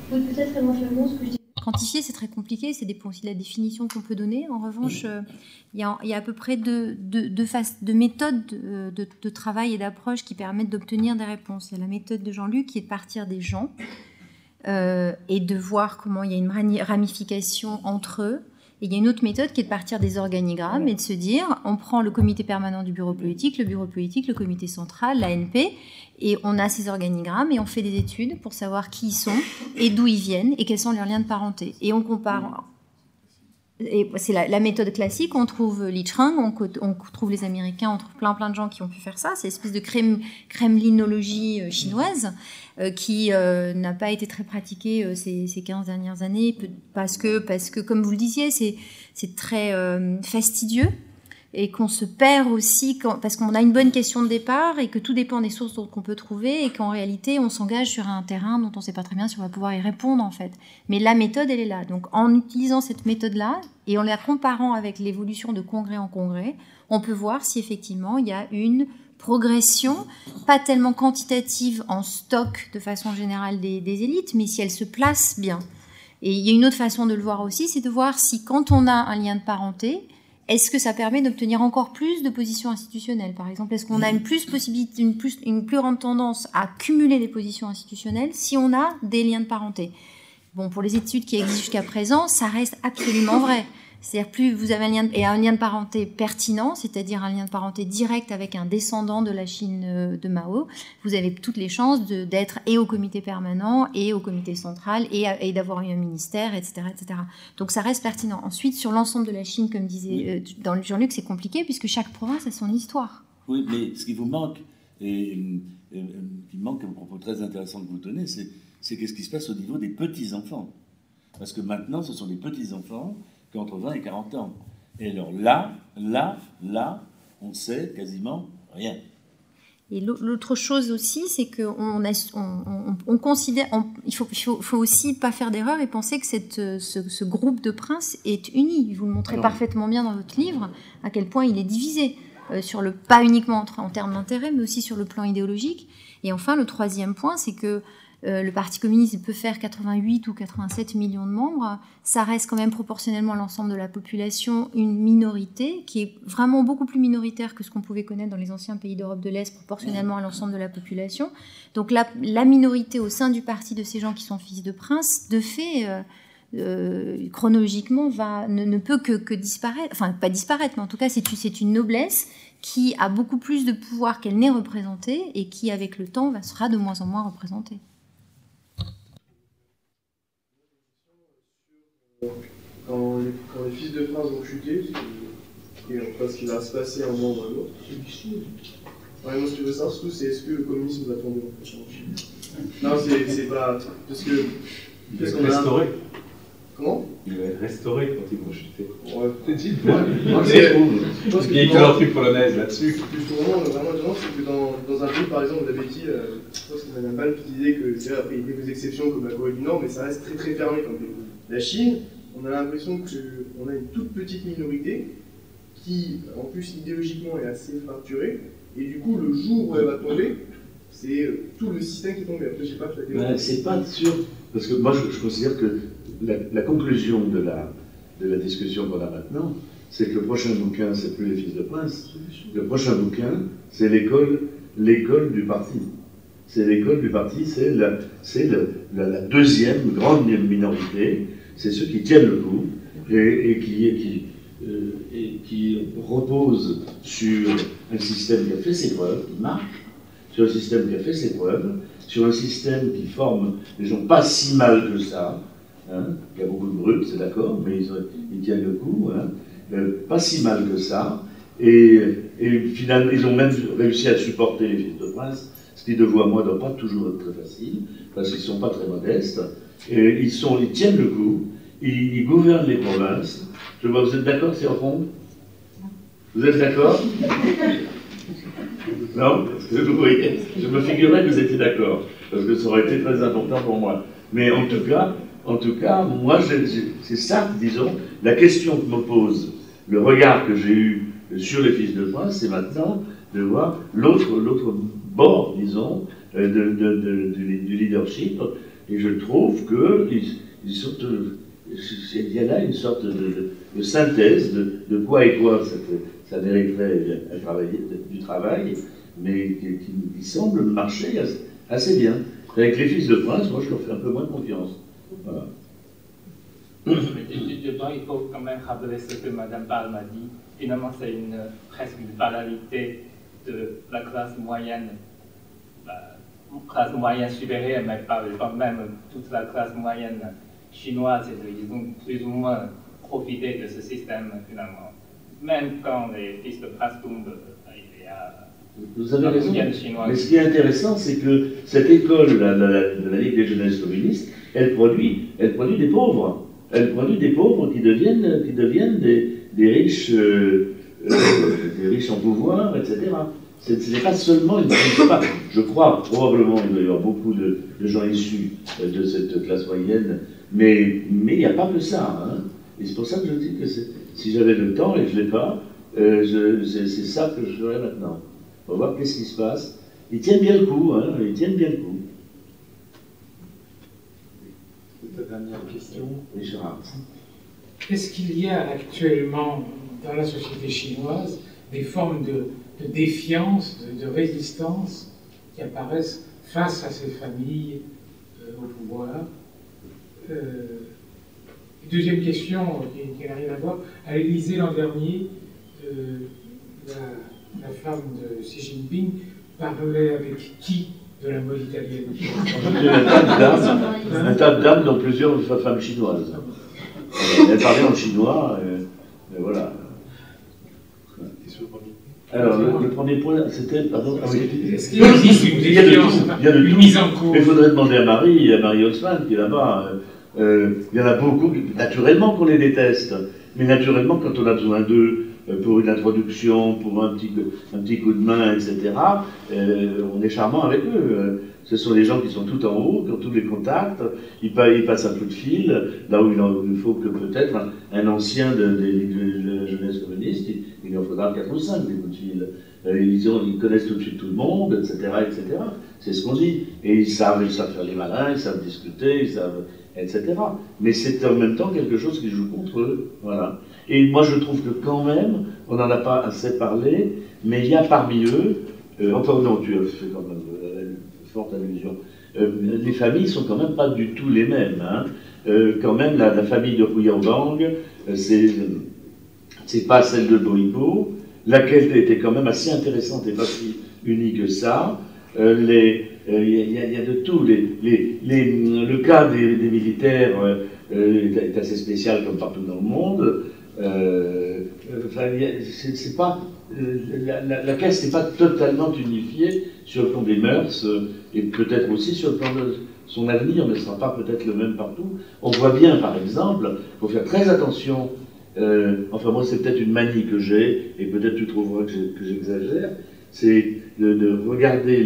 Peut-être éventuellement ce que je dis quantifier, c'est très compliqué, ça dépend aussi de la définition qu'on peut donner. En revanche, euh, il y, a, à peu près deux, de méthodes de, travail et d'approche qui permettent d'obtenir des réponses. Il y a la méthode de Jean-Luc qui est de partir des gens euh, et de voir comment il y a une ramification entre eux il y a une autre méthode qui est de partir des organigrammes et de se dire, on prend le comité permanent du bureau politique, le bureau politique, le comité central, l'ANP, et on a ces organigrammes et on fait des études pour savoir qui ils sont et d'où ils viennent et quels sont leurs liens de parenté. Et on compare et c'est la, méthode classique, on trouve Lichang, on, trouve les Américains, on trouve plein plein de gens qui ont pu faire ça, c'est espèce de crème, kremlinologie euh, chinoise euh, qui euh, n'a pas été très pratiquée ces, ces, 15 dernières années, parce que, parce que comme vous le disiez, c'est très fastidieux et qu'on se perd aussi parce qu'on a une bonne question de départ et que tout dépend des sources qu'on peut trouver et qu'en réalité on s'engage sur un terrain dont on ne sait pas très bien si on va pouvoir y répondre en fait. Mais la méthode elle est là. Donc en utilisant cette méthode là et en la comparant avec l'évolution de congrès en congrès, on peut voir si effectivement il y a une progression, pas tellement quantitative en stock de façon générale des élites, mais si elle se place bien. Et il y a une autre façon de le voir aussi, c'est de voir si quand on a un lien de parenté, est-ce que ça permet d'obtenir encore plus de positions institutionnelles, par exemple? Est-ce qu'on a une plus possibilité, une plus, une plus grande tendance à cumuler des positions institutionnelles si on a des liens de parenté? Bon, pour les études qui existent jusqu'à présent, ça reste absolument vrai. C'est-à-dire plus vous avez un lien de, et un lien de parenté pertinent, c'est-à-dire un lien de parenté direct avec un descendant de la Chine euh, de Mao, vous avez toutes les chances d'être et au comité permanent et au comité central et, et d'avoir eu un ministère, etc., etc. Donc ça reste pertinent. Ensuite, sur l'ensemble de la Chine, comme disait euh, dans le Jean-Luc, c'est compliqué puisque chaque province a son histoire. Oui, mais ce qui vous manque, et, qui manque un propos très intéressant que vous tenez, c'est qu'est-ce qui se passe au niveau des petits-enfants. Parce que maintenant, ce sont les petits-enfants entre 20 et 40 ans. Et alors là, là, là, on sait quasiment rien. Et l'autre chose aussi, c'est qu'on on, on, considère, il faut, faut, aussi pas faire d'erreur et penser que cette, ce, groupe de princes est uni. Vous le montrez parfaitement bien dans votre livre, à quel point il est divisé euh, sur le pas uniquement en, en termes d'intérêt, mais aussi sur le plan idéologique. Et enfin, le troisième point, c'est que euh, le Parti communiste peut faire 88 ou 87 millions de membres, ça reste quand même proportionnellement à l'ensemble de la population une minorité qui est vraiment beaucoup plus minoritaire que ce qu'on pouvait connaître dans les anciens pays d'Europe de l'Est proportionnellement à l'ensemble de la population. Donc la, minorité au sein du parti de ces gens qui sont fils de princes, de fait, euh, euh, chronologiquement, ne, peut que, disparaître, enfin pas disparaître, mais en tout cas c'est une noblesse qui a beaucoup plus de pouvoir qu'elle n'est représentée et qui avec le temps sera de moins en moins représentée. De prince vont chuter, et on voit ce qui va se passer à un moment ou à un autre. Ouais, moi, ce que je veux savoir surtout, c'est est-ce que le communisme va tomber en fait en Chine Non, c'est c'est pas. Parce que. Il va être restauré. Comment Il va être restauré quand ils vont chuter. Ouais, pense que Il y a souvent- une truc polonaise là-dessus. Ce que je trouve vraiment, vraiment étonnant, c'est que dans, dans un pays, par exemple, la Betty, euh, je pense que c'est Madame Ball qui disait que c'est vrai, après, il y a quelques exceptions comme la Corée du Nord, mais ça reste très très fermé comme pays. La Chine, on a l'impression qu'on a une toute petite minorité qui, en plus, idéologiquement est assez fracturée, et du coup, le jour où elle va tomber, c'est euh, tout le système qui tombe. Après, pas, la c'est pas sûr, parce que moi je, je considère que la, la conclusion de la, de la discussion qu'on a maintenant, c'est que le prochain bouquin, c'est plus les fils de prince, le prochain bouquin, c'est l'école, l'école du parti. C'est l'école du parti, c'est la deuxième grande minorité, c'est ceux qui tiennent le coup et, qui, et euh, sur un système qui a fait ses preuves, qui marche, sur un système qui a fait ses preuves, sur un système qui forme les gens pas si mal que ça. hein. Il y a beaucoup de brutes, c'est d'accord, mais ils, tiennent le coup. hein. Pas si mal que ça. Et, et finalement, ils ont même réussi à supporter les fils de prince, ce qui de vous à moi ne doit pas toujours être très facile, parce qu'ils ne sont pas très modestes. Ils, tiennent le coup, ils, gouvernent les provinces. Je vois, vous êtes d'accord, c'est en fond? Vous êtes d'accord? Non? Voyez, je me figurais que vous étiez d'accord, parce que ça aurait été très important pour moi. Mais en tout cas, en tout cas, moi, c'est ça, disons, la question que me pose, le regard que j'ai eu sur les fils de prince, c'est maintenant de voir l'autre, bord, disons, euh, du leadership. Et je trouve que il y a là une sorte de, synthèse de, quoi et quoi cette- ça mériterait du travail, mais qui, semble marcher assez, bien. Avec les fils de prince, moi je leur fais un peu moins confiance. Voilà. Dedans, il faut quand même rappeler ce que Madame Ball m'a dit. Finalement, c'est une, presque une banalité de la classe moyenne, classe moyenne supérieure, mais pas pas même toute la classe moyenne chinoise. Ils ont plus ou moins profité de ce système, finalement. Même quand les fils de prince tombent, il y a Vous avez la raison. moyenne chinoise. Mais ce qui est intéressant, c'est que cette école la- la- la- de la Ligue des jeunesses communistes, elle produit, elle produit des pauvres. Elle produit des pauvres qui deviennent, qui deviennent des, des riches, euh, euh, des riches en pouvoir, etc. Ce n'est pas seulement une. pas- je crois probablement il doit y avoir beaucoup de, de gens issus euh, de cette classe moyenne, mais mais il n'y a pas que ça. hein. Et c'est pour ça que je dis que si j'avais le temps et je ne l'ai pas, euh, c'est ça que je ferais maintenant. On va voir qu'est-ce qui se passe. Ils tiennent bien le coup, hein, ils tiennent bien le coup. Ta dernière question. Est-ce qu'il y a actuellement dans la société chinoise des formes de, de défiance, de, de résistance qui apparaissent face à ces familles euh, au pouvoir Euh, Deuxième question, qui, qui n'a rien à voir. À l'Élysée l'an dernier, euh, la, la femme de Xi Jinping parlait avec qui de la mode italienne? Un tas de dames, un tas de dames dont plusieurs femmes chinoises. Elle parlait en chinois, et voilà. Alors, le, le premier point, c'était, pardon, ah oui. Une Il y a de tout, il y a de une tout. mise en cause Mais il faudrait demander à Marie, à Marie Haussmann, qui est là-bas. euh, euh, il y en a beaucoup, naturellement qu'on les déteste, mais naturellement, quand on a besoin d'eux euh, pour une introduction, pour un petit, un petit coup de main, etc., euh, on est charmant avec eux. Ce sont des gens qui sont tout en haut, qui ont tous les contacts, ils, pa- ils passent un coup de fil, là où il, en- il faut que peut-être un, ancien de, la jeunesse communiste, il, en faudra 4 ou 5 des coups de fil. Euh, ils, ont- ils connaissent tout de suite tout le monde, etc. etc. C'est ce qu'on dit. Et ils savent, ils savent faire les malins, ils savent discuter, ils savent, etc. Mais c'est en même temps quelque chose qui joue contre eux. Voilà. Et moi, je trouve que quand même, on n'en a pas assez parlé, mais il y a parmi eux, euh, enfin non, tu as fait quand même euh, forte allusion, euh, les familles sont quand même pas du tout les mêmes. hein. Euh, quand même, la, famille de Rouillambang, euh, c'est c'est pas celle de Boigo, laquelle était quand même assez intéressante et pas si unie que ça. Euh, euh, Il y, a- de tout. Le cas des, militaires euh, euh, est, assez spécial comme partout dans le monde. Euh, enfin, c'est pas euh, la, la- la caisse n'est pas totalement unifiée sur le plan des mœurs euh, et peut-être aussi sur le plan de son avenir, mais ce ne sera pas peut-être le même partout. On voit bien, par exemple, il faut faire très attention. euh, enfin, moi, c'est peut-être une manie que j'ai, et peut-être tu trouveras que j'exagère, c'est de, de regarder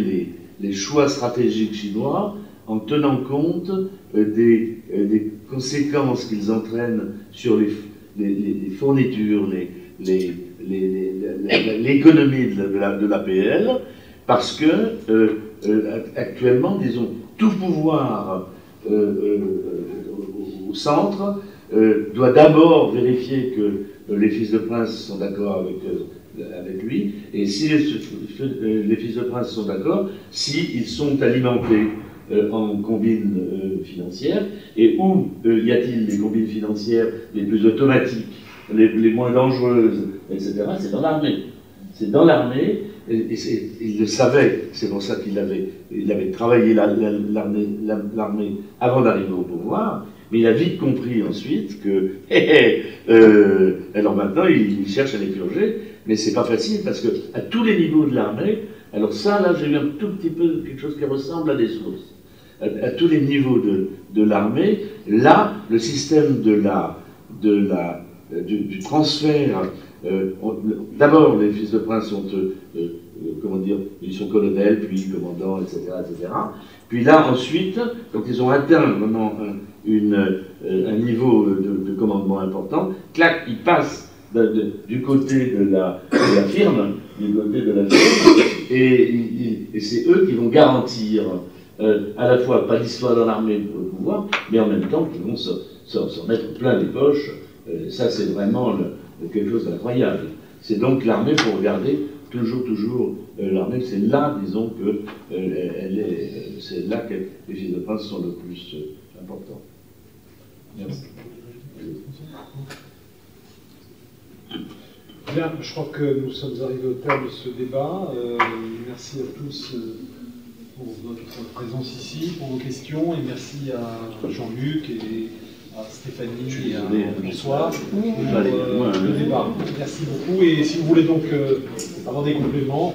les, choix stratégiques chinois en tenant compte euh, des, euh, conséquences qu'ils entraînent sur les fournitures, les- l'économie de, la- de la- de l'APL, parce que euh, euh, actuellement, disons, tout pouvoir euh, au- centre doit d'abord vérifier que les fils de prince sont d'accord avec, lui, et si les, fils de prince sont d'accord, s'ils sont alimentés en combines financières, et où y a-t-il les combines financières les plus automatiques, les, moins dangereuses, etc. C'est dans l'armée. C'est dans l'armée, et, il le savait, c'est pour ça qu'il avait, il avait travaillé la- la- l'armée la- l'armée avant d'arriver au pouvoir, mais il a vite compris ensuite que, euh, alors maintenant il, cherche à les purger, mais c'est pas facile parce que à tous les niveaux de l'armée, alors ça là j'ai eu un tout petit peu quelque chose qui ressemble à des sources. À, à tous les niveaux de, de l'armée, là le système de la, de la, du, du transfert, euh, d'abord les fils de prince sont euh, euh, comment dire, ils sont colonels, puis commandants, etc., etc. Puis là, ensuite, donc ils ont atteint vraiment un, euh, niveau de, de commandement important, clac, ils passent du côté de la, firme, du côté de la firme, et, c'est eux qui vont garantir euh, à la fois pas d'histoire dans l'armée au pouvoir, mais en même temps qui vont se, se- se mettre plein les poches. Euh, ça, c'est vraiment quelque chose d'incroyable. C'est donc l'armée, pour regarder toujours, toujours euh, l'armée, c'est là, disons, que euh, c'est là que les fils de sont le plus euh, importants. Merci. Bien, je crois que nous sommes arrivés au terme de ce débat. Merci à tous pour votre présence ici, pour vos questions, et merci à Jean-Luc et Stéphanie et à hein. François pour euh, le euh, débat. Merci beaucoup. Et si vous voulez donc euh, avoir des compléments,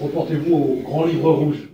reportez-vous au Grand Livre Rouge.